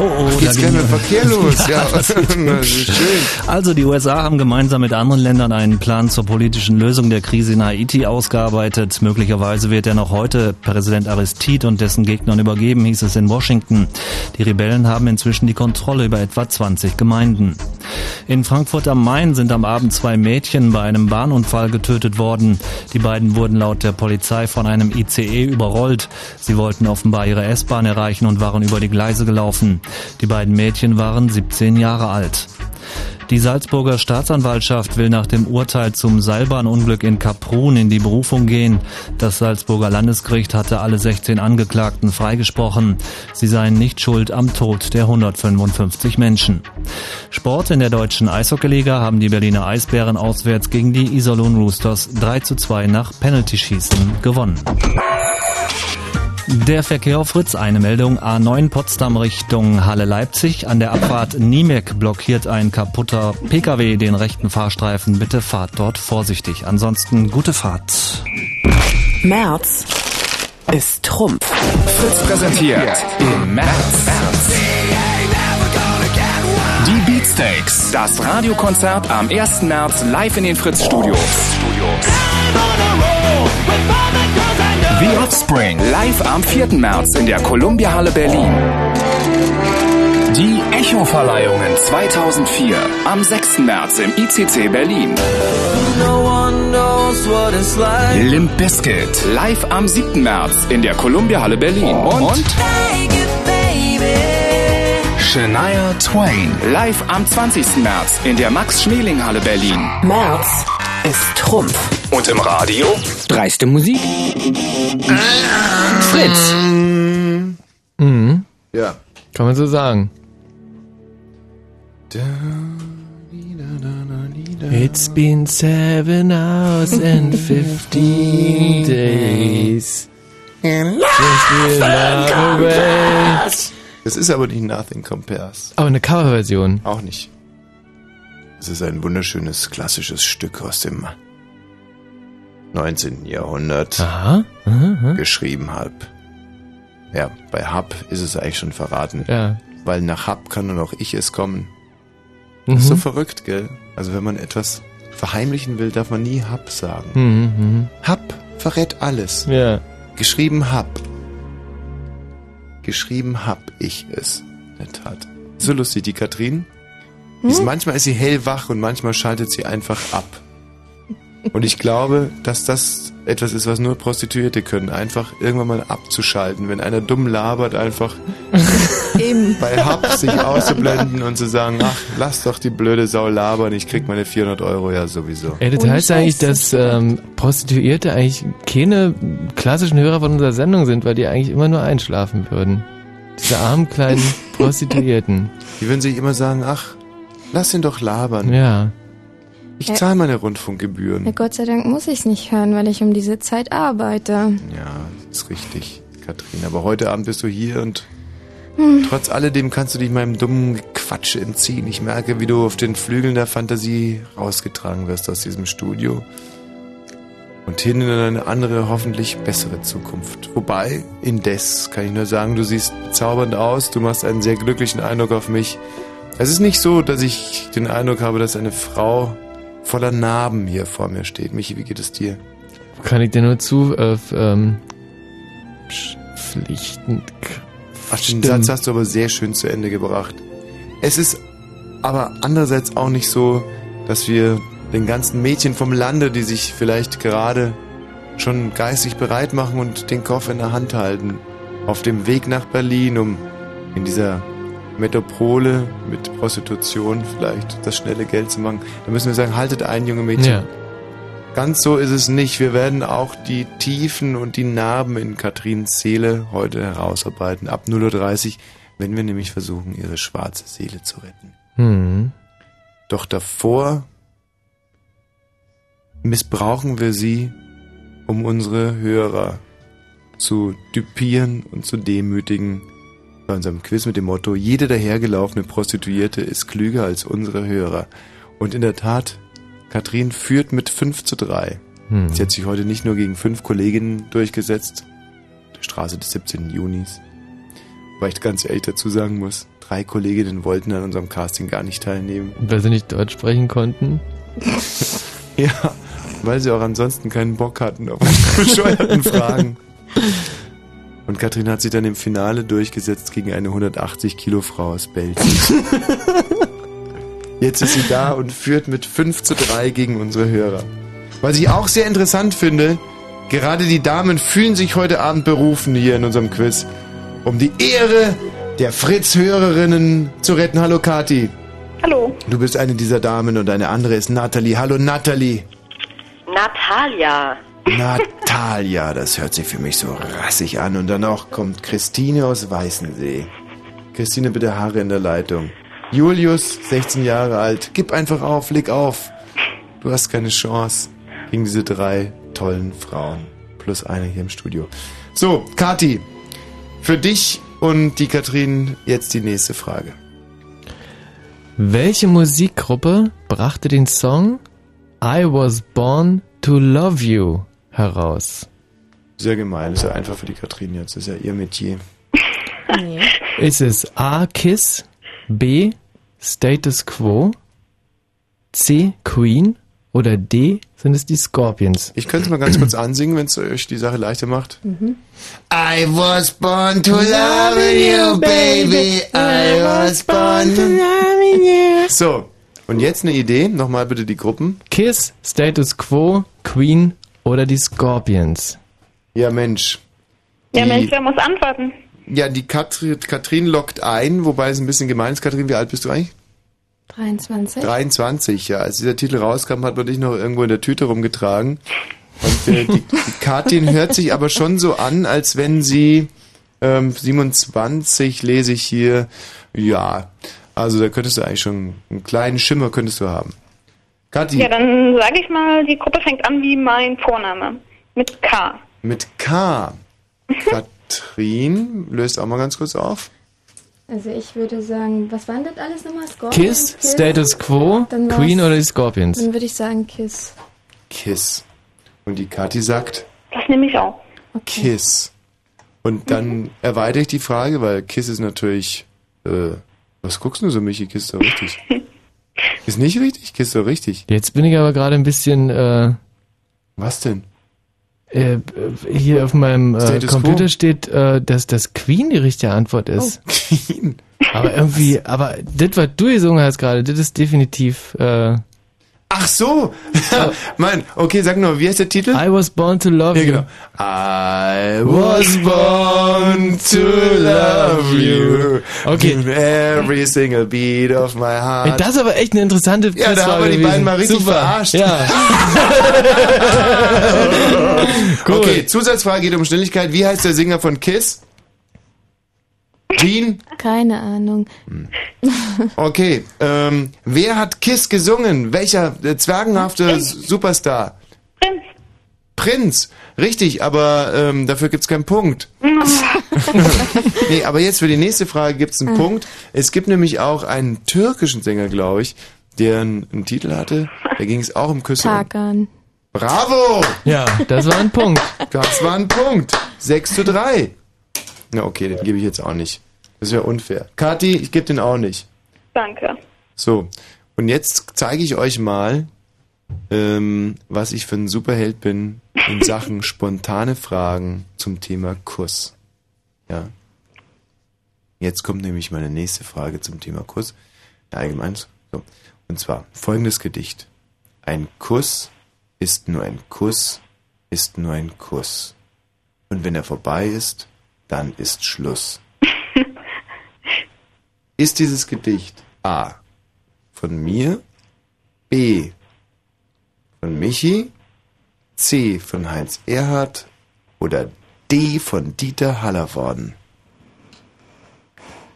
Oh, oh, jetzt ging- mit Verkehr los. Ja, ist schön. Also die USA haben gemeinsam mit anderen Ländern einen Plan zur politischen Lösung der Krise in Haiti ausgearbeitet. Möglicherweise wird er noch heute Präsident Aristide und dessen Gegnern übergeben, hieß es in Washington. Die Rebellen haben inzwischen die Kontrolle über etwa 20 Gemeinden. In Frankfurt am Main sind am Abend zwei Mädchen bei einem Bahnunfall getötet worden. Die beiden wurden laut der Polizei von einem ICE überrollt. Sie wollten offenbar ihre S-Bahn erreichen und waren über die Gleise gelaufen. Die beiden Mädchen waren 17 Jahre alt. Die Salzburger Staatsanwaltschaft will nach dem Urteil zum Seilbahnunglück in Kaprun in die Berufung gehen. Das Salzburger Landesgericht hatte alle 16 Angeklagten freigesprochen. Sie seien nicht schuld am Tod der 155 Menschen. Sport in der deutschen Eishockeyliga haben die Berliner Eisbären auswärts gegen die Iserlohn Roosters 3 zu 2 nach Penaltyschießen gewonnen. Der Verkehr auf Fritz, eine Meldung A9 Potsdam Richtung Halle Leipzig. An der Abfahrt Niemek blockiert ein kaputter Pkw den rechten Fahrstreifen. Bitte fahrt dort vorsichtig. Ansonsten gute Fahrt. März ist Trumpf. Fritz präsentiert im März. Die Beatsteaks, das Radiokonzert am 1. März live in den Fritz Studios. The Offspring live am 4. März in der Columbia Halle Berlin. Die Echo-Verleihungen 2004 am 6. März im ICC Berlin. Limp Bizkit live am 7. März in der Columbia Halle Berlin. Und Shania Twain live am 20. März in der Max-Schmeling-Halle Berlin. März ist Trumpf. Und im Radio? Dreiste Musik. Fritz. Mhm. Ja. Kann man so sagen. It's been seven hours and fifteen days. Das ist aber nicht Nothing Compares. Aber eine Coverversion. Auch nicht. Es ist ein wunderschönes klassisches Stück aus dem 19. Jahrhundert. Aha. Aha. Geschrieben halb. Ja, bei Hub ist es eigentlich schon verraten. Ja. Weil nach Hub kann nur noch ich es kommen. Mhm. Das ist so verrückt, gell? Also wenn man etwas verheimlichen will, darf man nie Hub sagen. Mhm, Hub verrät alles. mhm. Ja. Geschrieben Hub. Geschrieben hab ich es. In der Tat. So lustig, die Katrin. Die Ist, manchmal ist sie hellwach und manchmal schaltet sie einfach ab. Und ich glaube, dass das etwas ist, was nur Prostituierte können. Einfach irgendwann mal abzuschalten. Wenn einer dumm labert, einfach Eben. bei Hub sich auszublenden und zu sagen, ach, lass doch die blöde Sau labern, ich krieg meine 400 Euro ja sowieso. Ey, das heißt eigentlich, dass ähm, Prostituierte eigentlich keine klassischen Hörer von unserer Sendung sind, weil die eigentlich immer nur einschlafen würden. Diese armen kleinen Prostituierten. Die würden sich immer sagen, ach, lass ihn doch labern. Ja. Ich zahle meine Rundfunkgebühren. Ja, Gott sei Dank muss ich es nicht hören, weil ich um diese Zeit arbeite. Ja, ist richtig, Katrin. Aber heute Abend bist du hier und Hm. trotz alledem kannst du dich meinem dummen Quatsch entziehen. Ich merke, wie du auf den Flügeln der Fantasie rausgetragen wirst aus diesem Studio. Und hin in eine andere, hoffentlich bessere Zukunft. Wobei, indes kann ich nur sagen, du siehst bezaubernd aus, du machst einen sehr glücklichen Eindruck auf mich. Es ist nicht so, dass ich den Eindruck habe, dass eine Frau voller Narben hier vor mir steht. Michi, wie geht es dir? Kann ich dir nur zu äh, ähm, pflichtend. Ach, den. Satz hast du aber sehr schön zu Ende gebracht. Es ist aber andererseits auch nicht so, dass wir den ganzen Mädchen vom Lande, die sich vielleicht gerade schon geistig bereit machen und den Koffer in der Hand halten, auf dem Weg nach Berlin, um in dieser Metropole mit Prostitution vielleicht das schnelle Geld zu machen. Da müssen wir sagen, haltet ein, junge Mädchen. Ja. Ganz so ist es nicht. Wir werden auch die Tiefen und die Narben in Katrins Seele heute herausarbeiten. Ab 0.30 Uhr, wenn wir nämlich versuchen, ihre schwarze Seele zu retten. Hm. Doch davor missbrauchen wir sie, um unsere Hörer zu düpieren und zu demütigen. Bei unserem Quiz mit dem Motto, jede dahergelaufene Prostituierte ist klüger als unsere Hörer. Und in der Tat, Katrin führt mit 5 zu 3. Hm. Sie hat sich heute nicht nur gegen fünf Kolleginnen durchgesetzt, der Straße des 17. Junis, Weil ich ganz ehrlich dazu sagen muss, drei Kolleginnen wollten an unserem Casting gar nicht teilnehmen. Weil sie nicht Deutsch sprechen konnten. Ja, weil sie auch ansonsten keinen Bock hatten auf bescheuerten Fragen. Und Katrin hat sich dann im Finale durchgesetzt gegen eine 180 Kilo Frau aus Belgien. Jetzt ist sie da und führt mit 5 zu 3 gegen unsere Hörer. Was ich auch sehr interessant finde, gerade die Damen fühlen sich heute Abend berufen hier in unserem Quiz, um die Ehre der Fritz-Hörerinnen zu retten. Hallo Kati. Hallo. Du bist eine dieser Damen und eine andere ist Nathalie. Hallo Nathalie. Natalia. Natalia, das hört sich für mich so rassig an. Und dann auch kommt Christine aus Weißensee. Christine, bitte Haare in der Leitung. Julius, 16 Jahre alt. Gib einfach auf, leg auf. Du hast keine Chance gegen diese drei tollen Frauen. Plus eine hier im Studio. So, Kati, für dich und die Katrin jetzt die nächste Frage. Welche Musikgruppe brachte den Song I Was Born to Love You heraus? Sehr gemein, ist ja einfach für die Katrin jetzt. ist ja ihr Metier. Ist es A. Kiss, B. Status Quo, C. Queen oder D. sind es die Scorpions? Ich könnte es mal ganz kurz ansingen, wenn es euch die Sache leichter macht. I was born to love you, baby. I was born to love you. So, und jetzt eine Idee. Nochmal bitte die Gruppen. Kiss, Status Quo, Queen oder die Scorpions? Ja, Mensch. Ja, Die- Mensch, wer muss antworten? Ja, die Katrin, Katrin lockt ein, wobei es ein bisschen gemein ist. Katrin, wie alt bist du eigentlich? 23. 23, ja. Als dieser Titel rauskam, hat man dich noch irgendwo in der Tüte rumgetragen. Und äh, die, die Katrin hört sich aber schon so an, als wenn sie ähm, 27, lese ich hier. Ja, also da könntest du eigentlich schon einen kleinen Schimmer könntest du haben. Kathi, Ja, dann sage ich mal, die Gruppe fängt an wie mein Vorname. Mit K. mit K. Katrin, löst auch mal ganz kurz auf. Also ich würde sagen, was waren das alles nochmal? Scorpions? Kiss, Status Quo, Queen oder die Scorpions? Dann würde ich sagen Kiss. Kiss. Und die Kathi sagt Das nehme ich auch. Kiss. Und dann erweitere ich die Frage, weil Kiss ist natürlich. Äh, was guckst du so, Michi? Kiss ist doch richtig. Ist nicht richtig? Ist doch richtig. Jetzt bin ich aber gerade ein bisschen. Äh, Was denn? Äh, hier auf meinem äh, Computer steht, äh, dass das Queen die richtige Antwort ist. Oh, Queen. Aber irgendwie, aber das, was du gesungen hast gerade, das ist definitiv. Äh, Ach so! Mann, okay, sag nur, wie heißt der Titel? I was born to love Ja, you. genau. I was born to love you. Okay. Every single beat of my Ey, heart. Das ist aber echt eine interessante Ja, da haben wir die beiden mal richtig. Super. verarscht. Ja. Okay, Zusatzfrage geht um Schnelligkeit. Wie heißt der Sänger von Kiss? Gene? Keine Ahnung. Okay, ähm, wer hat Kiss gesungen? Welcher äh, zwergenhafte Superstar? Prinz. Prinz, richtig, aber ähm, dafür gibt's keinen Punkt. nee, aber jetzt für die nächste Frage gibt's einen Ah. Punkt. Es gibt nämlich auch einen türkischen Sänger, glaube ich, der einen, einen Titel hatte. Da ging es auch um Küsse. Tarkan. Bravo! Ja, das war ein Punkt. Das war ein Punkt. 6 zu 3. Na okay, den gebe ich jetzt auch nicht. Das wäre unfair. Kathi, ich gebe den auch nicht. Danke. So, und jetzt zeige ich euch mal, ähm, was ich für ein Superheld bin in Sachen spontane Fragen zum Thema Kuss. Ja. Jetzt kommt nämlich meine nächste Frage zum Thema Kuss. Ja, allgemein. So. Und zwar folgendes Gedicht. Ein Kuss ist nur ein Kuss, ist nur ein Kuss. Und wenn er vorbei ist, dann ist Schluss. Ist dieses Gedicht A von mir, B von Michi, C von Heinz Erhardt oder D von Dieter Hallervorden?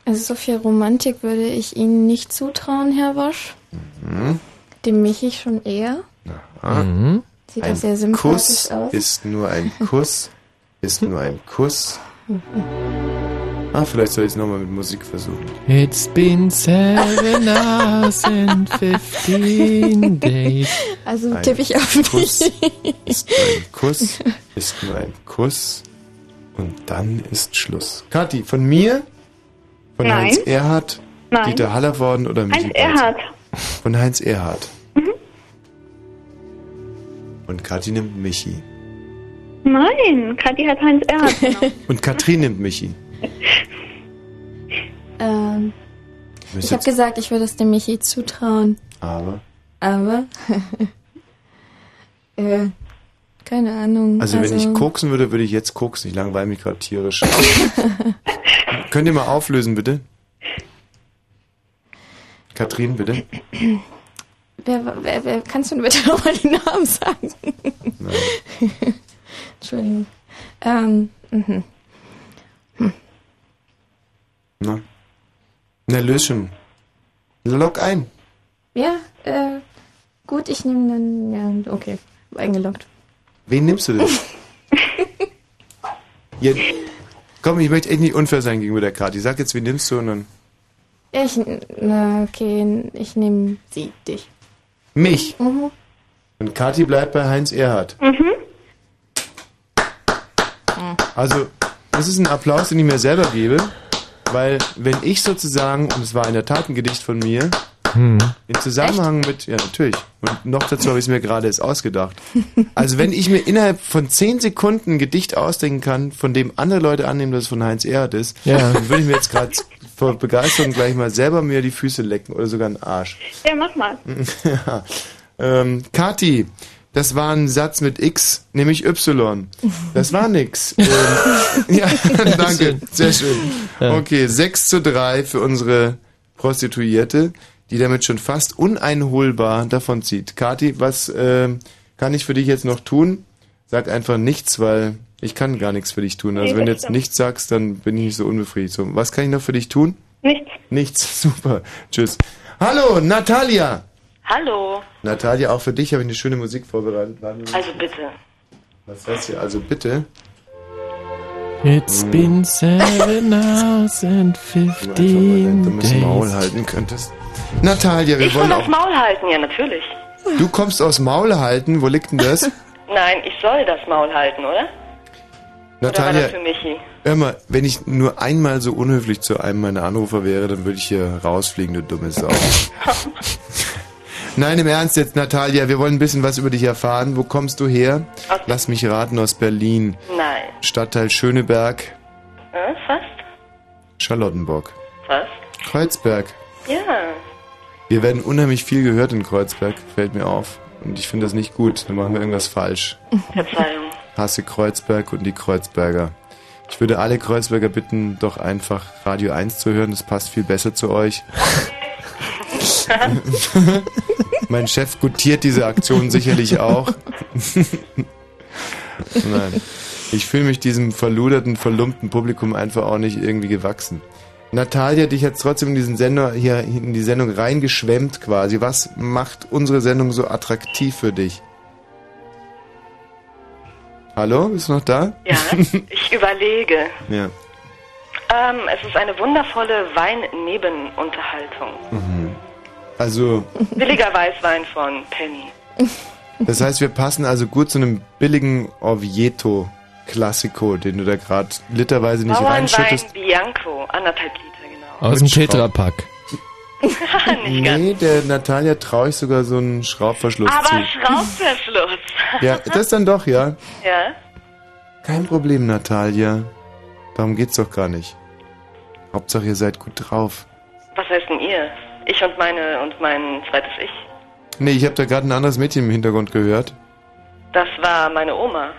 Also so viel Romantik würde ich Ihnen nicht zutrauen, Herr Wosch. Mhm. Dem Michi schon eher. Ah. Sieht ein auch sehr sympathisch Kuss aus. ist nur ein Kuss, ist nur ein Kuss. Ah, vielleicht soll ich es nochmal mit Musik versuchen. It's been seven hours and fifteen days. Also tippe ich auf Kuss mich. ist nur ein Kuss, ist nur ein Kuss und dann ist Schluss. Kathi, von mir Von Nein. Heinz Erhardt, Nein. Dieter Hallervorden oder Michi Heinz? Erhardt. Von Heinz Erhardt. Mhm. Und Kathi nimmt Michi. Nein, Kathi hat Heinz Erhardt genommen. Und Katrin nimmt Michi. Ähm, ich habe gesagt, ich würde es dem Michi zutrauen. Aber. Aber. äh, keine Ahnung. Also, wenn ich koksen würde, würde ich jetzt koksen. Ich langweile mich gerade tierisch. Könnt ihr mal auflösen, bitte? Katrin, bitte. wer, wer, wer, kannst du mir bitte nochmal die Namen sagen? Entschuldigung. Ähm, mhm. Na, Na löse schon. Log ein. Ja, äh, gut, ich nehme dann, ja, okay, eingeloggt. Wen nimmst du denn? ja, komm, ich möchte echt nicht unfair sein gegenüber der Kathi. Sag jetzt, wen nimmst du und dann. Ich, na, okay, ich nehme sie, dich. Mich. Mhm. Und Kathi bleibt bei Heinz Erhardt. Mhm. Also, das ist ein Applaus, den ich mir selber gebe, weil wenn ich sozusagen, und es war in der Tat ein Gedicht von mir, Hm. im Zusammenhang mit, ja natürlich, und noch dazu habe ich es mir gerade erst ausgedacht. Also wenn ich mir innerhalb von 10 Sekunden ein Gedicht ausdenken kann, von dem andere Leute annehmen, dass es von Heinz Erhardt ist, Ja. dann würde ich mir jetzt gerade vor Begeisterung gleich mal selber mir die Füße lecken oder sogar einen Arsch. Ja, mach mal. ja. ähm, Kati, das war ein Satz mit X, nämlich Y. Das war nix. Ähm, ja, danke. Sehr schön. Okay, 6 zu 3 für unsere Prostituierte, die damit schon fast uneinholbar davonzieht. Kati, was ähm, kann ich für dich jetzt noch tun? Sag einfach nichts, weil ich kann gar nichts für dich tun. Also wenn du jetzt nichts sagst, dann bin ich nicht so unbefriedigt. So, was kann ich noch für dich tun? Nichts. Nichts. Super. Tschüss. Hallo, Natalia. Hallo. Natalia, auch für dich habe ich eine schöne Musik vorbereitet. Also bitte. Was heißt hier? Also bitte. It's been seven hours and Du fifteen musst Maul halten könntest. Natalia, wir Ich soll wollen das auch. Maul halten, ja natürlich. Du kommst aus Maul halten. Wo liegt denn das? Nein, ich soll das Maul halten, oder? Oder war Natalia, das für Michi? hör mal, wenn ich nur einmal so unhöflich zu einem meiner Anrufer wäre, dann würde ich hier rausfliegen, du dumme Sau. Nein, im Ernst jetzt, Natalia, wir wollen ein bisschen was über dich erfahren. Wo kommst du her? Aus- Lass mich raten, aus Berlin. Nein. Stadtteil Schöneberg, Äh, fast? Charlottenburg. Fast? Kreuzberg. Ja. Wir werden unheimlich viel gehört in Kreuzberg, fällt mir auf. Und ich finde das nicht gut. Da machen wir irgendwas falsch. Verzeihung. Hasse Kreuzberg und die Kreuzberger. Ich würde alle Kreuzberger bitten, doch einfach Radio 1 zu hören. Das passt viel besser zu euch. mein Chef gutiert diese Aktion sicherlich auch. Nein. Ich fühle mich diesem verluderten, verlumpten Publikum einfach auch nicht irgendwie gewachsen. Natalia, dich jetzt trotzdem in diesen Sender hier in die Sendung reingeschwemmt quasi. Was macht unsere Sendung so attraktiv für dich? Hallo, bist du noch da? Ja, ich überlege. Ja. Ähm, es ist eine wundervolle Wein-Nebenunterhaltung. Mhm. Also, Billiger Weißwein von Penny. das heißt, wir passen also gut zu einem billigen Oviedo Classico, den du da gerade literweise nicht Bauernwein reinschüttest. Bianco, anderthalb Liter, genau. Aus dem Tetrapack. Nicht ganz. Nee, der Natalia traue ich sogar so einen Schraubverschluss Aber zu. Schraubverschluss. Ja, das dann doch, ja. ja? Kein Problem, Natalia. Darum geht's doch gar nicht. Hauptsache, ihr seid gut drauf. Was heißt denn ihr? Ich und meine und mein zweites Ich. Nee, ich habe da gerade ein anderes Mädchen im Hintergrund gehört. Das war meine Oma.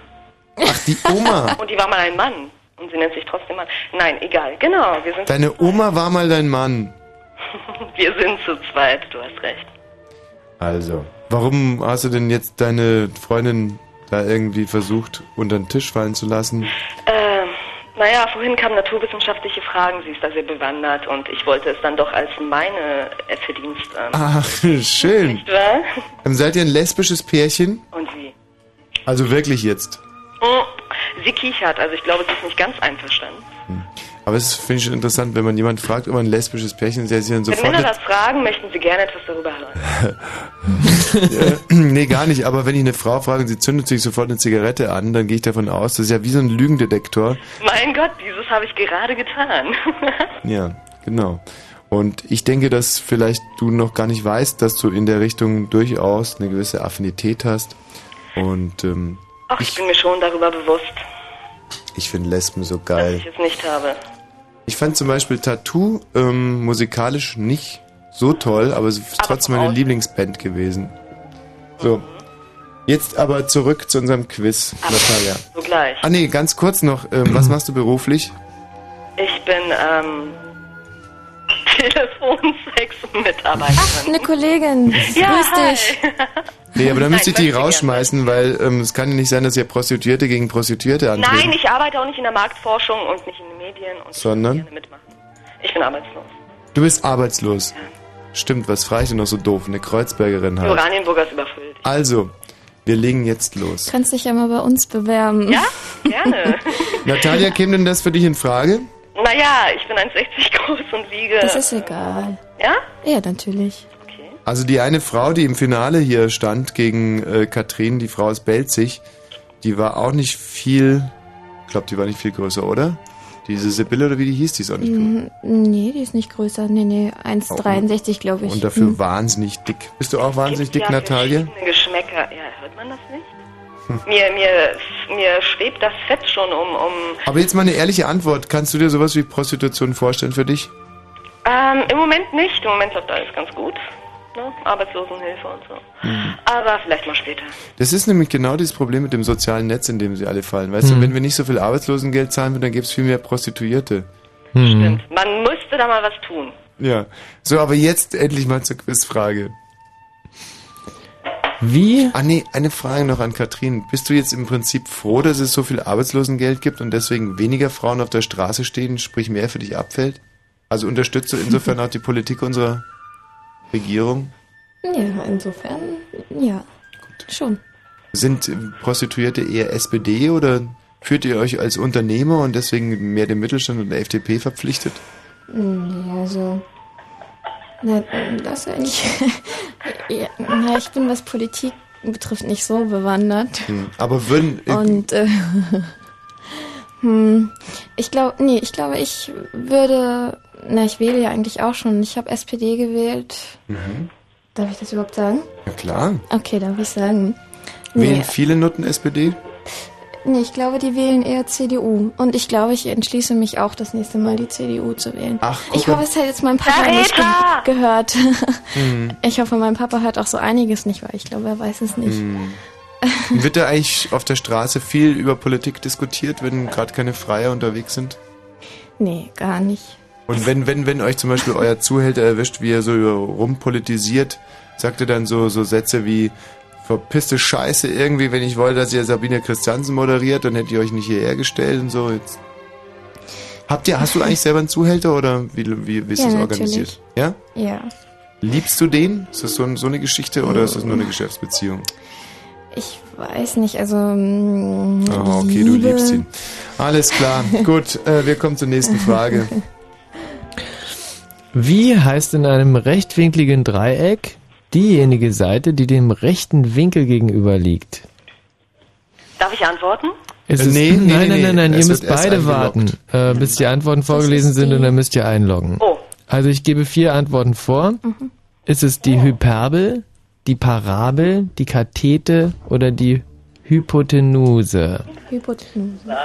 Ach, die Oma. Und die war mal ein Mann. Und sie nennt sich trotzdem Mann. Nein, egal. Genau, wir sind, Deine Oma war mal dein Mann. wir sind zu zweit, du hast recht. Also, warum hast du denn jetzt deine Freundin da irgendwie versucht, unter den Tisch fallen zu lassen? Ähm, naja, vorhin kamen naturwissenschaftliche Fragen, sie ist da sehr bewandert und ich wollte es dann doch als meine Verdienst ähm, Ach, schön. Nicht wahr? Ähm, Seid ihr ein lesbisches Pärchen? Und sie. Also wirklich jetzt. Hm, sie kichert, also ich glaube, sie ist nicht ganz einverstanden. Aber es finde ich schon interessant, wenn man jemand fragt, ob er ein lesbisches Pärchen ist, der sich dann Wenn sofort... Männer das fragen, möchten sie gerne etwas darüber hören. Nee, gar nicht. Aber wenn ich eine Frau frage und sie zündet sich sofort eine Zigarette an, dann gehe ich davon aus, das ist ja wie so ein Lügendetektor. mein Gott, dieses habe ich gerade getan. Ja, Genau. Und ich denke, dass vielleicht du noch gar nicht weißt, dass du in der Richtung durchaus eine gewisse Affinität hast. Und ähm, Ach, ich bin mir schon darüber bewusst, ich finde Lesben so dass geil. ich es nicht habe. Ich fand zum Beispiel Tattoo ähm, musikalisch nicht so toll, aber es ist trotzdem meine Lieblingsband gewesen. So. Jetzt aber zurück zu unserem Quiz, Natalia. So gleich. Ah nee, ganz kurz noch. Ähm, was machst du beruflich? Ich bin ähm, Telefonsex-Mitarbeiterin. Ach, eine Kollegin. Ja, Grüß hi. Nee, aber dann müsste ich die rausschmeißen, weil ähm, es kann ja nicht sein, dass ihr Prostituierte gegen Prostituierte antreten. Nein, ich arbeite auch nicht in der Marktforschung und nicht in den Medien und Sondern? ich mitmachen. Ich bin arbeitslos. Du bist arbeitslos. Stimmt, was frage ich denn noch so doof? Eine Kreuzbergerin halt. Oranienburger ist überfüllt. Also, wir legen jetzt los. Kannst dich ja mal bei uns bewerben. Ja, gerne. Natalia, käme denn das für dich in Frage? naja, ich bin 1,60 groß und wiege... Das ist egal. Ja? Ja, natürlich. Also die eine Frau, die im Finale hier stand gegen äh, Katrin, die Frau aus Belzig, die war auch nicht viel, ich glaube, die war nicht viel größer, oder? Diese Sibylle oder wie die hieß, die ist auch nicht größer. Nee, die ist nicht größer. Nee, nee, 1,63 glaube ich. Und dafür Hm. wahnsinnig dick. Bist du auch wahnsinnig dick, ja Natalia? Geschmäcker. Ja, hört man das nicht? Mir, mir, mir schwebt das Fett schon um, um Aber jetzt mal eine ehrliche Antwort. Kannst du dir sowas wie Prostitution vorstellen für dich? ähm, im Moment nicht. Im Moment läuft alles ganz gut. Ne? Arbeitslosenhilfe und so. Mhm. Aber vielleicht mal später. Das ist nämlich genau dieses Problem mit dem sozialen Netz, in dem sie alle fallen. Weißt du, Mhm. wenn wir nicht so viel Arbeitslosengeld zahlen würden, dann gäbe es viel mehr Prostituierte. Hm. Man müsste da mal was tun. Ja. So, aber jetzt endlich mal zur Quizfrage. Wie? Ah nee, eine Frage noch an Katrin. Bist du jetzt im Prinzip froh, dass es so viel Arbeitslosengeld gibt und deswegen weniger Frauen auf der Straße stehen, sprich mehr für dich abfällt? Also unterstützt du insofern auch die Politik unserer Regierung? Ja, insofern, ja. Schon. Sind Prostituierte eher SPD oder fühlt ihr euch als Unternehmer und deswegen mehr dem Mittelstand und der FDP verpflichtet? Nee, also. Na, das eigentlich. ja, na, ich bin, was Politik betrifft, nicht so bewandert. Hm. Aber würden, äh, Und äh, hm, ich glaube, nee, ich glaube, ich würde, na, ich wähle ja eigentlich auch schon. Ich habe SPD gewählt. mhm. Darf ich das überhaupt sagen? ja klar. Okay, darf ich sagen. Wählen Nee, viele Nutten SPD? nee, ich glaube, die wählen eher CDU. Und ich glaube, ich entschließe mich auch das nächste Mal die CDU zu wählen. Ach, ich guck hoffe, es hat jetzt mein Papa nicht ge gehört. Hm. Ich hoffe, mein Papa hört auch so einiges nicht, weil ich glaube, er weiß es nicht. Hm. Wird da eigentlich auf der Straße viel über Politik diskutiert, wenn gerade keine Freier unterwegs sind? Nee, gar nicht. Und wenn, wenn, wenn euch zum Beispiel euer Zuhälter erwischt, wie er so rumpolitisiert, sagt er dann so, so Sätze wie, verpisste Scheiße irgendwie, wenn ich wollte, dass ihr Sabine Christiansen moderiert, dann hätte ich euch nicht hierher gestellt und so. Jetzt. Habt ihr, hast du eigentlich selber einen Zuhälter oder wie, wie, wie ist Ja, das natürlich. organisiert? Ja? Ja. Liebst du den? Ist das so, ein- so eine Geschichte oder ist das nur eine Geschäftsbeziehung? Ich weiß nicht, also. mm, Ah, okay, Liebe. du liebst ihn. Alles klar. Gut, äh, wir kommen zur nächsten Frage. Wie heißt in einem rechtwinkligen Dreieck diejenige Seite, die dem rechten Winkel gegenüber liegt? Darf ich antworten? Es Äh, ist, nee, nee, nein, nee, nein, nein, nein, nee. ihr Es müsst beide warten, äh, bis die Antworten vorgelesen sind und dann müsst ihr einloggen. Oh. Also ich gebe vier Antworten vor. Mhm. Ist es die Hyperbel, die Parabel, die Kathete oder die Hypotenuse? Hypotenuse.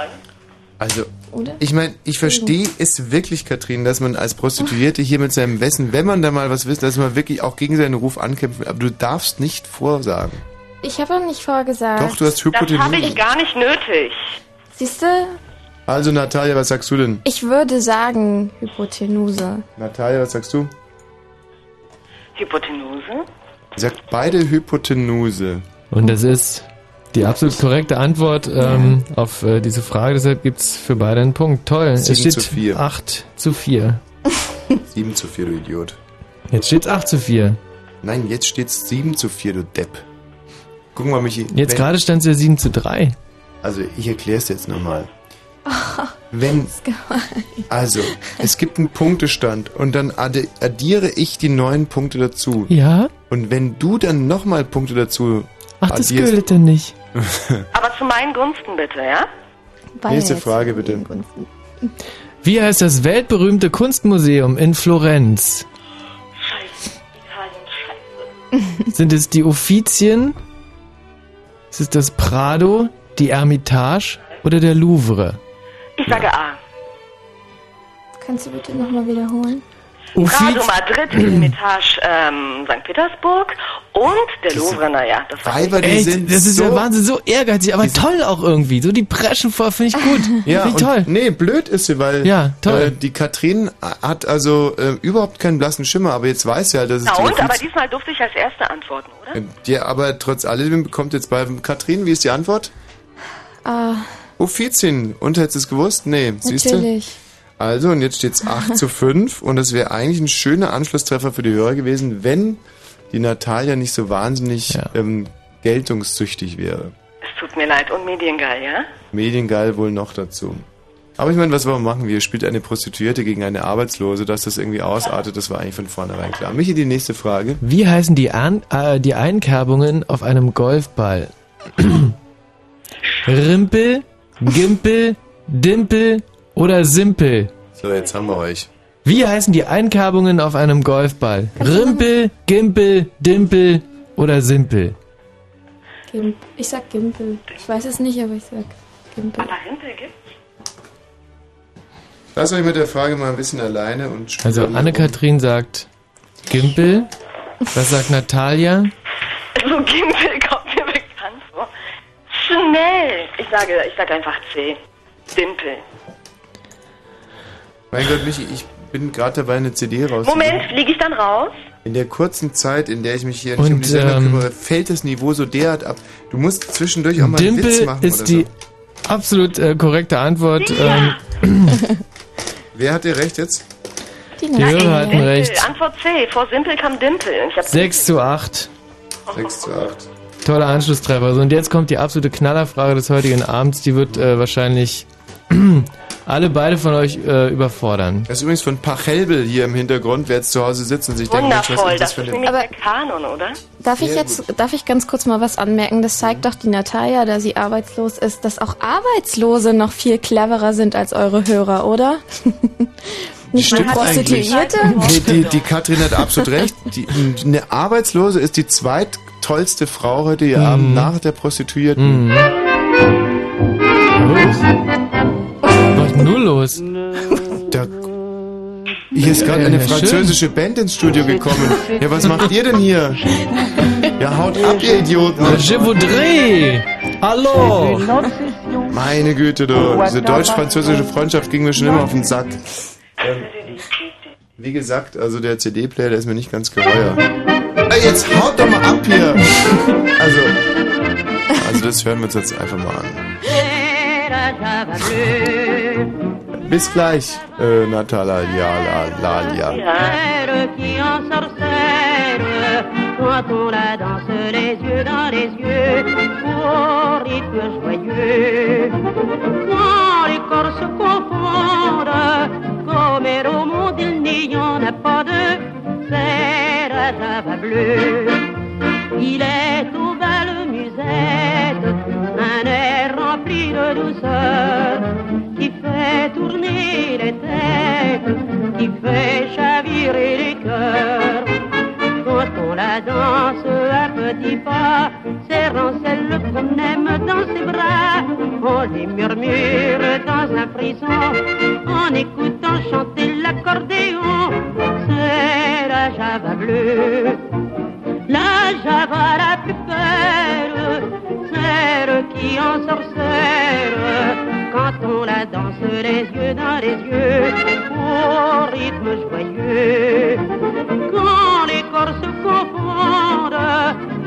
Also, Oder? ich meine, ich verstehe es wirklich, Katrin, dass man als Prostituierte hier mit seinem Wissen, wenn man da mal was wisst, dass man wirklich auch gegen seinen Ruf ankämpfen, aber du darfst nicht vorsagen. Ich habe doch nicht vorgesagt. Doch, du hast Das habe ich Hypotenuse. gar nicht nötig. Siehst du? Also, Natalia, was sagst du denn? Ich würde sagen Hypotenuse. Natalia, was sagst du? Hypotenuse? Sie sagt beide Hypotenuse. Und das ist die absolut korrekte Antwort ähm, auf äh, diese Frage. Deshalb gibt's für beide einen Punkt. Toll. Es steht zu vier. 8 zu 4. 7 zu 4, du Idiot. Jetzt steht's 8 zu 4. Nein, jetzt steht's 7 zu 4, du Depp. Guck mal, Michi. Jetzt gerade stand es ja 7 zu 3. Also, ich erkläre es jetzt nochmal. Wenn, also, es gibt einen Punktestand und dann addi- addiere ich die neun Punkte dazu. Ja? Und wenn du dann nochmal Punkte dazu Ach, das addierst... gilt denn nicht. Aber zu meinen Gunsten bitte, ja? Nächste Frage bitte. Wie heißt das weltberühmte Kunstmuseum in Florenz? Sind es die Uffizien? Ist es das Prado, die Ermitage oder der Louvre? Ich sage A. Kannst du bitte nochmal wiederholen? Prado Madrid, Hermitage ähm, St. Petersburg und der Louvre, naja, das war Weiber, die Echt, sind das ist so ja Wahnsinn, so ehrgeizig, aber toll auch irgendwie. So die preschen vor, finde ich gut. Ja, ich toll. nee, blöd ist sie, weil Ja, toll. Äh, die Katrin hat also äh, überhaupt keinen blassen Schimmer, aber jetzt weiß sie halt, dass es Na die und, aber diesmal durfte ich als Erste antworten, oder? Äh, Ja, aber trotz alledem bekommt jetzt bei Katrin, wie ist die Antwort? Ah, Uffizien. Und hättest du es gewusst? Nee, siehst du? natürlich. Also, und jetzt steht's 8 zu 5 und es wäre eigentlich ein schöner Anschlusstreffer für die Hörer gewesen, wenn die Natalia nicht so wahnsinnig ähm, geltungssüchtig wäre. Es tut mir leid. Und mediengeil, ja? Mediengeil wohl noch dazu. Aber ich meine, was wollen wir machen? Wir spielt eine Prostituierte gegen eine Arbeitslose, dass das irgendwie ausartet, das war eigentlich von vornherein klar. Michi, die nächste Frage. Wie heißen die, An äh, die Einkerbungen auf einem Golfball? Rimpel, Gimpel, Dimpel oder Simpel? So, jetzt haben wir euch. Wie heißen die Einkerbungen auf einem Golfball? Rimpel, Gimpel, Dimpel oder Simpel? Gim ich sag Gimpel. Ich weiß es nicht, aber ich sag Gimpel. Aber Rimpel gibt's? Lass euch mit der Frage mal ein bisschen alleine und Also. Anne-Kathrin sagt Gimpel. Was sagt Natalia? So Gimpel kommt mir bekannt vor. Schnell! Ich sage, ich sage einfach C. Dimpel. Mein Gott, Michi, ich bin gerade dabei, eine CD rauszubringen. Moment, fliege ich dann raus? In der kurzen Zeit, in der ich mich hier nicht Und, um die Sendung ähm, kümmere, fällt das Niveau so derart ab. Du musst zwischendurch auch mal einen Witz Dimpel machen ist oder die so. absolut äh, korrekte Antwort. Ähm, Wer hat dir recht jetzt? Die, Die Hörer hatten Dimpel. recht. Antwort C. Vor Simpel kam Dimpel. Ich hab 6 zu 8. 6 zu 8. Toller Anschlusstreffer. So, und jetzt kommt die absolute Knallerfrage des heutigen Abends. Die wird äh, wahrscheinlich alle beide von euch äh, überfordern. Das ist übrigens von Pachelbel hier im Hintergrund, wer jetzt zu Hause sitzt und sich denkt, Mensch, was Wundervoll. ist das Das für nämlich der Kanon, oder? Darf ich jetzt, darf ich ganz kurz mal was anmerken? Das zeigt doch die Natalia, da sie arbeitslos ist, dass auch Arbeitslose noch viel cleverer sind als eure Hörer, oder? Nicht nur Stimmt eigentlich. Prostituierte? Nee, die, die Katrin hat absolut recht. Die, eine Arbeitslose ist die zweittollste Frau heute Mhm. Abend nach der Prostituierten. Was ist denn nun los? Da, hier ist gerade eine französische Band ins Studio gekommen. Ja, was macht ihr denn hier? Ja, haut ab, ihr Idioten. Je voudrais. Hallo. Meine Güte, du. Diese deutsch-französische Freundschaft ging mir schon immer auf den Sack. Ähm, wie gesagt, also der CD-Player, der ist mir nicht ganz geheuer. Ey, jetzt haut doch mal ab hier! Also, also das hören wir uns jetzt einfach mal an. Bis gleich, äh, Natalia, ja, la, la, ja. quand on la danse les yeux dans les yeux au rythme joyeux. Quand les corps se confondent comme au monde il n'y en a pas deux c'est la java bleue il est aux belles musettes un air rempli de douceur fait tourner les têtes, qui fait chavirer les cœurs. Quand on la danse à petits pas, serrant celle qu'on aime dans ses bras, on les murmure dans un frisson, en écoutant chanter l'accordéon, c'est la java bleue. La java la plus belle, celle qui ensorcelle quand on la danse les yeux dans les yeux au rythme joyeux. Quand les corps se confondent,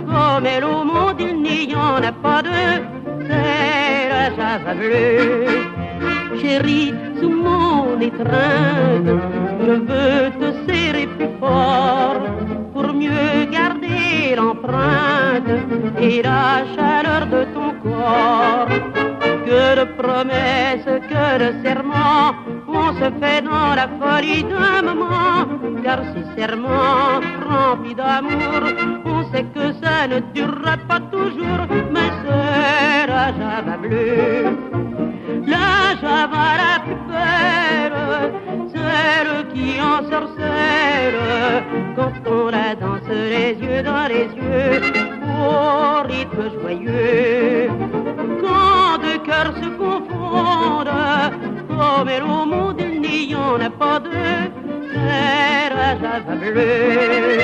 comme elle au monde il n'y en a pas deux, c'est la java bleue. Chérie, sous mon étreinte, je veux te serrer plus fort pour mieux garder l'empreinte et la chaleur de ton corps. Que de promesses, que de serments, on se fait dans la folie d'un moment. Car ces serments remplis d'amour, on sait que ça ne durera pas toujours, mais c'est la java bleue. La java la plus belle, sorcelle quand on la danse les yeux dans les yeux au rythme joyeux. Quand deux cœurs se confondent, comme elle au monde il n'y en a pas deux, terre à java bleu.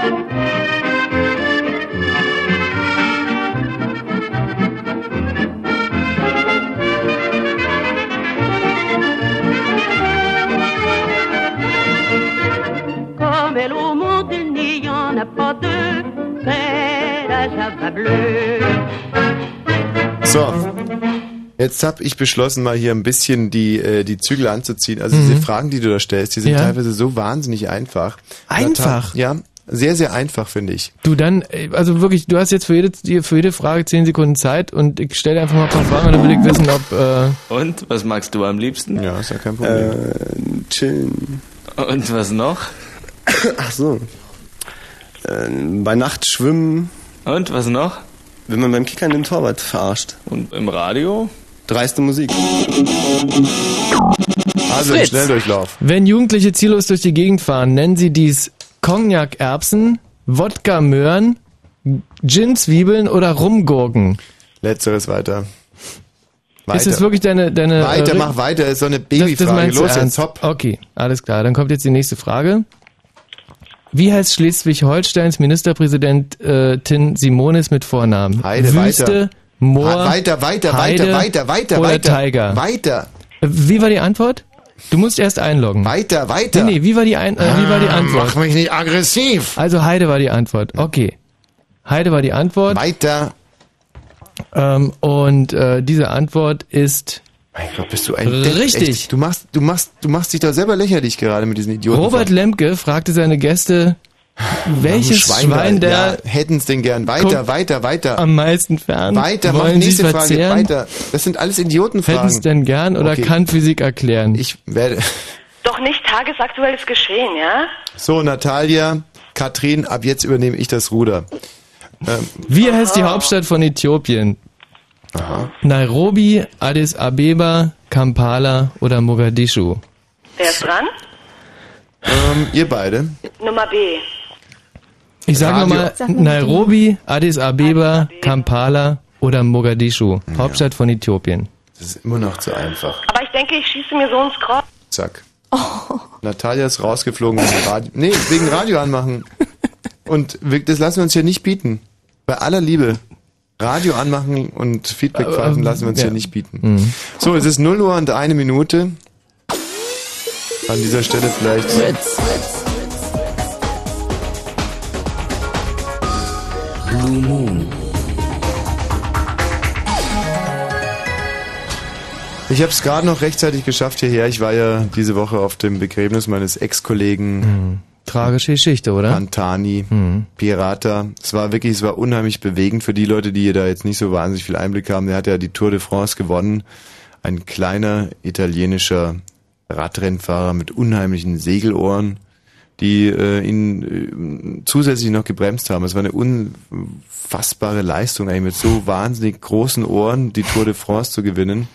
Comme n'y en a pas deux, c'est la java bleue. So. Jetzt habe ich beschlossen, mal hier ein bisschen die, äh, die Zügel anzuziehen. Also diese Mhm. Fragen, die du da stellst, die sind Ja. teilweise so wahnsinnig einfach. Einfach? Ja, sehr, sehr einfach, finde ich. Du dann, äh, also wirklich, du hast jetzt für jede, für jede Frage 10 Sekunden Zeit und ich stelle dir einfach mal ein paar Fragen und dann will ich wissen, ob... Äh Und, was magst du am liebsten? Ja, ist ja kein Problem. Äh, chillen. Und was noch? Ach so. Äh, bei Nacht schwimmen. Und was noch? Wenn man beim Kickern den Torwart verarscht. Und im Radio? Dreiste Musik. Also im Schnelldurchlauf. Wenn Jugendliche ziellos durch die Gegend fahren, nennen sie dies Cognac-Erbsen, Wodka-Möhren, Gin-Zwiebeln oder Rumgurken. Letzteres weiter. Ist es wirklich deine... deine Weiter, äh, mach weiter, ist so eine Das, das Babyfrage. meinst du Los jetzt, hopp. Okay, alles klar. Dann kommt jetzt die nächste Frage. Wie heißt Schleswig-Holsteins Ministerpräsidentin Simonis mit Vornamen? Heide, Wüste, weiter. Moor, weiter, weiter, Heide weiter, weiter, weiter, oder weiter. Tiger? Weiter. Äh, Wie war die Antwort? Du musst erst einloggen. Weiter, weiter. Nee, nee, wie war die, Ein äh, wie war die Ah, Antwort? Mach mich nicht aggressiv. Also Heide war die Antwort. Okay. Heide war die Antwort. Weiter. Ähm, und äh, diese Antwort ist Mein Gott, bist du ein Depp, richtig. Echt. Du machst, du machst, du machst dich doch selber lächerlich gerade mit diesen Idioten. Robert Lemke fragte seine Gäste, welches Schwein, der ja, hätten's denn gern. Weiter, weiter, weiter. am meisten fern? Weiter, mach nächste Frage. Weiter. Das sind alles Idiotenfragen. Hätten es denn gern oder Okay. kann Physik erklären? Ich werde. Doch nicht tagesaktuelles Geschehen, ja? So, Natalia, Katrin, ab jetzt übernehme ich das Ruder. Ähm, Wie heißt die Hauptstadt von Äthiopien? Nairobi, Addis Abeba, Kampala oder Mogadischu? Wer ist dran? ähm, ihr beide. Nummer B. Ich sage nochmal, Nairobi, Addis Abeba, Kampala oder Mogadischu, Hauptstadt von Äthiopien. Das ist immer noch zu einfach. Aber ich denke, ich schieße mir so ins Kreuz. Zack. Natalia ist rausgeflogen wegen Radio. Nee, wegen Radio anmachen. Und das lassen wir uns hier nicht bieten. Bei aller Liebe. Radio anmachen und Feedback Aber, pfeifen lassen wir uns ja. hier nicht bieten. Mhm. So, es ist 0 Uhr und eine Minute. An dieser Stelle vielleicht. Blue Moon. Ich habe es gerade noch rechtzeitig geschafft hierher. Ich war ja diese Woche auf dem Begräbnis meines Ex-Kollegen Tragische Geschichte, oder? Pantani, Mhm. Pirata. Es war wirklich, es war unheimlich bewegend für die Leute, die hier da jetzt nicht so wahnsinnig viel Einblick haben. Der hat ja die Tour de France gewonnen. Ein kleiner italienischer Radrennfahrer mit unheimlichen Segelohren, die äh, ihn äh, zusätzlich noch gebremst haben. Es war eine unfassbare Leistung, eigentlich mit so wahnsinnig großen Ohren die Tour de France zu gewinnen.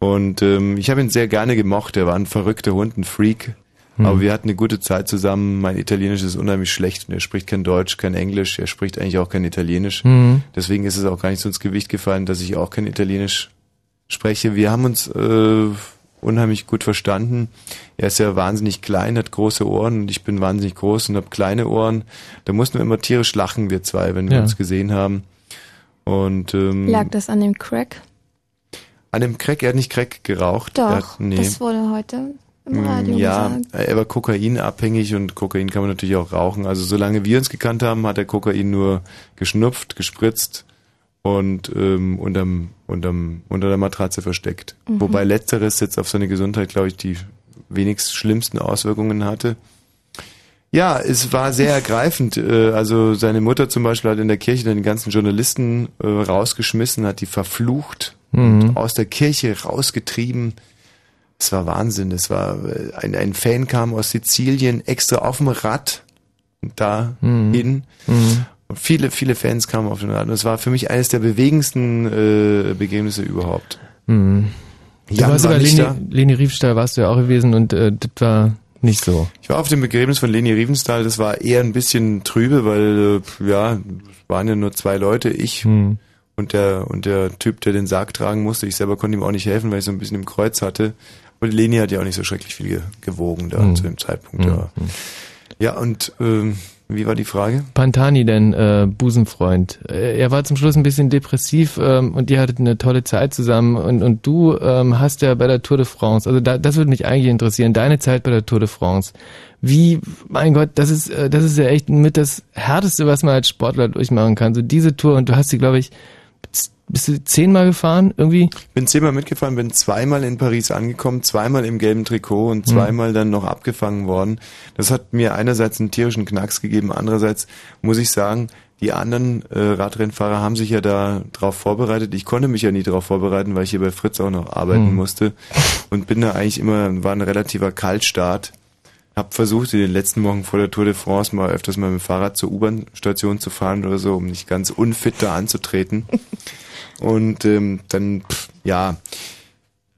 Und ähm, ich habe ihn sehr gerne gemocht. Er war ein verrückter Hund, ein Freak. Hm. Aber wir hatten eine gute Zeit zusammen. Mein Italienisch ist unheimlich schlecht. und Er spricht kein Deutsch, kein Englisch. Er spricht eigentlich auch kein Italienisch. Hm. Deswegen ist es auch gar nicht so ins Gewicht gefallen, dass ich auch kein Italienisch spreche. Wir haben uns äh, unheimlich gut verstanden. Er ist ja wahnsinnig klein, hat große Ohren und ich bin wahnsinnig groß und habe kleine Ohren. Da mussten wir immer tierisch lachen, wir zwei, wenn wir Ja. uns gesehen haben. Und ähm, Lag das an dem Crack? an dem Crack, er hat nicht Crack geraucht. er Doch, hat, nee. das wurde heute im Mm, Radio Ja, gesagt. er war kokainabhängig und Kokain kann man natürlich auch rauchen. Also solange wir uns gekannt haben, hat er Kokain nur geschnupft, gespritzt und ähm, unterm, unterm, unter der Matratze versteckt. Mhm. Wobei letzteres jetzt auf seine Gesundheit, glaube ich, die wenigst schlimmsten Auswirkungen hatte. Ja, es war sehr ergreifend. Äh, Also seine Mutter zum Beispiel hat in der Kirche dann die ganzen Journalisten äh, rausgeschmissen, hat die verflucht, Mhm. und aus der Kirche rausgetrieben. Es war Wahnsinn. Es war äh, ein, ein Fan kam aus Sizilien extra auf dem Rad dahin Mhm. Mhm. Und viele, viele Fans kamen auf den Rad. Und es war für mich eines der bewegendsten äh, Begegnisse überhaupt. Mhm. Du Jan warst war Leni, da. Leni Riefstahl warst du ja auch gewesen und äh, das war nicht so. Ich war auf dem Begräbnis von Leni Riefenstahl, das war eher ein bisschen trübe, weil, äh, ja, es waren ja nur zwei Leute, ich Hm. und der, und der Typ, der den Sarg tragen musste. Ich selber konnte ihm auch nicht helfen, weil ich so ein bisschen im Kreuz hatte. Und die Leni hat ja auch nicht so schrecklich viel ge gewogen da Hm. zu dem Zeitpunkt. Hm, Ja, ja und ähm, wie war die Frage? Pantani, dein äh, Busenfreund. Äh, er war zum Schluss ein bisschen depressiv ähm, und ihr hattet eine tolle Zeit zusammen und, und du ähm, hast ja bei der Tour de France, also da, das würde mich eigentlich interessieren, deine Zeit bei der Tour de France. Wie, mein Gott, das ist, äh, das ist ja echt mit das Härteste, was man als Sportler durchmachen kann. So diese Tour und du hast sie, glaube ich, bist du zehnmal gefahren irgendwie? Bin zehnmal mitgefahren, bin zweimal in Paris angekommen, zweimal im gelben Trikot und Hm. zweimal dann noch abgefangen worden. Das hat mir einerseits einen tierischen Knacks gegeben, andererseits muss ich sagen, die anderen äh, Radrennfahrer haben sich ja da drauf vorbereitet. Ich konnte mich ja nie darauf vorbereiten, weil ich hier bei Fritz auch noch arbeiten Hm. musste und bin da eigentlich immer, war ein relativer Kaltstart. Hab versucht, in den letzten Wochen vor der Tour de France mal öfters mal mit dem Fahrrad zur U-Bahn-Station zu fahren oder so, um nicht ganz unfit da anzutreten. Und ähm, dann, pff, ja,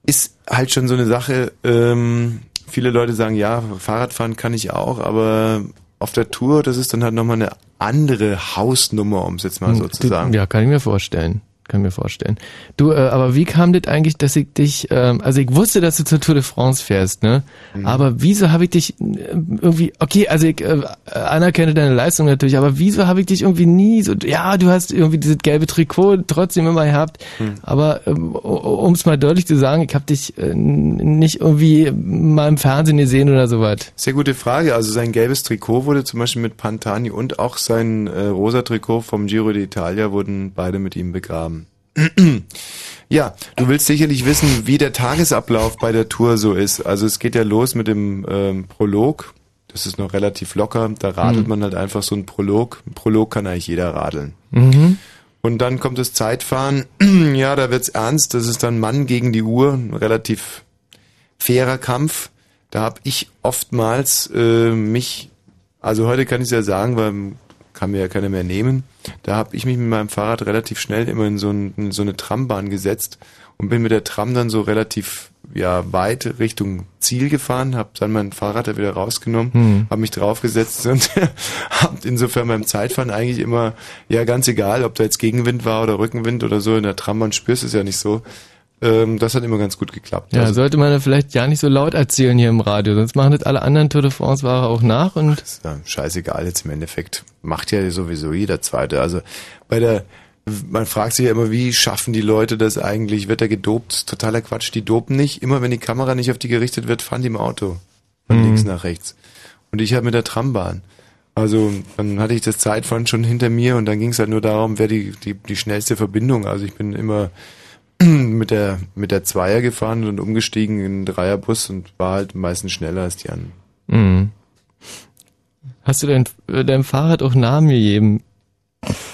ist halt schon so eine Sache. Ähm, viele Leute sagen, ja, Fahrradfahren kann ich auch, aber auf der Tour, das ist dann halt nochmal eine andere Hausnummer, um es jetzt mal so zu sagen. Ja, kann ich mir vorstellen. Kann mir vorstellen. Du, äh, aber wie kam das eigentlich, dass ich dich, ähm, also ich wusste, dass du zur Tour de France fährst, ne? Mhm. Aber wieso habe ich dich äh, irgendwie, okay, also ich äh, anerkenne deine Leistung natürlich, aber wieso habe ich dich irgendwie nie so, ja, du hast irgendwie dieses gelbe Trikot trotzdem immer gehabt, Mhm. aber ähm, um es mal deutlich zu sagen, ich habe dich äh, nicht irgendwie mal im Fernsehen gesehen oder sowas. Sehr gute Frage. Also sein gelbes Trikot wurde zum Beispiel mit Pantani und auch sein äh, rosa Trikot vom Giro d'Italia wurden beide mit ihm begraben. ja, du willst sicherlich wissen, wie der Tagesablauf bei der Tour so ist. Also es geht ja los mit dem ähm, Prolog. Das ist noch relativ locker. Da radelt Mhm. man halt einfach so ein Prolog. Ein Prolog kann eigentlich jeder radeln. Mhm. Und dann kommt das Zeitfahren. ja, da wird's ernst. Das ist dann Mann gegen die Uhr. Ein relativ fairer Kampf. Da habe ich oftmals äh, mich, also heute kann ich ja sagen, weil kann mir ja keiner mehr nehmen. Da habe ich mich mit meinem Fahrrad relativ schnell immer in so, ein, in so eine Trambahn gesetzt und bin mit der Tram dann so relativ ja weit Richtung Ziel gefahren, habe dann mein Fahrrad da wieder rausgenommen, Hm. habe mich draufgesetzt und habe insofern beim Zeitfahren eigentlich immer ja ganz egal, ob da jetzt Gegenwind war oder Rückenwind oder so in der Trambahn spürst du es ja nicht so. Ähm, das hat immer ganz gut geklappt. Ja, Also- sollte man ja vielleicht ja nicht so laut erzählen hier im Radio, sonst machen das alle anderen Tour de France-Fahrer auch nach und ist ja scheißegal jetzt im Endeffekt. Macht ja sowieso jeder Zweite. Also bei der, man fragt sich ja immer, wie schaffen die Leute das eigentlich? Wird er gedopt? Totaler Quatsch. Die dopen nicht. Immer wenn die Kamera nicht auf die gerichtet wird, fahren die im Auto. Von Mhm. links nach rechts. Und ich halt mit der Trambahn. Also dann hatte ich das Zeitfahren schon hinter mir und dann ging es halt nur darum, wer die, die, die schnellste Verbindung. Also ich bin immer mit der mit der Zweier gefahren und umgestiegen in einen Dreierbus und war halt meistens schneller als die anderen. Mhm. Hast du dein, deinem Fahrrad auch Namen gegeben?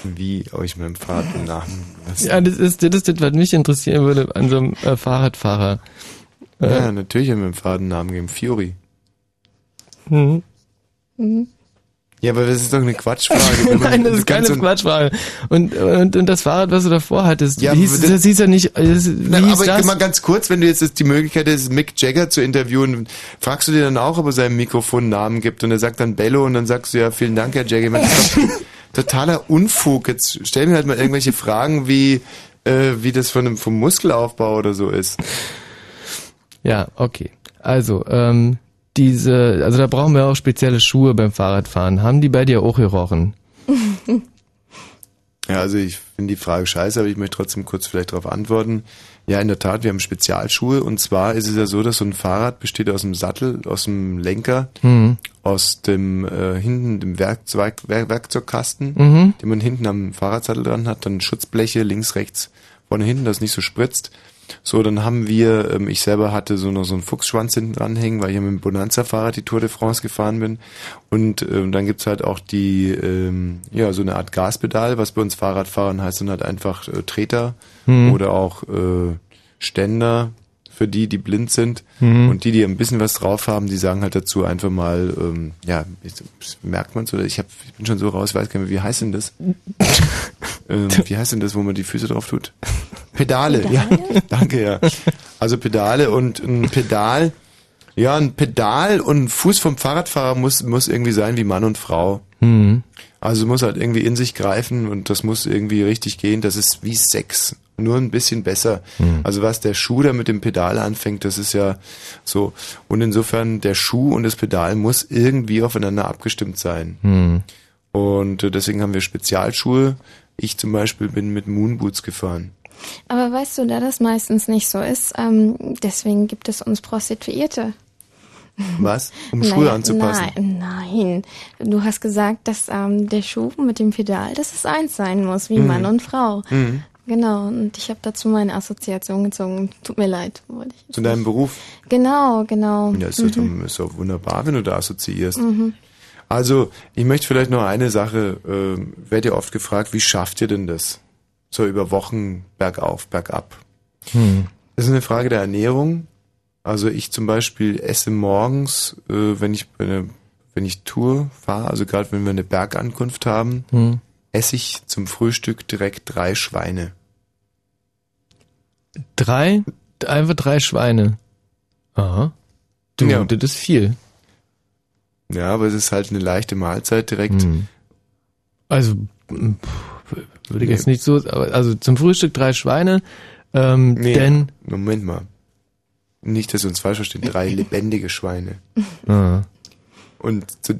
Wie euch mit dem Fahrrad den Namen. Was? Ja, das ist, das ist das, was mich interessieren würde an so einem äh, Fahrradfahrer. Äh, Ja, natürlich haben wir dem Fahrrad einen Namen gegeben. Fiori. Mhm. Mhm. Ja, aber das ist doch eine Quatschfrage. Nein, das ist keine so- Quatschfrage. Und, und, und das Fahrrad, was du davor hattest, Ja, hieß, aber das, hieß ja nicht, das, Na, aber das? mal ganz kurz, wenn du jetzt das- die Möglichkeit hast, Mick Jagger zu interviewen, fragst du dir dann auch, ob er seinem Mikrofon einen Namen gibt und er sagt dann Bello und dann sagst du ja, vielen Dank, Herr Jagger. Das totaler Unfug. Jetzt stell mir halt mal irgendwelche Fragen, wie, äh, wie das von vom Muskelaufbau oder so ist. Ja, okay. Also, ähm, diese, also da brauchen wir auch spezielle Schuhe beim Fahrradfahren. Haben die bei dir auch gerochen? Ja, also ich finde die Frage scheiße, aber ich möchte trotzdem kurz vielleicht darauf antworten. Ja, in der Tat, wir haben Spezialschuhe und zwar ist es ja so, dass so ein Fahrrad besteht aus dem Sattel, aus dem Lenker, Mhm. aus dem äh, hinten dem Werkzeug, Werk, Werkzeugkasten, Mhm. den man hinten am Fahrradsattel dran hat, dann Schutzbleche links, rechts, vorne, hinten, dass es nicht so spritzt. So, dann haben wir, ähm, ich selber hatte so noch so einen Fuchsschwanz hinten dranhängen, weil ich mit dem Bonanza-Fahrrad die Tour de France gefahren bin. Und ähm, dann gibt's halt auch die, ähm, ja, so eine Art Gaspedal, was bei uns Fahrradfahren heißt dann halt einfach äh, Treter Mhm. oder auch äh, Ständer für die, die blind sind Mhm. und die, die ein bisschen was drauf haben, die sagen halt dazu einfach mal, ähm, ja, ich- merkt man's oder ich, hab, ich bin schon so raus, weiß gar nicht mehr, wie heißt denn das? ähm, wie heißt denn das, wo man die Füße drauf tut? Pedale, ja, danke, ja. Also Pedale und ein Pedal, ja, ein Pedal und ein Fuß vom Fahrradfahrer muss, muss irgendwie sein wie Mann und Frau. Mhm. Also muss halt irgendwie in sich greifen und das muss irgendwie richtig gehen. Das ist wie Sex, nur ein bisschen besser. Also was der Schuh da mit dem Pedal anfängt, das ist ja so. Und insofern der Schuh und das Pedal muss irgendwie aufeinander abgestimmt sein. Mhm. Und äh, deswegen haben wir Spezialschuhe. Ich zum Beispiel bin mit Moonboots gefahren. Aber weißt du, da das meistens nicht so ist, ähm, deswegen gibt es uns Prostituierte. Was? Um Schuhe Naja, anzupassen. Nein, nein. Du hast gesagt, dass ähm, der Schuh mit dem Pedal, dass es eins sein muss, wie Mhm. Mann und Frau. Mhm. Genau, und ich habe dazu meine Assoziation gezogen. Tut mir leid. wollte ich. Zu deinem Beruf. Genau, genau. Ja, ist doch, Mhm. ist doch wunderbar, wenn du da assoziierst. Mhm. Also, ich möchte vielleicht noch eine Sache, äh, werd ihr oft gefragt, wie schafft ihr denn das? So über Wochen bergauf, bergab. Hm. Das ist eine Frage der Ernährung. Also ich zum Beispiel esse morgens, äh, wenn ich bei einer- wenn ich Tour fahre, also gerade wenn wir eine Bergankunft haben, Hm. Esse ich zum Frühstück direkt drei Schweine. Drei? Einfach drei Schweine. Aha. Du, Ja. das ist viel. Ja, aber es ist halt eine leichte Mahlzeit direkt. Hm. Also, m, pff, würde ich Nee. jetzt nicht so, aber also zum Frühstück drei Schweine, ähm, Nee, denn, Moment mal. Nicht, dass wir uns falsch verstehen, drei lebendige Schweine. ah, Und zu,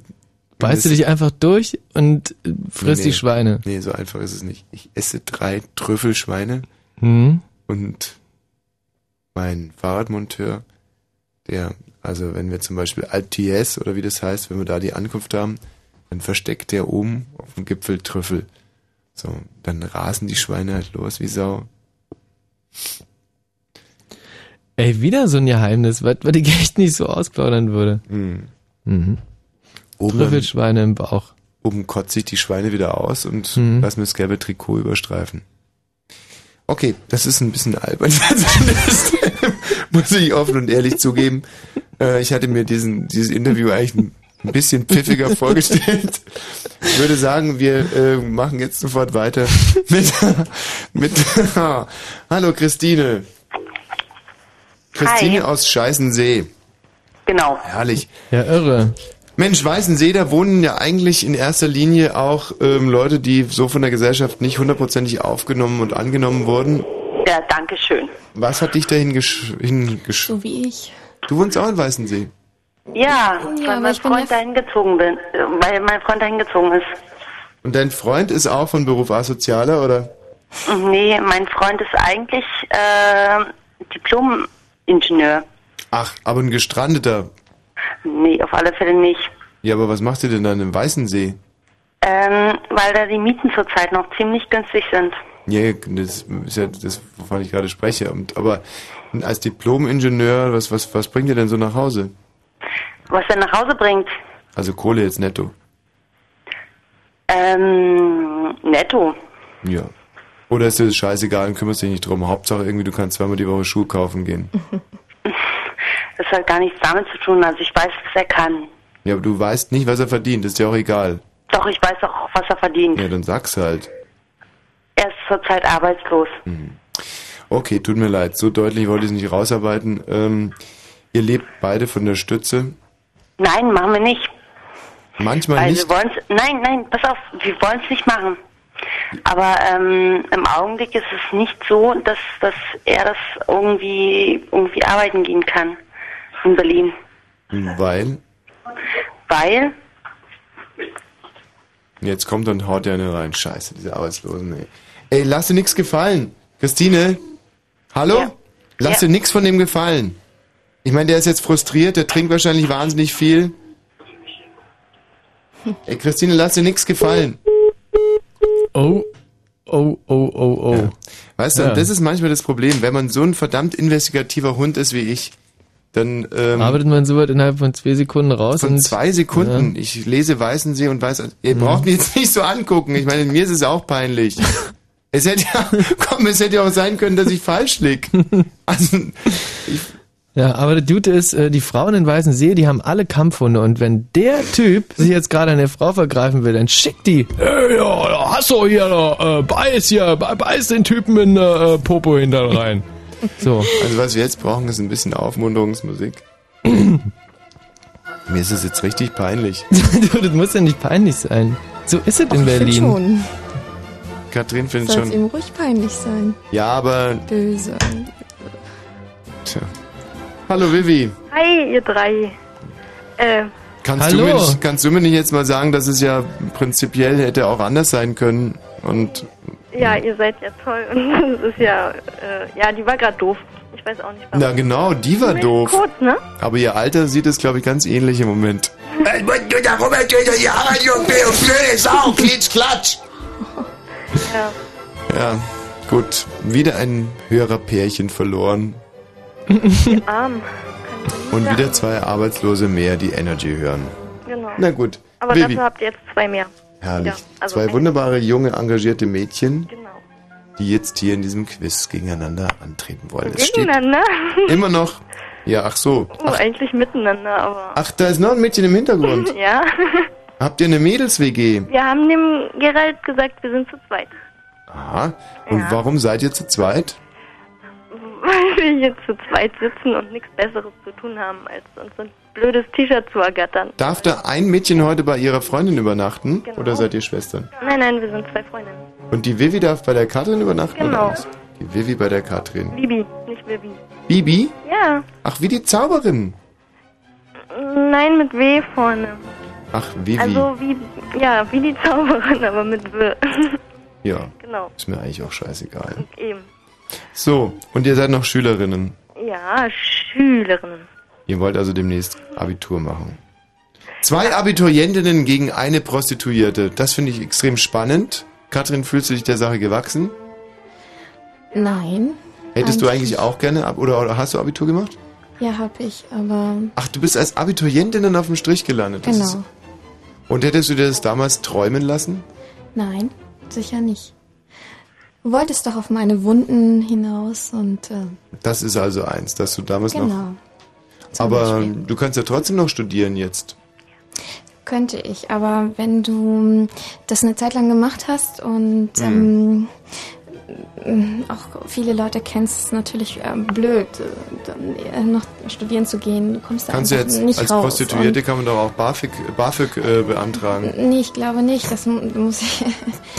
beißt du dich einfach durch und frisst Nee, die Schweine. Nee, so einfach ist es nicht. Ich esse drei Trüffelschweine Hm? und mein Fahrradmonteur, der, also wenn wir zum Beispiel d'Huez oder wie das heißt, wenn wir da die Ankunft haben, dann versteckt der oben auf dem Gipfel Trüffel. So, dann rasen die Schweine halt los wie Sau. Ey, wieder so ein Geheimnis, was, was ich echt nicht so ausplaudern würde. Hm. Mhm. Oben Trüffelschweine im Bauch. Oben kotze ich die Schweine wieder aus und Mhm. mir das gelbe Trikot überstreifen. Okay, das ist ein bisschen albern. Das muss ich offen und ehrlich zugeben. Äh, ich hatte mir diesen, dieses Interview eigentlich ein, ein bisschen pfiffiger vorgestellt. Ich würde sagen, wir äh, machen jetzt sofort weiter mit, mit Hallo Christine. Christine Hi. aus Scheißensee. Genau. Herrlich. Ja, irre. Mensch, Weißensee, da wohnen ja eigentlich in erster Linie auch ähm, Leute, die so von der Gesellschaft nicht hundertprozentig aufgenommen und angenommen wurden. Ja, danke schön. Was hat dich dahin gesch hingesch... So wie ich. Du wohnst auch in Weißensee. Ja, Ja, weil mein Freund dahin gezogen bin, weil mein Freund dahin gezogen ist. Und dein Freund ist auch von Beruf Asozialer, oder? Nee, mein Freund ist eigentlich äh, Diplom-Ingenieur. Ach, aber ein gestrandeter. Nee, auf alle Fälle nicht. Ja, aber was macht ihr denn dann im Weißensee? Ähm, weil da die Mieten zurzeit noch ziemlich günstig sind. Ja, das ist ja das, wovon ich gerade spreche. Und, aber als Diplom-Ingenieur, was, was, was bringt ihr denn so nach Hause? Was er nach Hause bringt, Also Kohle jetzt netto. ähm, netto. Ja. Oder ist dir das scheißegal und kümmerst dich nicht drum? Hauptsache irgendwie, du kannst zweimal die Woche Schuhe kaufen gehen. Das hat gar nichts damit zu tun. Also ich weiß, was er kann. Ja, aber du weißt nicht, was er verdient, ist dir auch egal. Doch, ich weiß auch, was er verdient. Ja, dann sag's halt. Er ist zurzeit arbeitslos. Okay, tut mir leid, so deutlich wollte ich es nicht rausarbeiten. Ähm, ihr lebt beide von der Stütze. Nein, machen wir nicht. Manchmal Weil nicht. wir wollen's, nein, nein, pass auf, wir wollen es nicht machen. Aber ähm, im Augenblick ist es nicht so, dass, dass er das irgendwie, irgendwie arbeiten gehen kann in Berlin. Weil, Weil, jetzt kommt und haut ja eine rein. Scheiße, diese Arbeitslosen, ey. Ey, lass dir nix gefallen. Christine? Hallo? Lass dir nix von dem gefallen. Ich meine, der ist jetzt frustriert, der trinkt wahrscheinlich wahnsinnig viel. Ey, Christine, lass dir nix gefallen. Oh, oh, oh, oh, oh. Weißt du, Ja. und das ist manchmal das Problem, wenn man so ein verdammt investigativer Hund ist wie ich, dann ähm, Arbeitet man so weit innerhalb von zwei Sekunden raus von und zwei Sekunden. Ich lese Weißensee und weiß, ihr braucht mich jetzt nicht so angucken. Ich meine, mir ist es auch peinlich. Es hätte ja, komm, es hätte ja auch sein können, dass ich falsch lieg. Also, Ja, aber der Dude ist, äh, die Frauen in Weißen See, die haben alle Kampfhunde und wenn der Typ sich jetzt gerade an der Frau vergreifen will, dann schickt die. Hey, ja, hast du hier, äh, beiß hier, be- beiß den Typen in äh, Popo hinter rein. So. Also was wir jetzt brauchen, ist ein bisschen Aufmunterungsmusik. Mir ist es jetzt richtig peinlich. du, das muss ja nicht peinlich sein. So ist es in Ich find Berlin. schon. Katrin findet Soll es schon. ihm ruhig peinlich sein. Ja, aber. Böse. Tja. Hallo Vivi. Hi, ihr drei. Äh, Kannst Hallo. du, mir nicht, kannst du mir nicht jetzt mal sagen, dass es ja prinzipiell hätte auch anders sein können? Und ja, ihr seid ja toll. Und das ist ja, äh, ja, die war gerade doof. Ich weiß auch nicht warum. na genau, die war doof. Kurz, ne? Aber ihr Alter sieht es, glaube ich, ganz ähnlich im Moment. Blöde Sau, klatsch. Ja. Ja, gut. Wieder ein höherer Pärchen verloren. Die Arm. Und wieder zwei Arbeitslose mehr, die Energy hören. Genau. Na gut. Aber Vivi. dafür habt ihr jetzt zwei mehr. Herrlich. Ja, also Zwei wunderbare, junge, engagierte Mädchen, Genau. die jetzt hier in diesem Quiz gegeneinander antreten wollen. Gegeneinander? immer noch. Ja, ach so. Oh, eigentlich miteinander, aber. Ach, da ist noch ein Mädchen im Hintergrund. ja. Habt ihr eine Mädels-WG? Wir haben dem Gerald gesagt, wir sind zu zweit. Aha. Und Ja. warum seid ihr zu zweit? Weil wir hier zu zweit sitzen und nichts Besseres zu tun haben, als uns blödes T-Shirt zu ergattern. Darf da ein Mädchen heute bei ihrer Freundin übernachten? Genau. Oder seid ihr Schwestern? Nein, nein, wir sind zwei Freundinnen. Und die Vivi darf bei der Katrin übernachten? Genau. Oder was? Die Vivi bei der Katrin. Bibi, nicht Vivi. Bibi? Ja. Ach, wie die Zauberin. Nein, mit W vorne. Ach, Vivi. Also wie, ja, wie die Zauberin, aber mit W. ja. genau, Ist mir eigentlich auch scheißegal. eben. So, und ihr seid noch Schülerinnen. Ja, Schülerin. Ihr wollt also demnächst Abitur machen. Zwei Abiturientinnen gegen eine Prostituierte. Das finde ich extrem spannend. Katrin, fühlst du dich der Sache gewachsen? Nein. Hättest du eigentlich auch gerne, ab oder, oder hast du Abitur gemacht? Ja, hab ich, aber Ach, du bist als Abiturientin dann auf dem Strich gelandet. Das genau. Ist, und hättest du dir das damals träumen lassen? Nein, sicher nicht. Du wolltest doch auf meine Wunden hinaus und äh, Das ist also eins, dass du damals noch. genau. Aber Beispiel. du kannst ja trotzdem noch studieren jetzt. Könnte ich, aber wenn du das eine Zeit lang gemacht hast und ähm, ähm, auch viele Leute kennst, ist es natürlich äh, blöd, äh, dann äh, noch studieren zu gehen. Du kommst da Kannst du jetzt nicht als raus. Prostituierte kann man doch auch BAföG, BAföG äh, beantragen. Nee, ich glaube nicht. Das mu- muss ich,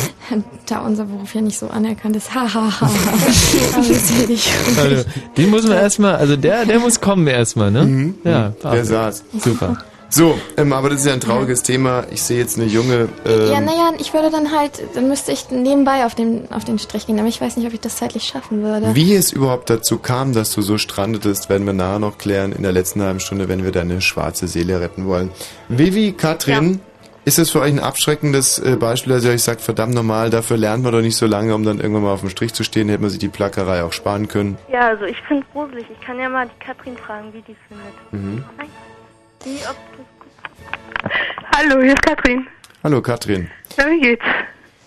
da unser Beruf ja nicht so anerkannt ist. Ha, ha, ha. Aber ich sehe dich. Also, den muss man erstmal, also der, der muss kommen erstmal, ne? Ja, Mhm. Der saß. Super. So, ähm, aber das ist ja ein trauriges Thema. Ich sehe jetzt eine junge. Ähm, Ja, naja, ich würde dann halt, dann müsste ich nebenbei auf den, auf den Strich gehen, aber ich weiß nicht, ob ich das zeitlich schaffen würde. Wie es überhaupt dazu kam, dass du so strandetest, werden wir nachher noch klären in der letzten halben Stunde, wenn wir deine schwarze Seele retten wollen. Vivi, Katrin, ist das für euch ein abschreckendes äh, Beispiel, dass ihr euch sagt, verdammt normal, dafür lernt man doch nicht so lange, um dann irgendwann mal auf dem Strich zu stehen, hätte man sich die Plackerei auch sparen können. Ja, also ich finde es gruselig. Ich kann ja mal die Katrin fragen, wie die es findet. Mhm. Wie, ob das Hallo, hier ist Katrin. Hallo Katrin. Na, wie geht's?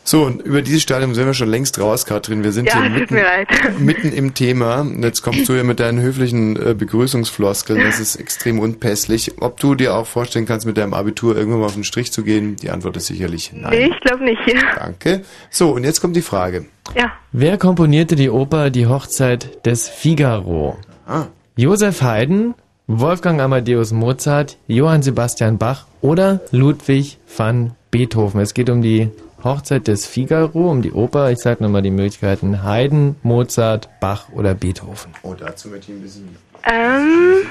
So, und über dieses Stadium sind wir schon längst raus, Katrin. Wir sind Ja, hier mitten, mitten im Thema. Und jetzt kommst du hier mit deinen höflichen äh, Begrüßungsfloskeln. Das ist extrem unpässlich. Ob du dir auch vorstellen kannst, mit deinem Abitur irgendwann mal auf den Strich zu gehen? Die Antwort ist sicherlich nein. Nee, ich glaube nicht. Danke. So, und jetzt kommt die Frage. Ja. Wer komponierte die Oper Die Hochzeit des Figaro? Ah. Josef Haydn, Wolfgang Amadeus Mozart, Johann Sebastian Bach oder Ludwig van Beethoven. Es geht um die Hochzeit des Figaro, um die Oper. Ich sage nochmal die Möglichkeiten. Haydn, Mozart, Bach oder Beethoven. Oh, dazu möchte ich ein bisschen... Ähm,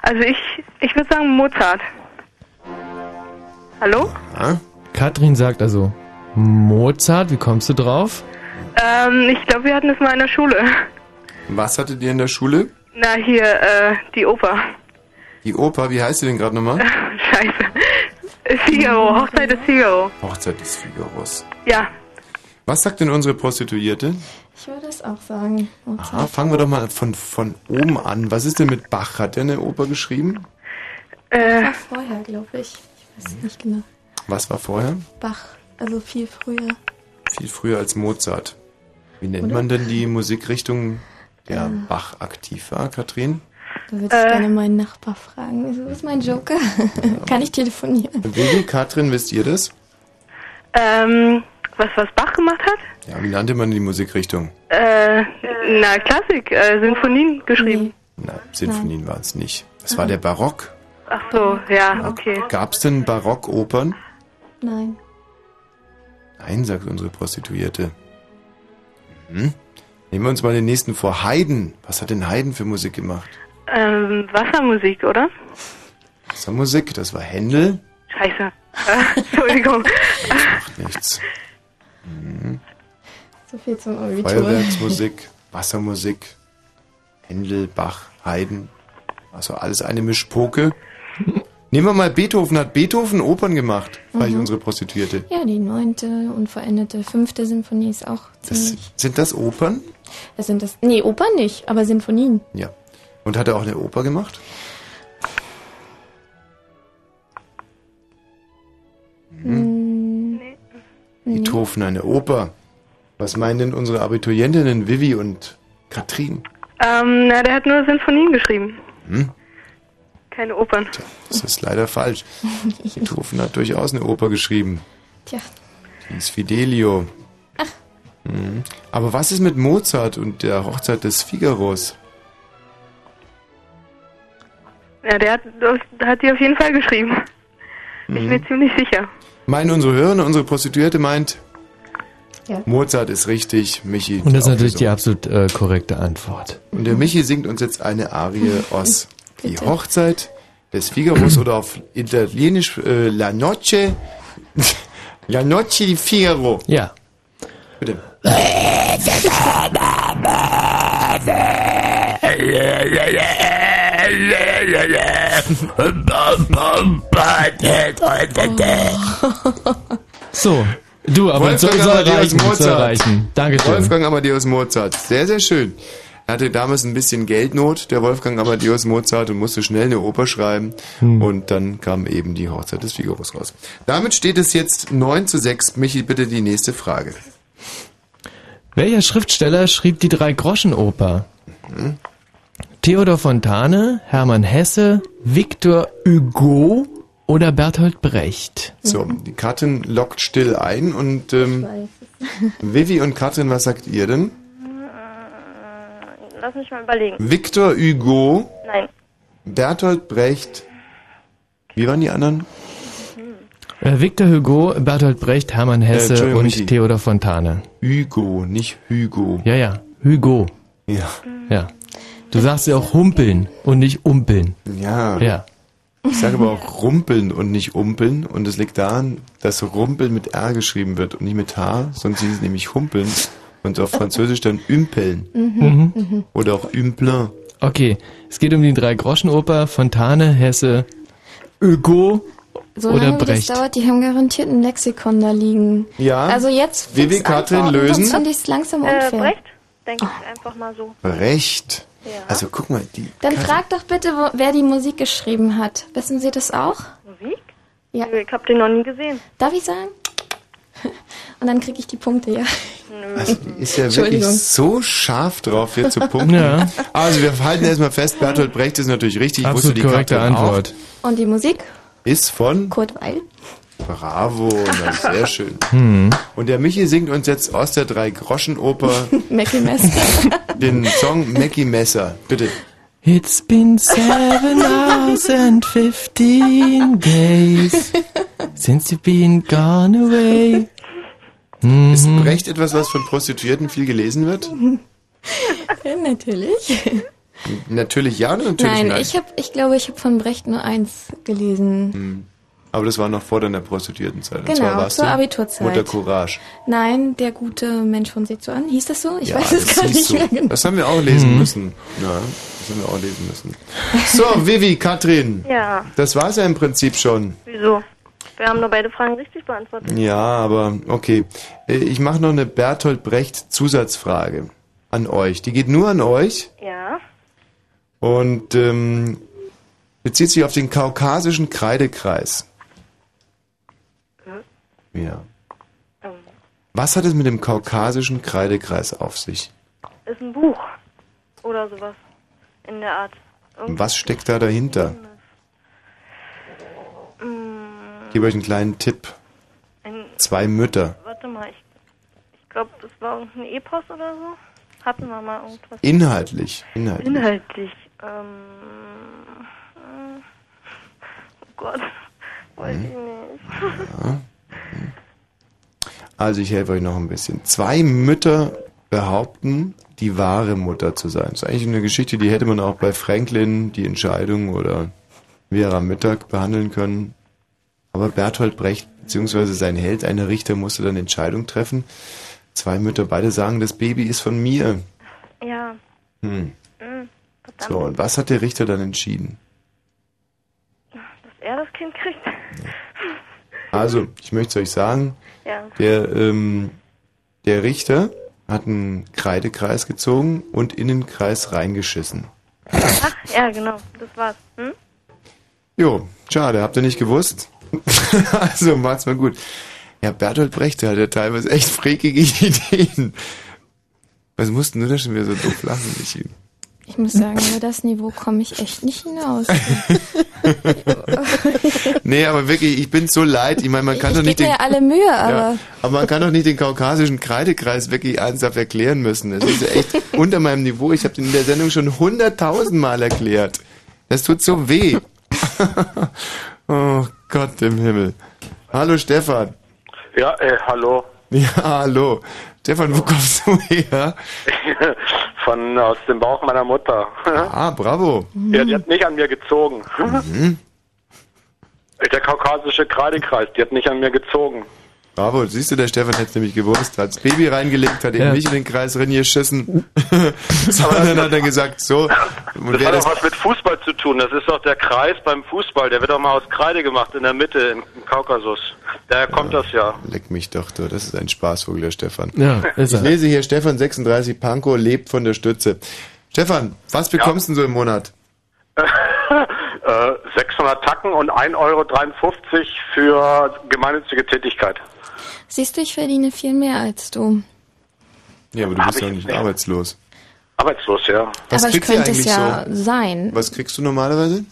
also ich, ich würde sagen Mozart. Hallo? Katrin sagt also Mozart. Wie kommst du drauf? Ähm, ich glaube, wir hatten es mal in der Schule. Was hattet ihr in der Schule? Na, hier, äh, die Oper. Die Oper, wie heißt sie denn gerade nochmal? Scheiße. Figaro, Hochzeit des Figaro. Hochzeit des Figaros. Ja. Was sagt denn unsere Prostituierte? Ich würde es auch sagen. Mozart. Ah, fangen wir doch mal von, von oben an. Was ist denn mit Bach? Hat er eine Oper geschrieben? Äh, War vorher, glaube ich. Ich weiß nicht genau. Was war vorher? Bach, also viel früher. Viel früher als Mozart. Wie nennt Oder? man denn die Musikrichtung der Bach aktiv war, Katrin? Da würde ich gerne meinen Nachbar fragen. Wo ist mein Joker? Kann ich telefonieren? Vivi, Katrin, wisst ihr das? Ähm, was, was Bach gemacht hat? Ja, wie nannte man die Musikrichtung? Äh, na, Klassik, äh, Sinfonien geschrieben. Na, Sinfonien waren es nicht. Das war der Barock. Ach so, ja, okay. Gab es denn Barockopern? Nein. Nein, sagt unsere Prostituierte. Mhm. Nehmen wir uns mal den nächsten vor. Haydn. Was hat denn Haydn für Musik gemacht? Ähm, Wassermusik, oder? Das war Musik, das war Händel. Scheiße. Äh, Entschuldigung. Macht nichts. Mhm. So viel zum Abitur. Feuerwerksmusik, Wassermusik, Händel, Bach, Haydn. Also alles eine Mischpoke. Nehmen wir mal Beethoven. Hat Beethoven Opern gemacht? Frage ich Mhm. unsere Prostituierte. Ja, die neunte unvollendete fünfte Symphonie ist auch Das, ziemlich. sind das Opern? Das sind das. Nee, Opern nicht, aber Sinfonien. Ja. Und hat er auch eine Oper gemacht? Hm. Beethoven eine Oper. Was meinen denn unsere Abiturientinnen Vivi und Katrin? Ähm, na, der hat nur Sinfonien geschrieben. Hm? Keine Opern. Das ist leider falsch. Beethoven hat durchaus eine Oper geschrieben. Tja. Die ist Fidelio. Mhm. Aber was ist mit Mozart und der Hochzeit des Figaros? Ja, der hat, das hat die auf jeden Fall geschrieben. Ich Mhm. bin ziemlich sicher. Meinen unsere Hörer, unsere Prostituierte meint, Ja. Mozart ist richtig, Michi. Und das ist natürlich so. die absolut äh, korrekte Antwort. Und der Michi singt uns jetzt eine Arie aus Die. Hochzeit des Figaros oder auf Italienisch äh, La Noche. La Noche di Figaro. Ja. Bitte. So, du, aber Wolfgang zu Amadeus erreichen, Mozart. erreichen. Dankeschön. Wolfgang Amadeus Mozart. Sehr, sehr schön. Er hatte damals ein bisschen Geldnot, der Wolfgang Amadeus Mozart, und musste schnell eine Oper schreiben. Hm. Und dann kam eben die Hochzeit des Figaros raus. Damit steht es jetzt 9 zu 6. Michi, bitte die nächste Frage. Welcher Schriftsteller schrieb die Drei-Groschen-Oper? Mhm. Theodor Fontane, Hermann Hesse, Victor Hugo oder Bertolt Brecht? So, die Katrin lockt still ein und ähm, Vivi und Katrin, was sagt ihr denn? Lass mich mal überlegen. Victor Hugo, Nein. Bertolt Brecht. Wie waren die anderen? Äh, Victor Hugo, Bertolt Brecht, Hermann Hesse Entschuldigung, und Michi. Theodor Fontane. Hugo, nicht Hugo. Ja, ja, Hugo. Ja. Ja. Du sagst ja auch humpeln und nicht umpeln. Ja. Ja. Ich sage aber auch rumpeln und nicht umpeln. Und es liegt daran, dass rumpeln mit R geschrieben wird und nicht mit H, sonst hieß es nämlich humpeln. Und auf Französisch dann ümpeln. Mhm. Mhm. Oder auch ümpelin. Okay, es geht um die Drei-Groschen-Oper, Fontane, Hesse, Hugo So oder lange wie das Brecht. dauert, die haben garantiert ein Lexikon da liegen. Ja. Also jetzt Vivi, Katrin, lösen? Sonst finde ich es langsam Äh, unfair. Brecht? Denke ich einfach mal so. Brecht. Also guck mal, die. Dann Katrin- frag doch bitte, wo, wer die Musik geschrieben hat. Wissen Sie das auch? Musik? Ja. Ich habe den noch nie gesehen. Darf ich sagen? Und dann kriege ich die Punkte, ja. Also die ist ja wirklich so scharf drauf, hier zu punkten. Ja. Also wir halten erstmal fest, Bertolt Brecht ist natürlich richtig. Ich Absolut wusste die korrekte Antwort. Und die Musik? Auch. Ist von Kurt Weil. Bravo, na sehr schön. Hm. Und der Michi singt uns jetzt aus der Drei-Groschen-Oper Mackie Messer. den Song Mackie Messer. Bitte. It's been seven hours and fifteen days since you've been gone away. Mhm. Ist Brecht etwas, was von Prostituierten viel gelesen wird? ja, natürlich. Natürlich ja oder natürlich Nein, nein? ich, hab, ich glaube, ich habe von Brecht nur eins gelesen. Hm. Aber das war noch vor deiner Prostituiertenzeit. Und Genau, zwar warst zur du Abiturzeit. Mutter Courage. Nein, der gute Mensch von an. Hieß das so? Ich ja, weiß es gar nicht so. mehr genau. Das haben wir auch lesen Mhm. müssen. Ja, das haben wir auch lesen müssen. So, Vivi, Katrin. Ja. Das war's ja im Prinzip schon. Wieso? Wir haben nur beide Fragen richtig beantwortet. Ja, aber okay. Äh, Ich mache noch eine Bertolt Brecht Zusatzfrage an euch. Die geht nur an euch Ja. und ähm, bezieht sich auf den kaukasischen Kreidekreis. Ja. Ähm, Was hat es mit dem kaukasischen Kreidekreis auf sich? ist ein Buch. Oder sowas. In der Art. Irgendwas Was steckt da dahinter? Ich gebe euch einen kleinen Tipp. Zwei Mütter. Warte mal, ich, ich glaube, das war irgendein Epos oder so. Hatten wir mal irgendwas. Inhaltlich. Inhaltlich. Inhaltlich. Ähm, äh, oh Gott, weiß ich nicht. Ja. Also ich helfe euch noch ein bisschen. Zwei Mütter behaupten, die wahre Mutter zu sein. Das ist eigentlich eine Geschichte, die hätte man auch bei Franklin, die Entscheidung oder Vera Mittag behandeln können. Aber Bertolt Brecht beziehungsweise sein Held, eine Richter, musste dann Entscheidung treffen. Zwei Mütter, beide sagen, das Baby ist von mir. Ja. Hm. mm, So, und was hat der Richter dann entschieden? Dass er das Kind kriegt. Also, ich möchte es euch sagen, Ja. der, ähm, der Richter hat einen Kreidekreis gezogen und in den Kreis reingeschissen. Ach, ja, genau. Das war's. Hm? Jo, schade, habt ihr nicht gewusst? also, macht's mal gut. Ja, Bertolt Brecht, der hat ja teilweise echt freakige Ideen. Was mussten du da schon wieder so doof lachen, Michi? Ich muss sagen, über das Niveau komme ich echt nicht hinaus. Nee, aber wirklich, ich bin so leid. Ich meine, man kann ich doch nicht mir den, ja alle Mühe, aber Ja, aber man kann doch nicht den kaukasischen Kreidekreis wirklich ernsthaft erklären müssen. Das ist ja echt unter meinem Niveau. Ich habe den in der Sendung schon hunderttausend Mal erklärt. Das tut so weh. oh Gott im Himmel. Hallo Stefan. Ja, äh, hallo. Ja, hallo. Stefan, wo kommst du her? Von aus dem Bauch meiner Mutter. Ah, bravo. Ja, die hat nicht an mir gezogen. Mhm. Der kaukasische Kreidekreis, die hat nicht an mir gezogen. Bravo, siehst du, der Stefan hätte nämlich gewusst, hat das Baby reingelegt, hat eben Ja. nicht in den Kreis reingeschissen. Sondern hat er gesagt, so, und Das hat das doch was mit Fußball zu tun. Das ist doch der Kreis beim Fußball. Der wird doch mal aus Kreide gemacht in der Mitte im Kaukasus. Daher kommt das ja. Leck mich doch, du. Das ist ein Spaßvogel, der Stefan. Ja, ist ich er. lese hier, Stefan 36 Pankow lebt von der Stütze. Stefan, was bekommst du denn so im Monat? Äh, 600 Tacken und 1,53 Euro für gemeinnützige Tätigkeit. Siehst du, ich verdiene viel mehr als du. Ja, aber du bist doch nicht arbeitslos. Arbeitslos, ja. Was aber ich kriegst du könnte es eigentlich ja so? sein. Was kriegst du normalerweise?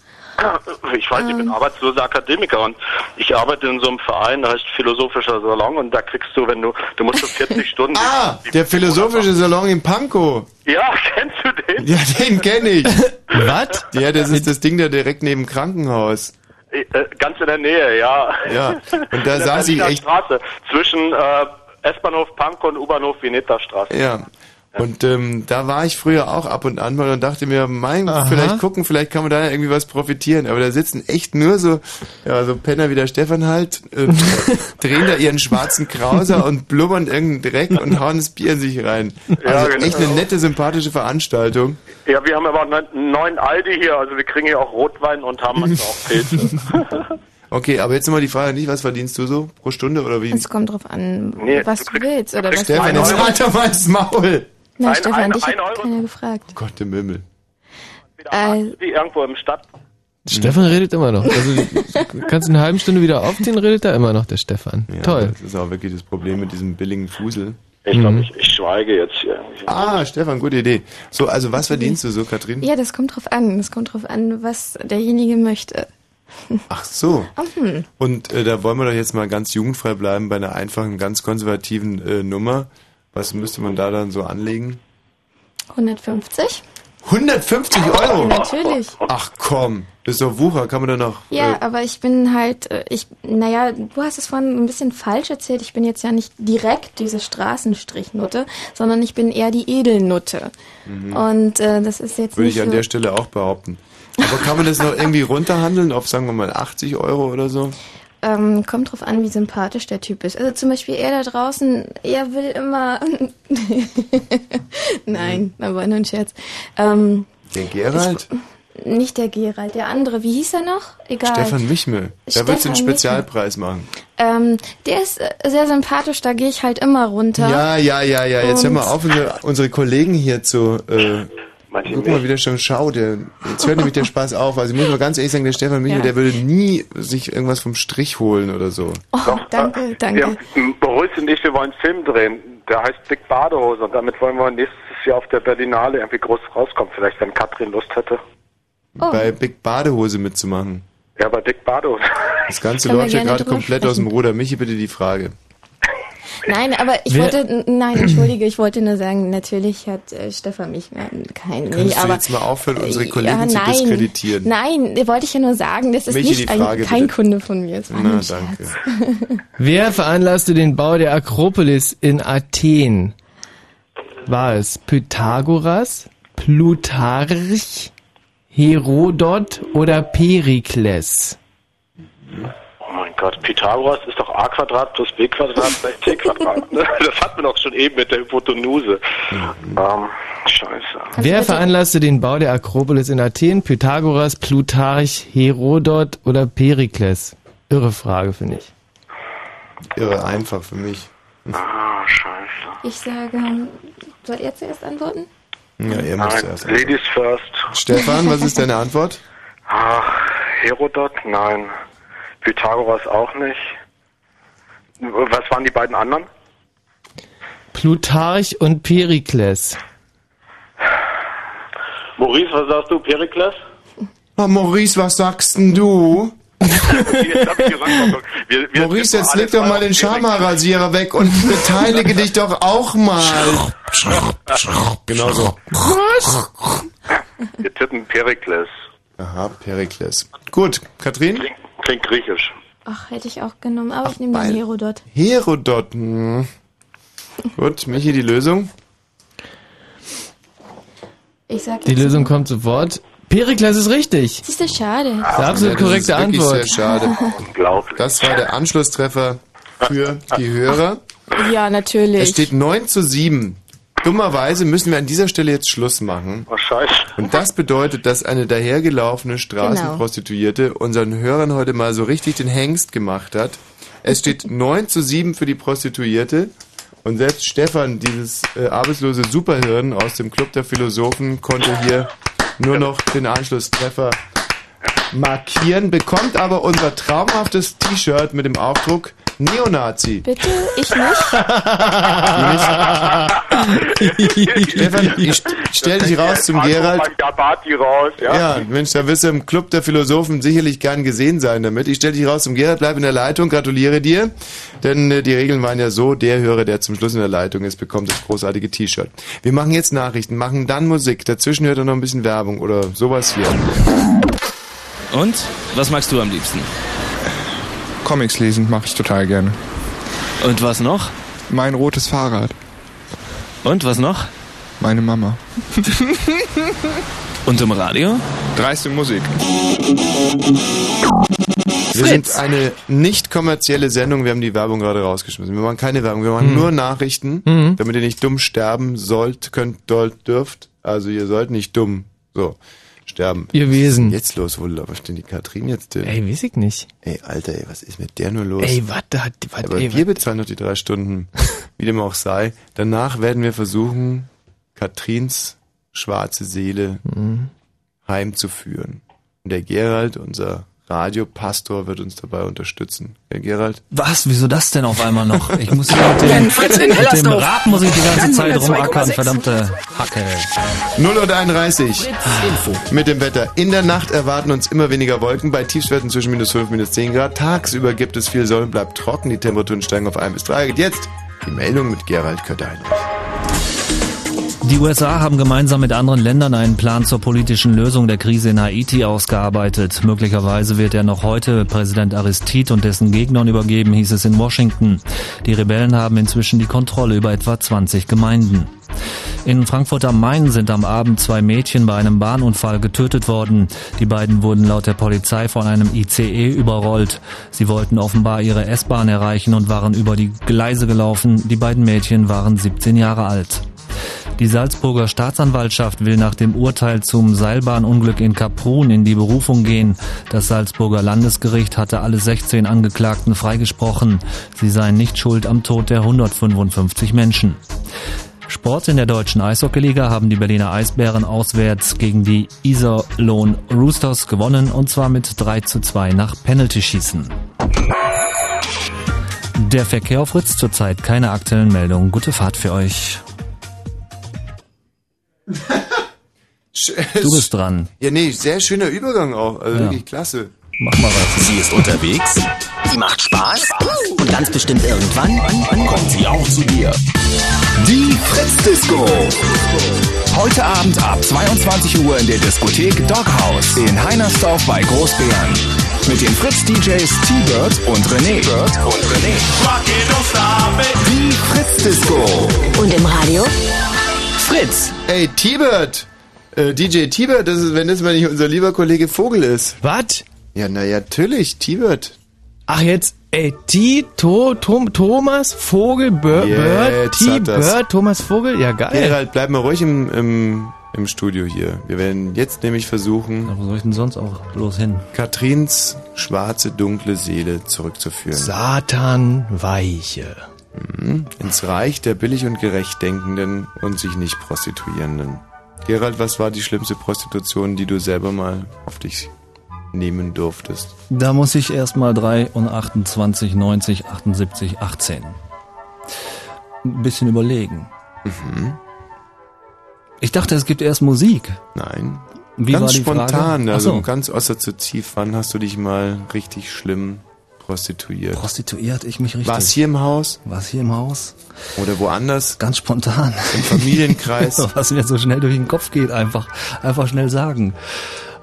Ich weiß, ich bin arbeitsloser Akademiker und ich arbeite in so einem Verein, da heißt Philosophischer Salon und da kriegst du, wenn du, du musst so 40 Stunden. Ah, der philosophische Salon in Pankow. Ja, kennst du den? Ja, den kenne ich. Was? Ja, das ist das Ding da direkt neben Krankenhaus. Äh, ganz in der Nähe, ja. Ja, und da saß ich Berliner echt- Straße, zwischen äh, S-Bahnhof Pankow und U-Bahnhof Vineta Straße. Ja. Und ähm, da war ich früher auch ab und an mal und dachte mir, mein, vielleicht gucken, vielleicht kann man da irgendwie was profitieren. Aber da sitzen echt nur so, ja, so Penner wie der Stefan halt, äh, drehen da ihren schwarzen Krauser und blubbern irgendeinen Dreck und hauen das Bier in sich rein. Also genau. echt eine nette, sympathische Veranstaltung. Ja, wir haben aber auch einen neuen Aldi hier, also wir kriegen hier auch Rotwein und haben manchmal auch Pilze. Okay, aber jetzt nochmal die Frage nicht, was verdienst du so pro Stunde oder wie? Es kommt drauf an, Nee, was du willst oder was Stefan, du jetzt halt doch mal ins Maul. Na, Ein- Stefan, ein- dich ein hat keiner gefragt. Gott im Himmel. Äh, Wie irgendwo im Stadt. Stefan redet immer noch. Also, du kannst eine halbe Stunde wieder aufziehen, redet er immer noch, der Stefan. Ja, Toll. Das ist auch wirklich das Problem mit diesem billigen Fusel. Ich glaube, ich, ich schweige jetzt hier. Ah, Stefan, gute Idee. So, also was verdienst du so, Katrin? ja, das kommt drauf an. Das kommt drauf an, was derjenige möchte. Ach so. Hm. Und äh, da wollen wir doch jetzt mal ganz jugendfrei bleiben bei einer einfachen, ganz konservativen äh, Nummer. Was müsste man da dann so anlegen? 150? 150 Euro? Natürlich. Ach komm, das ist doch Wucher, kann man da noch... Ja, Äh, aber ich bin halt, äh, ich, naja, du hast es vorhin ein bisschen falsch erzählt. Ich bin jetzt ja nicht direkt diese Straßenstrichnutte, sondern ich bin eher die Edelnutte. mhm. Und äh, das ist jetzt Würde ich an der Stelle auch behaupten. Aber kann man das noch irgendwie runterhandeln auf, sagen wir mal, 80 Euro oder so? Ähm, kommt drauf an, wie sympathisch der Typ ist. Also zum Beispiel er da draußen, er will immer, nein, aber nur ein Scherz. Ähm, Der Gerald? nicht der Gerald, der andere, wie hieß er noch? Egal. Stefan Michmel. Da einen Stefan Spezialpreis machen. Ähm, der ist äh, sehr sympathisch, da gehe ich halt immer runter. Ja, ja, ja, ja. Jetzt hör mal auf, unsere, unsere Kollegen hier zu, äh, Manche Guck mal, wie der schon schaut. Jetzt hört nämlich der Spaß auf. Also ich muss mal ganz ehrlich sagen, der Stefan Michel, Ja. der würde nie sich irgendwas vom Strich holen oder so. Oh, danke, danke. Ja, Boris und ich, wir wollen einen Film drehen. Der heißt Dick Badehose und damit wollen wir nächstes Jahr auf der Berlinale irgendwie groß rauskommen. Vielleicht, wenn Katrin Lust hätte. Oh. Bei Big Badehose mitzumachen. Ja, bei Dick Badehose. Das Ganze läuft ja gerade komplett aus dem sprechen. Ruder. Michi, bitte die Frage. Nein, aber ich Wer- wollte, nein, entschuldige, ich wollte nur sagen, natürlich hat äh, Stefan mich nein, kein, Kannst nee, du aber jetzt mal aufhören, unsere äh, Kollegen ja, zu nein, diskreditieren? Nein, wollte ich ja nur sagen, das ist Michi, nicht ein, Frage kein bitte. Kunde von mir. Es war Na, danke. Wer veranlasste den Bau der Akropolis in Athen? War es Pythagoras, Plutarch, Herodot oder Perikles? Oh mein Gott, Pythagoras ist doch a Quadrat plus b Quadrat gleich c Quadrat. ne? Das hatten wir doch schon eben mit der Hypotenuse. Ähm, scheiße. Wer veranlasste den Bau der Akropolis in Athen? Pythagoras, Plutarch, Herodot oder Perikles? Irre Frage, finde ich. Irre einfach für mich. Ah, scheiße. Ich sage, soll er zuerst antworten? Ja, ihr müsst Nein, erst. Ladies first. Stefan, was ist deine Antwort? Ach, Herodot? Nein. Pythagoras auch nicht. Was waren die beiden anderen? Plutarch und Perikles. Maurice, was sagst du? Perikles? Oh, Maurice, was sagst denn du? Wir, wir Maurice, jetzt leg doch mal den Schamhaarrasierer weg und beteilige dich doch auch mal. genau so. Wir tippen Perikles. Aha, Perikles. Gut, Katrin? Klingt, klingt griechisch. Ach, hätte ich auch genommen, aber ich nehme den Herodot. Herodot. hm. Gut, Michi, die Lösung? Ich sag Die Lösung kommt sofort. Perikles ist richtig. Siehst du, schade. Das ist eine absolut Ja, das korrekte ist Antwort. Sehr schade. Unglaublich. Das war der Anschlusstreffer für die Hörer. Ja, natürlich. Es steht 9 zu 7. Dummerweise müssen wir an dieser Stelle jetzt Schluss machen. Oh, scheiße. Und das bedeutet, dass eine dahergelaufene Straßenprostituierte unseren Hörern heute mal so richtig den Hengst gemacht hat. Es steht 9 zu 7 für die Prostituierte. Und selbst Stefan, dieses äh, arbeitslose Superhirn aus dem Club der Philosophen, konnte hier nur noch den Anschlusstreffer markieren, bekommt aber unser traumhaftes T-Shirt mit dem Aufdruck Neonazi. Bitte, ich nicht. Stefan, ich stell dich raus zum Gerald. Gabati raus, ja? Ja, Mensch, da wirst du im Club der Philosophen sicherlich gern gesehen sein damit. Ich stelle dich raus zum Gerhard, bleib in der Leitung, gratuliere dir. Denn äh, die Regeln waren ja so, der Hörer, der zum Schluss in der Leitung ist, bekommt das großartige T-Shirt. Wir machen jetzt Nachrichten, machen dann Musik, dazwischen hört er noch ein bisschen Werbung oder sowas hier. Und? Was magst du am liebsten? Comics lesen mache ich total gerne. Und was noch? Mein rotes Fahrrad. Und was noch? Meine Mama. Und im Radio? Dreiste Musik. Wir sind eine nicht kommerzielle Sendung, wir haben die Werbung gerade rausgeschmissen. Wir machen keine Werbung, wir machen Mhm. nur Nachrichten, Mhm. damit ihr nicht dumm sterben sollt, könnt, sollt, dürft. Also ihr sollt nicht dumm, so, sterben. Ihr Wesen. Jetzt los, wo läuft denn die Katrin jetzt denn? Ey, weiß ich nicht. Ey, Alter, ey, was ist mit der nur los? Ey, warte, hat, warte, Aber ey, wir bezahlen noch die drei Stunden, wie dem auch sei. Danach werden wir versuchen, Katrins schwarze Seele Mhm. heimzuführen. Und der Gerald, unser Radiopastor, wird uns dabei unterstützen. Herr Gerald? Was? Wieso das denn auf einmal noch? Ich muss hier mit dem, mit dem. Rad muss ich die ganze Ganz Zeit 102,6. rumackern, verdammte Hacke. 0 und 31. Mit dem Wetter. In der Nacht erwarten uns immer weniger Wolken bei Tiefstwerten zwischen minus 5 und minus 10 Grad. Tagsüber gibt es viel Sonne, bleibt trocken. Die Temperaturen steigen auf 1 bis 3. Und jetzt die Meldung mit Gerald Kötterheinrich. Die USA haben gemeinsam mit anderen Ländern einen Plan zur politischen Lösung der Krise in Haiti ausgearbeitet. Möglicherweise wird er noch heute Präsident Aristide und dessen Gegnern übergeben, hieß es in Washington. Die Rebellen haben inzwischen die Kontrolle über etwa 20 Gemeinden. In Frankfurt am Main sind am Abend zwei Mädchen bei einem Bahnunfall getötet worden. Die beiden wurden laut der Polizei von einem ICE überrollt. Sie wollten offenbar ihre S-Bahn erreichen und waren über die Gleise gelaufen. Die beiden Mädchen waren 17 Jahre alt. Die Salzburger Staatsanwaltschaft will nach dem Urteil zum Seilbahnunglück in Kaprun in die Berufung gehen. Das Salzburger Landesgericht hatte alle 16 Angeklagten freigesprochen. Sie seien nicht schuld am Tod der 155 Menschen. Sport in der deutschen Eishockeyliga haben die Berliner Eisbären auswärts gegen die Iserlohn Roosters gewonnen und zwar mit 3 zu 2 nach Penalty-Schießen. Der Verkehr auf Fritz zurzeit keine aktuellen Meldungen. Gute Fahrt für euch. Du bist dran. Ja, nee, sehr schöner Übergang auch. Also Ja. wirklich klasse. Mach mal was. Sie ist unterwegs, sie macht Spaß und ganz bestimmt irgendwann kommt sie auch zu dir. Die Fritz-Disco. Heute Abend ab 22 Uhr in der Diskothek Doghouse in Heinersdorf bei Großbären. Mit den Fritz-DJs T-Bird und René. Bird und René. Die Fritz-Disco. Und im Radio? Fritz! Ey, T-Bird! Äh, DJ T-Bird, das ist, wenn das mal nicht unser lieber Kollege Vogel ist. Was? Ja, naja, natürlich, T-Bird. Ach jetzt, ey, T, to, Tom, Thomas Vogel, Bir- Bird, das. Bird, Thomas Vogel, ja geil. Gerald, bleib mal ruhig im, im, im Studio hier. Wir werden jetzt nämlich versuchen, wo soll ich denn sonst auch bloß hin? Katrins schwarze, dunkle Seele zurückzuführen. Satan Weiche. Mhm. Ins Reich der billig und gerecht Denkenden und sich nicht Prostituierenden. Gerald, was war die schlimmste Prostitution, die du selber mal auf dich nehmen durftest? Da muss ich erstmal 3 und 28, 90, 78, 18. Ein bisschen überlegen. Mhm. Ich dachte, es gibt erst Musik. Nein. Wie ganz spontan, Frage? Also so. ganz assoziativ. Wann hast du dich mal richtig schlimm prostituiert? Prostituiert ich mich richtig. War es hier im Haus? War es hier im Haus? Oder woanders? Ganz spontan. Im Familienkreis? Was mir so schnell durch den Kopf geht, einfach, einfach schnell sagen.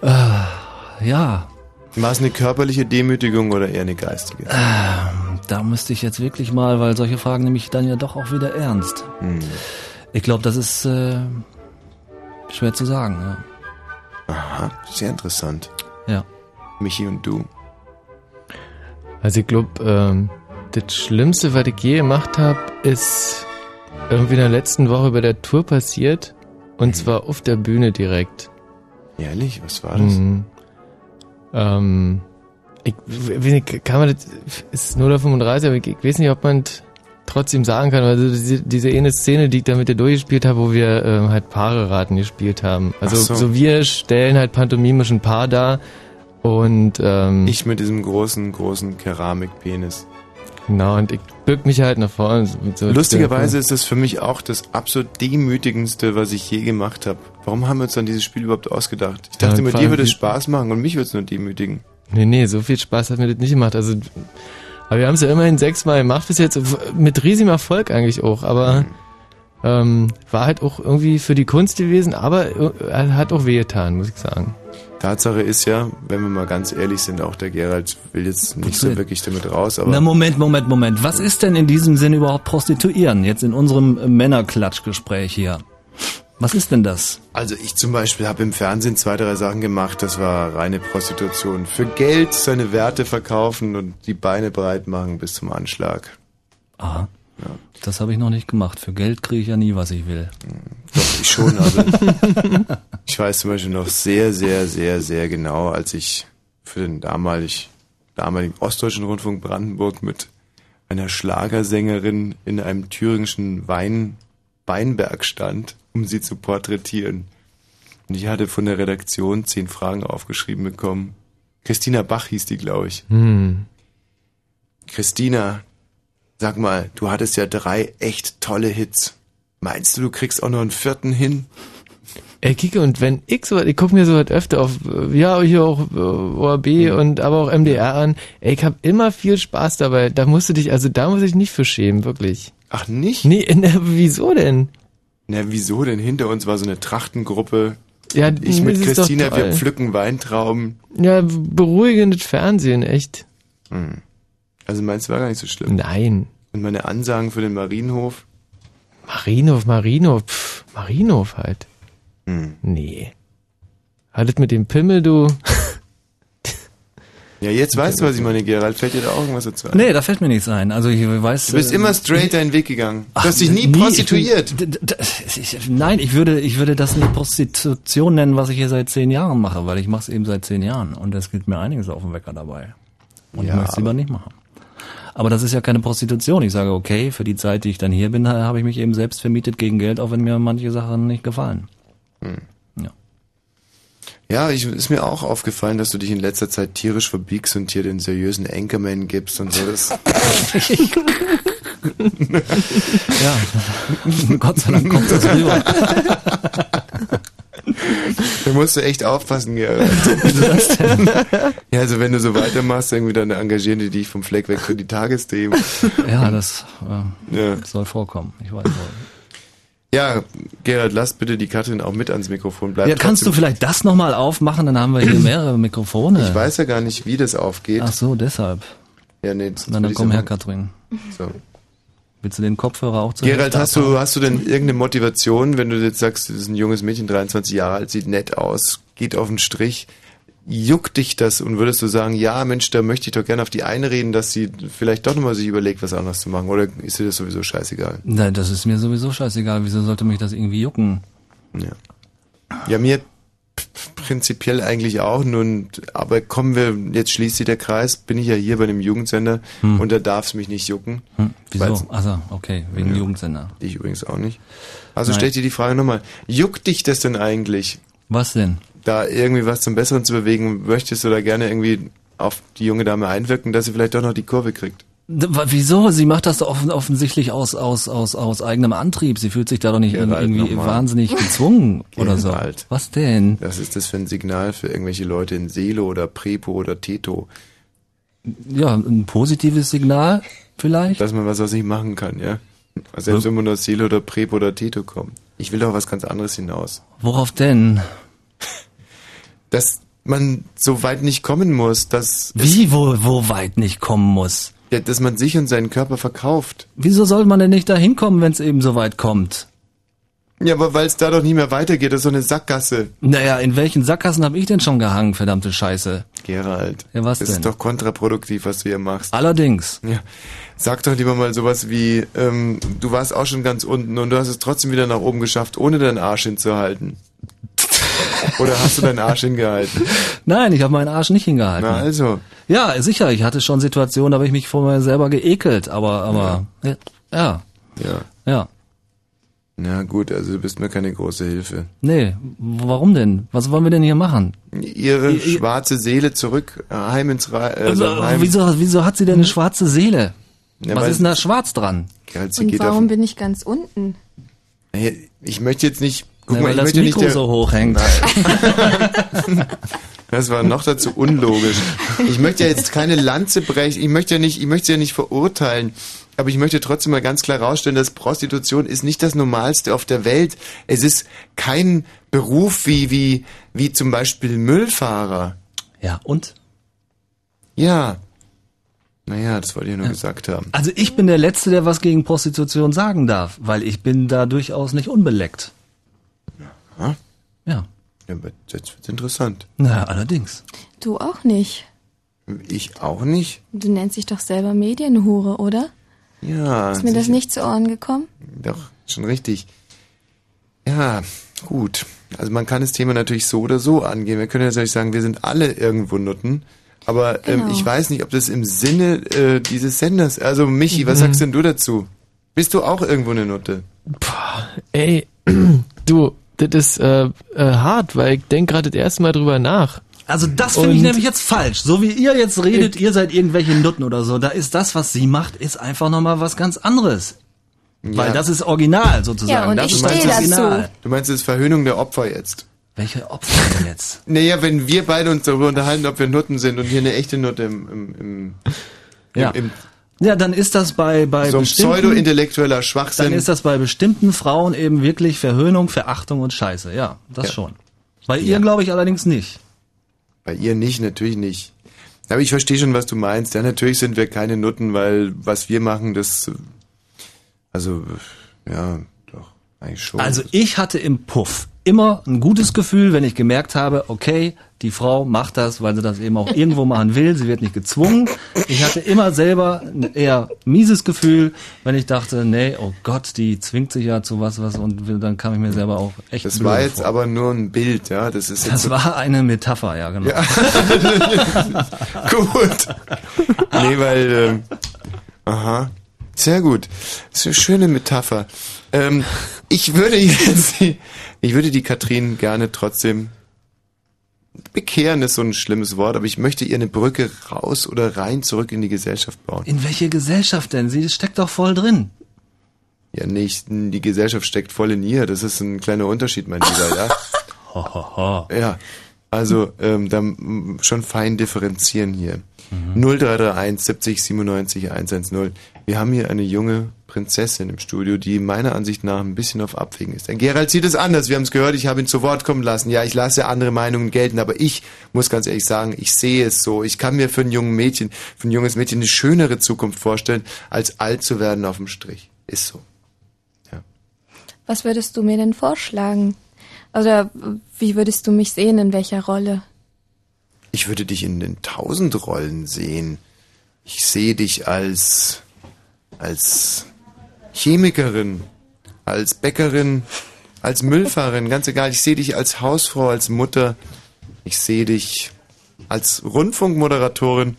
Äh, ja, War es eine körperliche Demütigung oder eher eine geistige? ähm, da müsste ich jetzt wirklich mal, weil solche Fragen nehme ich dann ja doch auch wieder ernst. Hm. Ich glaube, das ist äh, schwer zu sagen. Ja. Aha, sehr interessant. Ja. Michi und du. Also ich glaube, ähm, das Schlimmste, was ich je gemacht habe, ist irgendwie in der letzten Woche bei der Tour passiert. Und zwar auf der Bühne direkt. Ehrlich, was war das? Mhm. Ähm, ich, w- kann man das, ist 035, aber ich, ich weiß nicht, ob man trotzdem sagen kann, also diese, diese eine Szene, die ich da mit dir durchgespielt habe, wo wir ähm, halt Paare-Raten gespielt haben. Also so. so. wir stellen halt pantomimisch ein Paar dar und ähm, Ich mit diesem großen, großen Keramikpenis. genau, und ich bück mich halt nach vorne. so- Lustigerweise ist das für mich auch das absolut demütigendste, was ich je gemacht habe. Warum haben wir uns dann dieses Spiel überhaupt ausgedacht? Ich dachte, Ja, mit dir würde es Spaß machen und mich würde es nur demütigen. Nee, nee, so viel Spaß hat mir das nicht gemacht. Also, aber wir haben es ja immerhin sechsmal gemacht bis jetzt, mit riesigem Erfolg eigentlich auch, aber ähm, war halt auch irgendwie für die Kunst gewesen, aber äh, hat auch wehgetan, muss ich sagen. Tatsache ist ja, wenn wir mal ganz ehrlich sind, auch der Gerald will jetzt nicht so wirklich damit raus, aber Na Moment, Moment, Moment. Was ist denn in diesem Sinn überhaupt Prostituieren? Jetzt in unserem äh, Männerklatschgespräch hier. Was ist denn das? Also ich zum Beispiel habe im Fernsehen zwei, drei Sachen gemacht, das war reine Prostitution. Für Geld seine Werte verkaufen und die Beine breit machen bis zum Anschlag. Aha. Das habe ich noch nicht gemacht. Für Geld kriege ich ja nie, was ich will. Doch, ich schon, aber ich weiß zum Beispiel noch sehr, sehr, sehr, sehr genau, als ich für den damalig, damaligen Ostdeutschen Rundfunk Brandenburg mit einer Schlagersängerin in einem thüringischen Wein, Weinberg stand, um sie zu porträtieren. Und ich hatte von der Redaktion zehn Fragen aufgeschrieben bekommen. Christina Bach hieß die, glaube ich. Hm. Christina, sag mal, du hattest ja drei echt tolle Hits. Meinst du, du kriegst auch noch einen vierten hin? Ey, Kike, und wenn ich so, ich gucke mir so was öfter auf, ja, hier auch äh, ORB und aber auch MDR an. Ey, ich habe immer viel Spaß dabei. Da musst du dich, also da muss ich nicht für schämen, wirklich. Ach, nicht? Nee, na, wieso denn? Na, wieso denn? Hinter uns war so eine Trachtengruppe. Ja, ich mit Christina, wir pflücken Weintrauben. Ja, beruhigendes Fernsehen, echt. Hm. Also meinst du, war gar nicht so schlimm? Nein. Und meine Ansagen für den Marienhof? Marinov, Marinov, pff, Marinov halt. Hm. Nee. Haltet mit dem Pimmel, du. Ja, jetzt weißt du, was ich meine, Gerald. Fällt dir da auch irgendwas dazu ein? Nee, da fällt mir nichts ein. Also ich weiß. Du bist äh, immer straight deinen Weg gegangen. Du Ach, hast dich nie, nie, prostituiert. ich ich- Nein, ich würde, ich würde das nicht Prostitution nennen, was ich hier seit zehn Jahren mache, weil ich mache es eben seit zehn Jahren und es geht mir einiges auf den Wecker dabbei. Und Ja, ich möchte es lieber nicht machen. Aber das ist ja keine Prostitution. Ich sage, okay, für die Zeit, die ich dann hier bin, habe ich mich eben selbst vermietet gegen Geld, auch wenn mir manche Sachen nicht gefallen. Hm. Ja. Ja, ich, ist mir auch aufgefallen, dass du dich in letzter Zeit tierisch verbiegst und hier den seriösen Anchorman gibst und so. Das ja, Gott sei Dank kommt das rüber. Da musst du echt aufpassen, Gerald. Ja, also wenn du so weitermachst, irgendwie dann engagieren die dich vom Fleck weg für die Tagesthemen. Ja, das äh, Ja. soll vorkommen. Ich weiß wohl. Ja, Gerald, lass bitte die Katrin auch mit ans Mikrofon. Bleib Ja, kannst du vielleicht das nochmal aufmachen? Dann haben wir hier mehrere Mikrofone. Ich weiß ja gar nicht, wie das aufgeht. Ach so, deshalb. Ja, nee, das Na, dann komm her. Katrin. So. Willst du den Kopfhörer auch zu Gerald, hast du, hast du denn irgendeine Motivation, wenn du jetzt sagst, das ist ein junges Mädchen, 23 Jahre alt, sieht nett aus, geht auf den Strich, juckt dich das und würdest du sagen, ja Mensch, da möchte ich doch gerne auf die einreden, dass sie vielleicht doch nochmal sich überlegt, was anderes zu machen oder ist dir das sowieso scheißegal? Nein, das ist mir sowieso scheißegal. Wieso sollte mich das irgendwie jucken? Ja. Ja, mir prinzipiell eigentlich auch, nun, aber kommen wir, jetzt schließt sich der Kreis, bin ich ja hier bei dem Jugendsender Hm. und da darf es mich nicht jucken. Hm, wieso? Also, okay, wegen Ja. Jugendsender. Ich übrigens auch nicht. Also Nein. stell dir die Frage nochmal, juckt dich das denn eigentlich? Was denn? Da irgendwie was zum Besseren zu bewegen, möchtest du da gerne irgendwie auf die junge Dame einwirken, dass sie vielleicht doch noch die Kurve kriegt? Wieso? Sie macht das doch offen, offensichtlich aus, aus, aus, aus eigenem Antrieb. Sie fühlt sich da doch nicht Gerald, irgendwie wahnsinnig gezwungen oder so. Gerald. Was denn? Was ist das für ein Signal für irgendwelche Leute in Selo oder Prepo oder Teto? Ja, ein positives Signal vielleicht? Dass man was aus sich machen kann, ja? Selbst wenn man aus Selo oder Prepo oder Teto kommt. Ich will doch was ganz anderes hinaus. Worauf denn? Dass man so weit nicht kommen muss, dass, Wie, wo, wo weit nicht kommen muss? Ja, dass man sich und seinen Körper verkauft. Wieso soll man denn nicht da hinkommen, wenn es eben so weit kommt? Ja, aber weil es da doch nie mehr weitergeht, das ist so eine Sackgasse. Naja, in welchen Sackgassen habe ich denn schon gehangen, verdammte Scheiße? Gerald. Ja, was das denn? ist doch kontraproduktiv, was du hier machst. Allerdings. Ja. Sag doch lieber mal sowas wie, ähm, du warst auch schon ganz unten und du hast es trotzdem wieder nach oben geschafft, ohne deinen Arsch hinzuhalten. Oder hast du deinen Arsch hingehalten? Nein, ich habe meinen Arsch nicht hingehalten. Na also. Ja, sicher, ich hatte schon Situationen, da habe ich mich vor mir selber geekelt, aber, aber, ja, ja, Ja. ja. Na gut, also du bist mir keine große Hilfe. Nee, warum denn? Was wollen wir denn hier machen? Ihre schwarze Seele zurück, äh, heim ins Ra äh, Also, heim. wieso, wieso hat sie denn eine schwarze Seele? Ja, Was ist denn da schwarz dran? Gerald, Und warum auf, bin ich ganz unten? Ich möchte jetzt nicht, guck Ja, mal, weil ich das möchte nicht Mikro der, so hoch hängt. Nein. Das war noch dazu unlogisch. Ich möchte ja jetzt keine Lanze brechen, ich möchte ja nicht, ich möchte ja nicht verurteilen. Aber ich möchte trotzdem mal ganz klar rausstellen, dass Prostitution ist nicht das Normalste auf der Welt. Es ist kein Beruf wie, wie, wie zum Beispiel Müllfahrer. Ja, und? Ja. Naja, das wollte ich nur gesagt haben. Also ich bin der Letzte, der was gegen Prostitution sagen darf, weil ich bin da durchaus nicht unbeleckt. Ja? Ja. Ja, aber jetzt wird's interessant. Na, allerdings. Du auch nicht. Ich auch nicht? Du nennst dich doch selber Medienhure, oder? Ja. Ist mir das nicht zu Ohren gekommen? Doch, schon richtig. Ja, gut. Also man kann das Thema natürlich so oder so angehen. Wir können jetzt natürlich sagen, wir sind alle irgendwo Nutten. Aber ähm, Genau. ich weiß nicht, ob das im Sinne äh, dieses Senders. Also Michi, was Mhm. sagst denn du dazu? Bist du auch irgendwo eine Nutte? Ey, du, das ist äh, äh, hart, weil ich denk gerade das erste Mal drüber nach. Also das finde ich nämlich jetzt falsch. So wie ihr jetzt redet, ihr seid irgendwelche Nutten oder so. Da ist das, was sie macht, ist einfach nochmal was ganz anderes. Weil Ja. das ist original sozusagen. Ja, und das ich stehe dazu. Original. Du meinst, es ist Verhöhnung der Opfer jetzt? Welche Opfer denn jetzt? Naja, wenn wir beide uns darüber unterhalten, ob wir Nutten sind und hier eine echte Nutte im, im, im, Ja. im, im Ja, dann ist das bei, bei so bestimmten, pseudo-intellektueller Schwachsinn. dann ist das bei bestimmten Frauen eben wirklich Verhöhnung, Verachtung und Scheiße. Ja, das Ja. schon. Bei ihr glaube ich allerdings nicht. Bei ihr nicht, natürlich nicht. Aber ich verstehe schon, was du meinst. Ja, natürlich sind wir keine Nutten, weil was wir machen, das, also, ja, doch, eigentlich schon. Also ich hatte im Puff immer ein gutes Gefühl, wenn ich gemerkt habe, okay, die Frau macht das, weil sie das eben auch irgendwo machen will, sie wird nicht gezwungen. Ich hatte immer selber ein eher mieses Gefühl, wenn ich dachte, nee, oh Gott, die zwingt sich ja zu was, was und dann kam ich mir selber auch echt das war jetzt vor. aber nur ein Bild, ja. Das ist jetzt Das so- war eine Metapher, ja, genau. Ja. Gut. Nee, weil, ähm, Aha. Sehr gut. Das ist eine schöne Metapher. Ähm, ich würde jetzt ich würde die Katrin gerne trotzdem bekehren ist so ein schlimmes Wort, aber ich möchte ihr eine Brücke raus oder rein zurück in die Gesellschaft bauen. In welche Gesellschaft denn? Sie steckt doch voll drin. Ja, nicht, die Gesellschaft steckt voll in ihr. Das ist ein kleiner Unterschied, mein Lieber, ja. Ho, ho, ho. Ja, also ähm, da m- schon fein differenzieren hier. Mhm. 0331 70 97 110. Wir haben hier eine junge Prinzessin im Studio, die meiner Ansicht nach ein bisschen auf Abwägen ist. Der Gerald sieht es anders. Wir haben es gehört, ich habe ihn zu Wort kommen lassen. Ja, ich lasse andere Meinungen gelten, aber ich muss ganz ehrlich sagen, ich sehe es so. Ich kann mir für ein junges Mädchen, für ein junges Mädchen eine schönere Zukunft vorstellen, als alt zu werden auf dem Strich. Ist so. Was würdest du mir denn vorschlagen? Oder wie würdest du mich sehen, in welcher Rolle? Ich würde dich in den tausend Rollen sehen. Ich sehe dich als, als Chemikerin, als Bäckerin, als Müllfahrerin, ganz egal. Ich sehe dich als Hausfrau, als Mutter. Ich sehe dich als Rundfunkmoderatorin.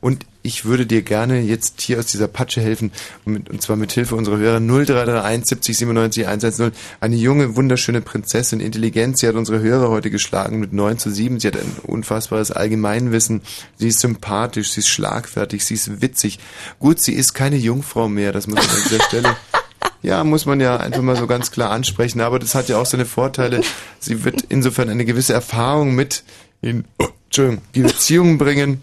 Und ich würde dir gerne jetzt hier aus dieser Patsche helfen, und, zwar mit Hilfe unserer Hörer 0331 70 97 110. Eine junge, wunderschöne Prinzessin, intelligent. Sie hat unsere Hörer heute geschlagen mit 9 zu 7. Sie hat ein unfassbares Allgemeinwissen. Sie ist sympathisch, sie ist schlagfertig, sie ist witzig. Gut, sie ist keine Jungfrau mehr, das muss man an dieser Stelle. Ja, muss man ja einfach mal so ganz klar ansprechen, aber das hat ja auch seine Vorteile. Sie wird insofern eine gewisse Erfahrung mit in oh, die Beziehungen bringen.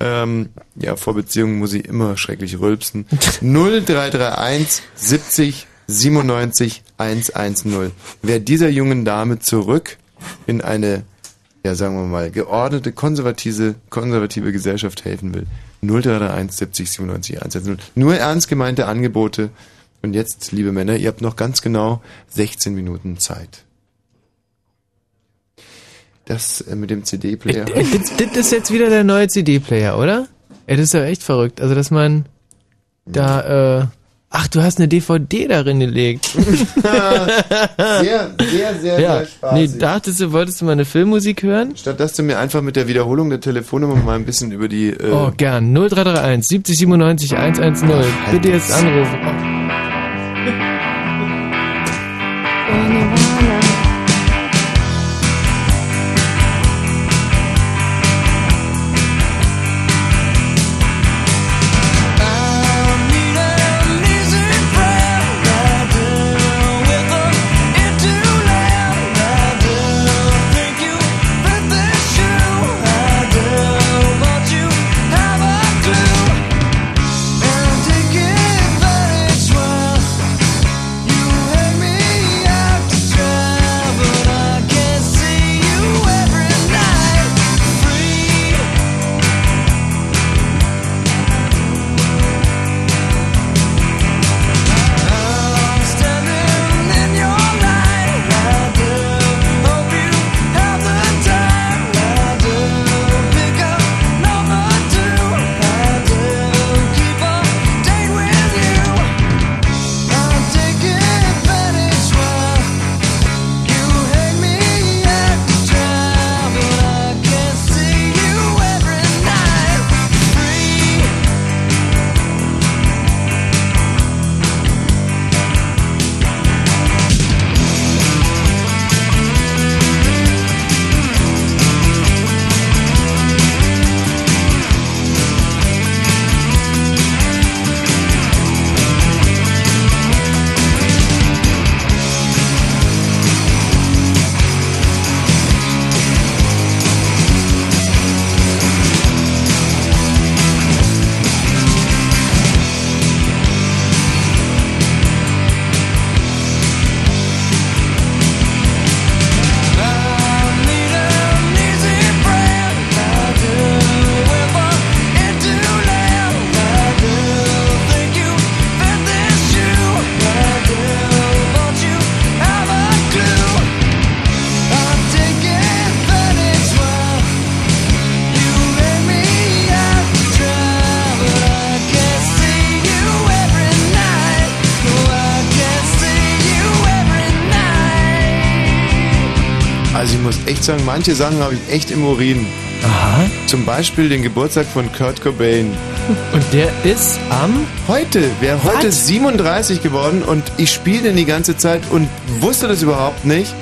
Ähm, ja, vor Beziehungen muss sie immer schrecklich rülpsen. 0331 70 97 110. Wer dieser jungen Dame zurück in eine, ja sagen wir mal, geordnete, konservative, konservative Gesellschaft helfen will, 0331 70 97 110. Nur ernst gemeinte Angebote. Und jetzt, liebe Männer, ihr habt noch ganz genau 16 Minuten Zeit. Das äh, mit dem CD-Player. Äh, Das, das ist jetzt wieder der neue CD-Player, oder? Das ist ja echt verrückt. Also, dass man da, äh, ach, du hast eine DVD darin gelegt. sehr, sehr, sehr, ja. sehr spaßig. Nee, dachtest du, wolltest du mal eine Filmmusik hören? Statt dass du mir einfach mit der Wiederholung der Telefonnummer mal ein bisschen über die... Äh, Oh, gern. 0331 70 97 110. Bitte jetzt anrufen. Sagen, manche Sachen habe ich echt im Urin. Aha. Zum Beispiel den Geburtstag von Kurt Cobain. Und der ist am Heute, wäre heute 37 geworden und ich spiele den die ganze Zeit und wusste das überhaupt nicht.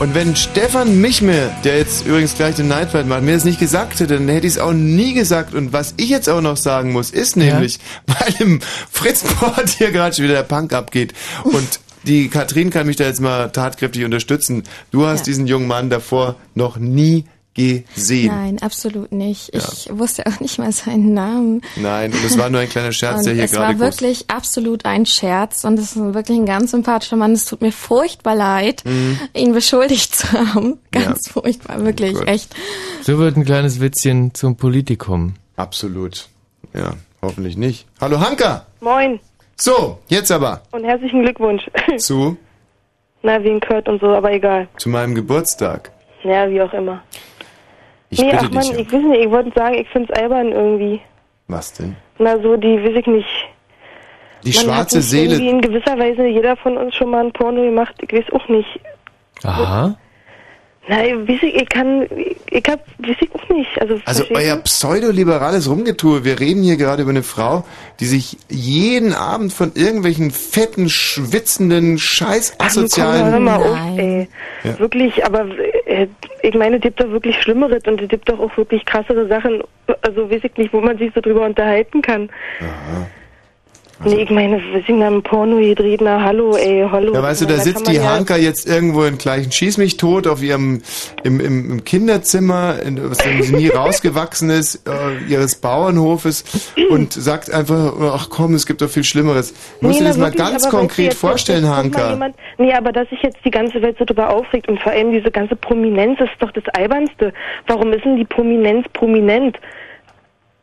Und wenn Stefan Michmer, der jetzt übrigens gleich den Nightflight macht, mir das nicht gesagt hätte, dann hätte ich es auch nie gesagt. Und was ich jetzt auch noch sagen muss, ist nämlich, weil im Fritzport hier gerade schon wieder der Punk abgeht und die Katrin kann mich da jetzt mal tatkräftig unterstützen. Du hast Ja. diesen jungen Mann davor noch nie gesehen. Nein, absolut nicht. Ich wusste auch nicht mal seinen Namen. Nein, und es war nur ein kleiner Scherz, der hier es gerade war groß wirklich absolut ein Scherz und es ist wirklich ein ganz sympathischer Mann. Es tut mir furchtbar leid, Mhm. ihn beschuldigt zu haben. Ganz furchtbar, wirklich, Gut. echt. So wird ein kleines Witzchen zum Politikum. Absolut. Ja, hoffentlich nicht. Hallo Hanka! Moin So, jetzt aber und herzlichen Glückwunsch. zu, Na, wegen Kurt und so, aber egal. zu meinem Geburtstag. Ja, wie auch immer. Ich nee, bitte ach man, dich. ja. ich weiß nicht, ich wollte sagen, ich find's albern irgendwie. Was denn? Na, so die, weiß ich nicht. Die man schwarze hat Seele. Irgendwie in gewisser Weise jeder von uns schon mal ein Porno gemacht, ich weiß auch nicht. Aha. Na, ich weiß ich, ich kann, ich, hab, weiß ich auch nicht. Also, Also euer pseudoliberales Rumgetue. Wir reden hier gerade über eine Frau, die sich jeden Abend von irgendwelchen fetten, schwitzenden, scheiß Ach, nun komm, hör asozialen... mal auf, ey. Ja. Wirklich, aber äh, ich meine, es gibt doch wirklich Schlimmeres und es gibt doch auch wirklich krassere Sachen, also weiß ich nicht, wo man sich so drüber unterhalten kann. Nee, ich meine, ich, nach einem Porno gedreht, na hallo, ey, hallo. Ja, weißt du, da kann sitzt die ja- Hanka jetzt irgendwo in gleichen Schieß mich tot auf ihrem im, im, im Kinderzimmer, in, dem sie nie rausgewachsen ist, äh, ihres Bauernhofes und sagt einfach, ach komm, es gibt doch viel Schlimmeres. Muss Nee, dir das mal wirklich, ganz konkret vorstellen, jetzt Hanka. Jemand, nee, aber dass sich jetzt die ganze Welt so drüber aufregt und vor allem diese ganze Prominenz ist doch das Albernste. Warum ist denn die Prominenz prominent?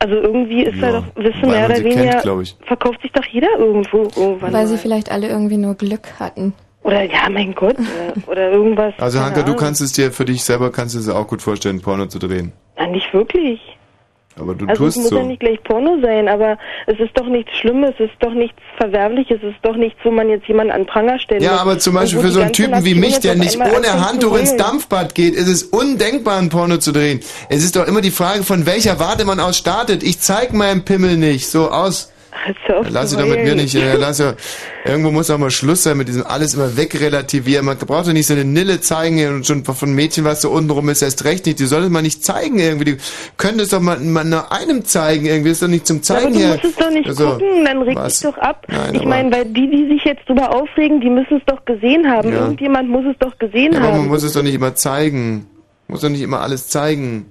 Also irgendwie ist da Ja, doch, wissen mehr oder weniger, kennt, verkauft sich doch jeder irgendwo irgendwann Weil mal. sie vielleicht alle irgendwie nur Glück hatten. Oder ja, mein Gott, oder, irgendwas. Also Hanka, du kannst es dir für dich selber kannst du es auch gut vorstellen, Porno zu drehen. Na, nicht wirklich. Aber du also es tust muss so. ja nicht gleich Porno sein, aber es ist doch nichts Schlimmes, es ist doch nichts Verwerfliches, es ist doch nichts, wo man jetzt jemanden an Pranger stellen Ja, muss. aber zum Beispiel für so einen Typen wie mich, der nicht ohne Handtuch ins. Dampfbad geht, ist es undenkbar, ein Porno zu drehen. Es ist doch immer die Frage, von welcher Warte man aus startet. Ich zeig meinen Pimmel nicht, so aus. Lass sie doch mit mir nicht, äh, lass ja, irgendwo muss auch mal Schluss sein mit diesem alles immer wegrelativieren. Man braucht doch nicht so eine Nille zeigen und schon von Mädchen, was so unten rum ist, erst recht nicht. Die sollte man nicht zeigen irgendwie. Die können es doch mal, mal nur einem zeigen irgendwie. Das ist doch nicht zum Ja, Zeigen aber du musst es doch nicht Also, gucken, dann reg dich doch ab. Nein, ich meine, weil die, die sich jetzt drüber aufregen, die müssen es doch gesehen haben. Ja. Irgendjemand muss es doch gesehen Ja, aber man haben. muss es doch nicht immer zeigen. Muss doch nicht immer alles zeigen.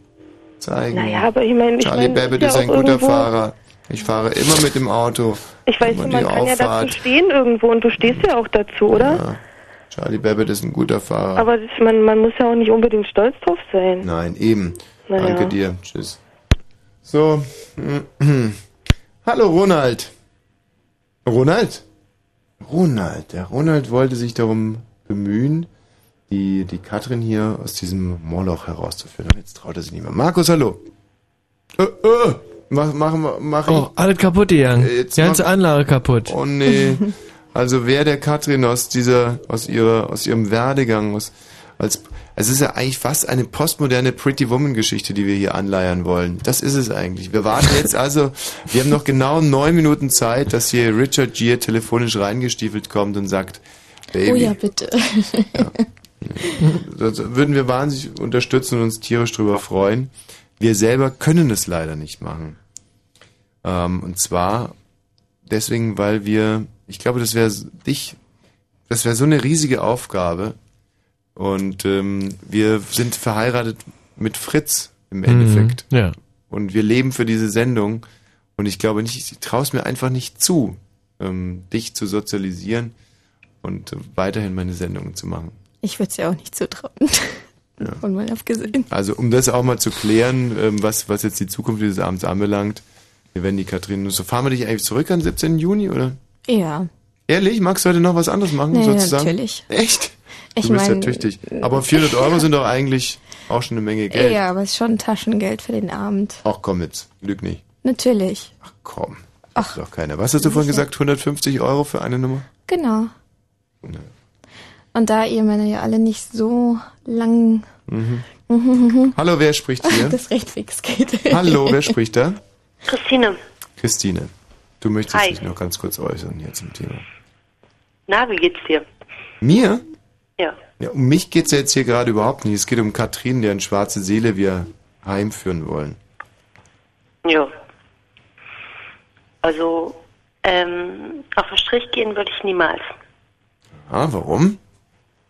Zeigen. Naja, aber ich meine, ich Charlie meine, Babbitt ja ist ein auch guter Fahrer. Ich fahre immer mit dem Auto. Ich weiß, Immer man kann ja dazu Auffahrt. stehen irgendwo und du stehst ja auch dazu, oder? Ja. Charlie Babbitt ist ein guter Fahrer. Aber das, man, man muss ja auch nicht unbedingt stolz drauf sein. Nein, eben. Naja. Danke dir. Tschüss. So. Hallo Ronald. Ronald? Ronald. Der Ronald wollte sich darum bemühen, die, die Katrin hier aus diesem Moloch herauszuführen. Und jetzt traut er sich nicht mehr. Markus, hallo. Äh, äh, mach, mach, mach, Oh, alles kaputt gegangen. Äh, jetzt Die ganze mach- Anlage kaputt. Oh nee. Also wer der Katrin aus dieser, aus ihrer, aus ihrem Werdegang, aus, als, es ist ja eigentlich fast eine postmoderne Pretty Woman Geschichte, die wir hier anleiern wollen. Das ist es eigentlich. Wir warten jetzt also, wir haben noch genau neun Minuten Zeit, dass hier Richard Gere telefonisch reingestiefelt kommt und sagt, Baby, Oh ja, bitte. das würden wir wahnsinnig unterstützen und uns tierisch drüber freuen. Wir selber können es leider nicht machen. Ähm, und zwar deswegen, weil wir, ich glaube, das wäre dich, das wäre so eine riesige Aufgabe. Und ähm, wir sind verheiratet mit Fritz im Endeffekt. Mhm, ja. Und wir leben für diese Sendung. Und ich glaube nicht, ich traue es mir einfach nicht zu, ähm, dich zu sozialisieren und weiterhin meine Sendungen zu machen. Ich würde es ja auch nicht zutrauen. Von mal abgesehen. Also um das auch mal zu klären, ähm, was, was jetzt die Zukunft dieses Abends anbelangt, wir werden die Katrin, so fahren wir dich eigentlich zurück am 17. Juni, oder? Ja. Ehrlich? Magst du heute noch was anderes machen, Nee, sozusagen? natürlich. Echt? Ich du bist mein, ja tüchtig. Aber 400 Euro sind doch eigentlich auch schon eine Menge Geld. Ja, aber es ist schon Taschengeld für den Abend. Ach komm jetzt, lüg nicht. Natürlich. Komm, Ach. doch keiner. Was hast du vorhin gesagt? 150 Euro für eine Nummer? Genau. Und da ihr Männer ja alle nicht so lang Mhm. Hallo, wer spricht hier? das recht fix geht. Hallo, wer spricht da? Christine. Christine, du möchtest Hi. dich noch ganz kurz äußern hier zum Thema. Na, wie geht's dir? Mir? Ja. Ja, um mich geht's ja jetzt hier gerade überhaupt nicht. Es geht um Katrin, deren schwarze Seele wir heimführen wollen. Ja. Also, ähm, auf den Strich gehen würde ich niemals. Ah, warum?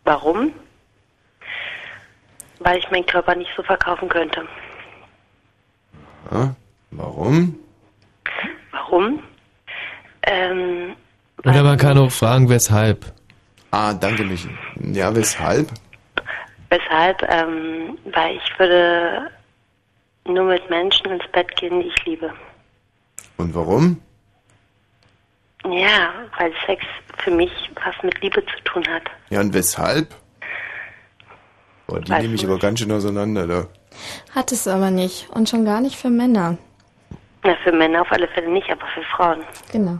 Warum? Weil ich meinen Körper nicht so verkaufen könnte. Ah, warum? Warum? Ähm, Oder man kann auch fragen, weshalb. Ah, danke, Michi. Ja, weshalb? weshalb? Ähm, weil ich würde nur mit Menschen ins Bett gehen, die ich liebe. Und warum? Ja, weil Sex für mich was mit Liebe zu tun hat. Ja, und weshalb? Boah, die Weiß nehme ich aber ganz schön auseinander, da. Hat es aber nicht. Und schon gar nicht für Männer. Na, für Männer auf alle Fälle nicht, aber für Frauen. Genau.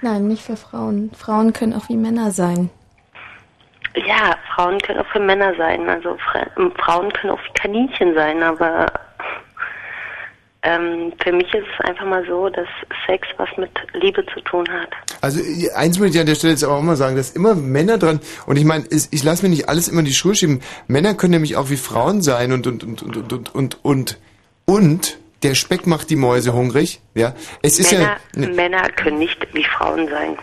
Nein, nicht für Frauen. Frauen können auch wie Männer sein. Ja, Frauen können auch für Männer sein. Also Fra Frauen können auch wie Kaninchen sein, aber ähm, für mich ist es einfach mal so, dass Sex was mit Liebe zu tun hat. Also eins möchte ich an der Stelle jetzt aber auch mal sagen, dass immer Männer dran, und ich meine, ich lasse mir nicht alles immer in die Schuhe schieben. Männer können nämlich auch wie Frauen sein und, und, und, und, und, und, und, und der Speck macht die Mäuse hungrig, ja. Es ist Männer, ja. Ne, Männer können nicht wie Frauen sein.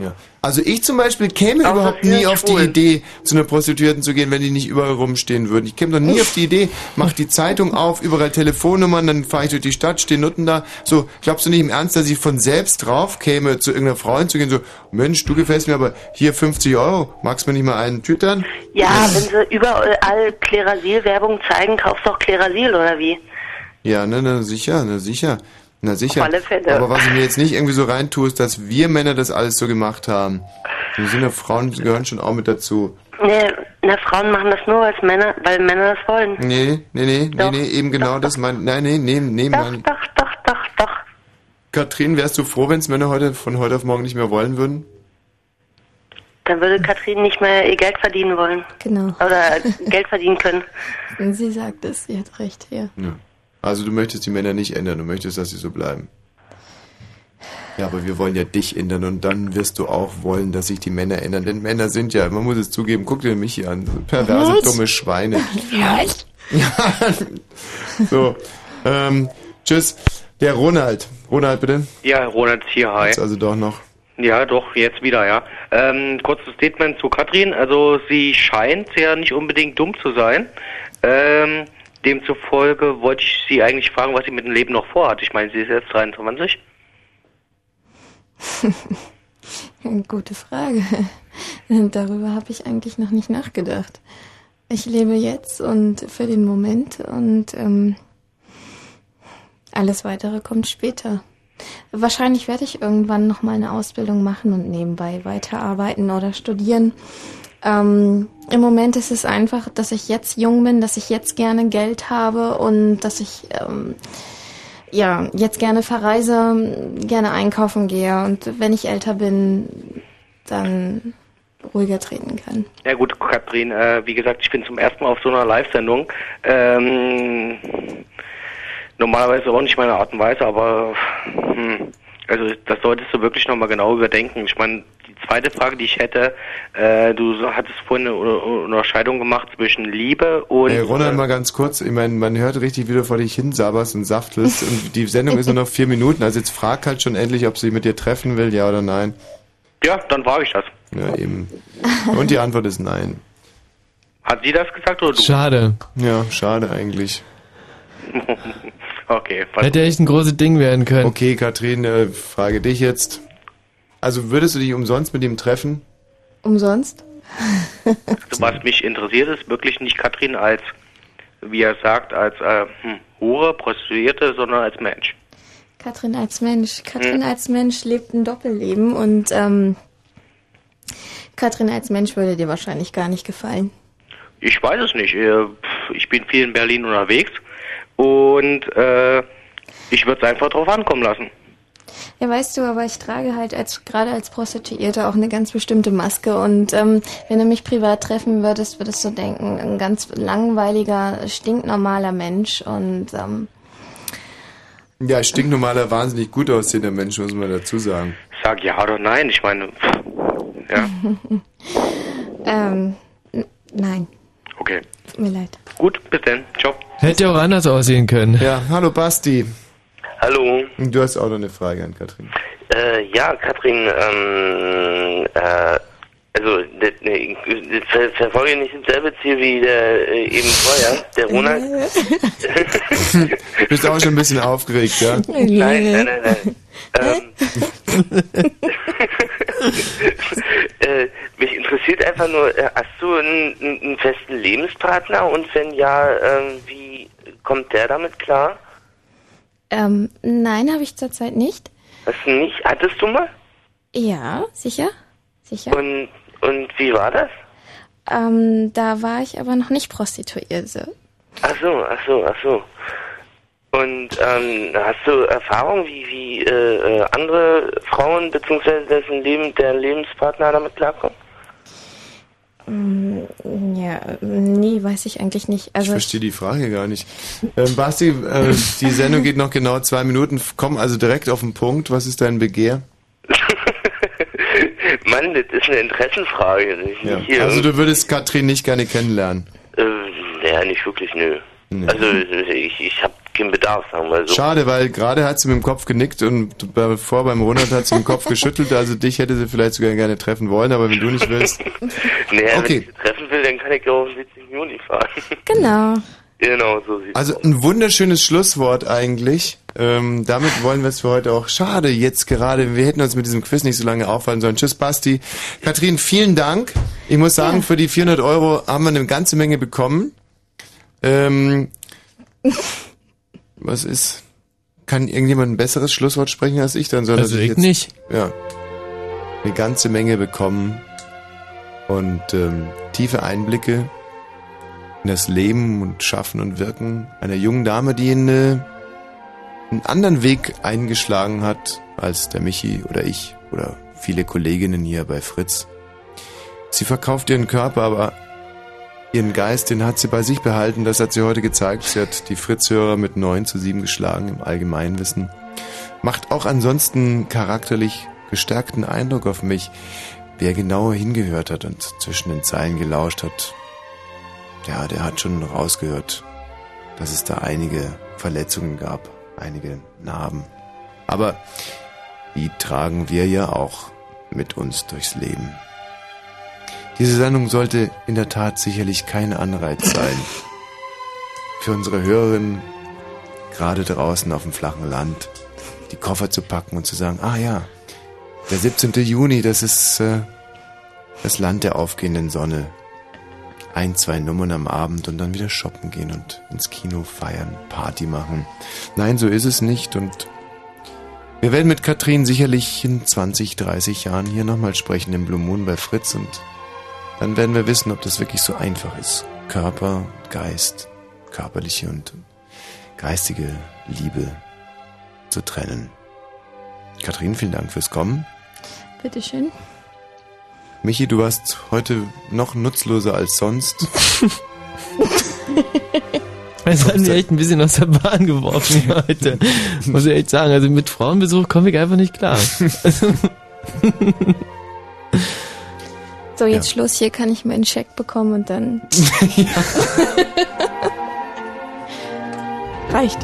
Ja. Also ich zum Beispiel käme Außer überhaupt nie auf die. Idee, zu einer Prostituierten zu gehen, wenn die nicht überall rumstehen würden. Ich käme doch nie auf die Idee, mach die Zeitung auf, überall Telefonnummern, dann fahre ich durch die Stadt, stehen Nutten da. So, glaubst du nicht im Ernst, dass ich von selbst drauf käme, zu irgendeiner Frau hinzugehen, so, Mensch, du gefällst mir, aber hier 50 Euro, magst du mir nicht mal einen tütern? Ja, wenn sie überall Klerasil-Werbung zeigen, kaufst du auch Klerasil, oder wie? Ja, ne, na sicher, na sicher. Na sicher. Auf alle Fälle. Aber was ich mir jetzt nicht irgendwie so reintue, ist, dass wir Männer das alles so gemacht haben. Wir sind ja Frauen, die gehören schon auch mit dazu. Nee, na, Frauen machen das nur, weil Männer, weil Männer das wollen. Nee, nee, nee, nee, Doch, nee, eben genau das mein, nein, nee, nee, nee, mein. Doch, doch, doch, doch. Katrin, wärst du froh, wenn es Männer heute von heute auf morgen nicht mehr wollen würden? Dann würde Katrin nicht mehr ihr Geld verdienen wollen. Genau. Oder Geld verdienen können. Sie sagt es, sie hat recht, ja. Ja. Also du möchtest die Männer nicht ändern, du möchtest, dass sie so bleiben. Ja, aber wir wollen ja dich ändern und dann wirst du auch wollen, dass sich die Männer ändern. Denn Männer sind ja, man muss es zugeben, guck dir mich an, so perverse, Was? dumme Schweine. Was? So, ähm, tschüss. Der Ronald. Ronald, bitte. Ja, Ronald hier, hi. Jetzt also doch noch. Ja, doch, jetzt wieder, ja. Ähm, kurzes Statement zu Katrin. Also sie scheint ja nicht unbedingt dumm zu sein. Ähm, demzufolge wollte ich sie eigentlich fragen, was sie mit dem Leben noch vorhat. Ich meine, sie ist jetzt 23. Gute Frage. Darüber habe ich eigentlich noch nicht nachgedacht. Ich lebe jetzt und für den Moment und ähm, alles weitere kommt später. Wahrscheinlich werde ich irgendwann noch mal eine Ausbildung machen und nebenbei weiterarbeiten oder studieren. Ähm, Im Moment ist es einfach, dass ich jetzt jung bin, dass ich jetzt gerne Geld habe und dass ich ähm, ja jetzt gerne verreise, gerne einkaufen gehe und wenn ich älter bin, dann ruhiger treten kann. Ja gut, Katrin, äh, wie gesagt, ich bin zum ersten Mal auf so einer Live-Sendung. Ähm, normalerweise auch nicht meine Art und Weise, aber hm, also das solltest du wirklich nochmal genau überdenken. Ich meine, zweite Frage, die ich hätte, äh, du hattest vorhin eine Unterscheidung gemacht zwischen Liebe und Ey, Ronald, mal ganz kurz. Ich meine, man hört richtig, wie du vor dich hinsabberst und saftelst. Und die Sendung ist nur noch vier Minuten. Also jetzt frag halt schon endlich, ob sie mit dir treffen will, ja oder nein. ja, dann frage ich das. Ja, eben. Und die Antwort ist nein. Hat sie das gesagt oder du? Schade. Ja, schade eigentlich. okay, Hätte echt ein großes Ding werden können. Okay, Katrin, äh, frage dich jetzt. Also würdest du dich umsonst mit ihm treffen? Umsonst? Also, was mich interessiert, ist wirklich nicht Katrin als, wie er sagt, als äh, hm, Hure, Prostituierte, sondern als Mensch. Katrin als Mensch. Katrin Hm. als Mensch lebt ein Doppelleben und ähm, Katrin als Mensch würde dir wahrscheinlich gar nicht gefallen. Ich weiß es nicht. Äh, Ich bin viel in Berlin unterwegs und äh, ich würde es einfach drauf ankommen lassen. Ja, weißt du, aber ich trage halt als gerade als Prostituierte auch eine ganz bestimmte Maske und ähm, wenn du mich privat treffen würdest, würdest du denken, ein ganz langweiliger, stinknormaler Mensch und ähm, Ja, stinknormaler, wahnsinnig gut aussehender Mensch, muss man dazu sagen. Sag ja oder nein. Ich meine, pff, ja, ähm, nein, okay. tut mir leid. Gut, bis dann. Ciao. Hätte auch anders aussehen können. Ja, hallo Basti. Hallo. Du hast auch noch eine Frage an Katrin. Äh, ja, Katrin, ähm, äh, also, ne, ver verfolge nicht dasselbe Ziel wie der äh, eben vorher, der Ronald. Bist auch schon ein bisschen aufgeregt, ja? nein, nein, nein, nein. Ähm, äh, mich interessiert einfach nur, äh, hast du einen, einen einen festen Lebenspartner und wenn ja, ähm, wie kommt der damit klar? Ähm, nein, habe ich zurzeit nicht. Du nicht? Hattest du mal? Ja, sicher, sicher. Und, und wie war das? Ähm, da war ich aber noch nicht Prostituierte. Ach so, ach so, ach so. Und ähm, hast du Erfahrung, wie, wie äh, äh, andere Frauen bzw. dessen Leben, der Lebenspartner damit klarkommt? Mm, Ja, nee, weiß ich eigentlich nicht. Ich Also verstehe die Frage gar nicht. Ähm, Basti, äh, die Sendung geht noch genau zwei Minuten. Komm also direkt auf den Punkt. Was ist dein Begehr? Mann, das ist eine Interessenfrage. Ja. hier Also du würdest Katrin nicht gerne kennenlernen. äh, ja, nicht wirklich, nö. Also ich, ich habe keinen Bedarf, sagen wir so. Schade, weil gerade hat sie mit dem Kopf genickt und bevor beim Ronald hat sie mit dem Kopf geschüttelt. Also dich hätte sie vielleicht sogar gerne treffen wollen, aber wenn du nicht willst. Naja, Okay. wenn ich sie treffen will, dann kann ich ja auf den 17. Juni fahren. Genau. genau, so sieht's Also ein wunderschönes Schlusswort eigentlich. Ähm, damit wollen wir es für heute auch. Schade, jetzt gerade, wir hätten uns mit diesem Quiz nicht so lange aufhalten sollen. Tschüss, Basti. Katrin, vielen Dank. Ich muss sagen, für die 400 Euro haben wir eine ganze Menge bekommen. Ähm, was ist? Kann irgendjemand ein besseres Schlusswort sprechen als ich? Dann soll Also ich jetzt, nicht. Ja. Eine ganze Menge bekommen und ähm, tiefe Einblicke in das Leben und Schaffen und Wirken einer jungen Dame, die in, äh, einen anderen Weg eingeschlagen hat als der Michi oder ich oder viele Kolleginnen hier bei Fritz. Sie verkauft ihren Körper, aber ihren Geist, den hat sie bei sich behalten. Das hat sie heute gezeigt. Sie hat die Fritz-Hörer mit 9 zu 7 geschlagen im Allgemeinwissen. Macht auch ansonsten charakterlich gestärkten Eindruck auf mich. Wer genauer hingehört hat und zwischen den Zeilen gelauscht hat, ja, der hat schon rausgehört, dass es da einige Verletzungen gab, einige Narben. Aber die tragen wir ja auch mit uns durchs Leben. Diese Sendung sollte in der Tat sicherlich kein Anreiz sein. Für unsere Hörerinnen, gerade draußen auf dem flachen Land, die Koffer zu packen und zu sagen, ah ja, der 17. Juni, das ist äh, das Land der aufgehenden Sonne. Ein, zwei Nummern am Abend und dann wieder shoppen gehen und ins Kino feiern, Party machen. Nein, so ist es nicht und wir werden mit Katrin sicherlich in 20, 30 Jahren hier nochmal sprechen im Blue Moon bei Fritz und dann werden wir wissen, ob das wirklich so einfach ist. Körper, Geist, körperliche und geistige Liebe zu trennen. Katrin, vielen Dank fürs Kommen. Bitteschön. Michi, du warst heute noch nutzloser als sonst. Das hat mich echt ein bisschen aus der Bahn geworfen heute. Muss ich echt sagen. Also mit Frauenbesuch komme ich einfach nicht klar. So, jetzt Schluss. Hier kann ich meinen Scheck bekommen und dann. Reicht.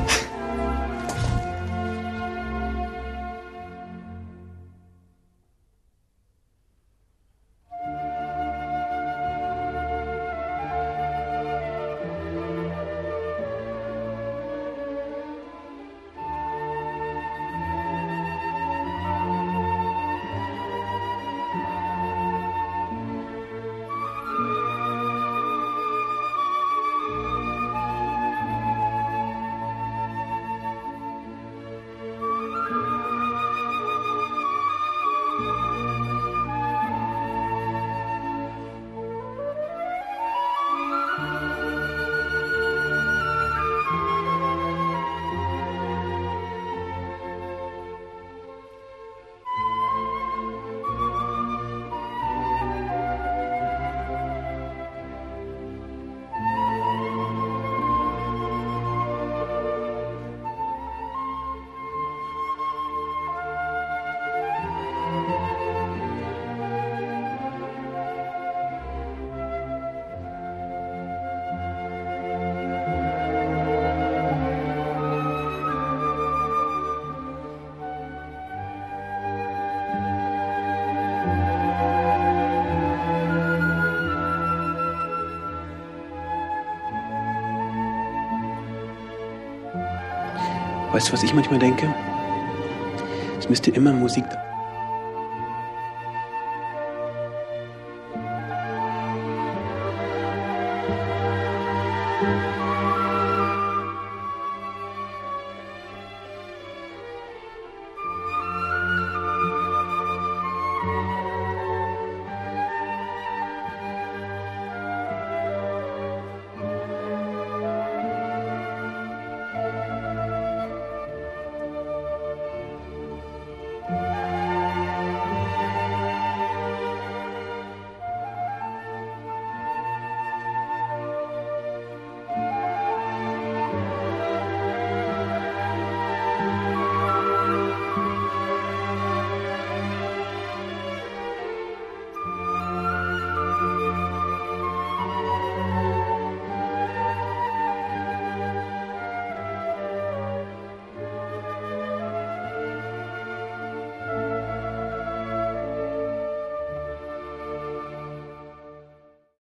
Weißt du, was ich manchmal denke? Es müsste immer Musik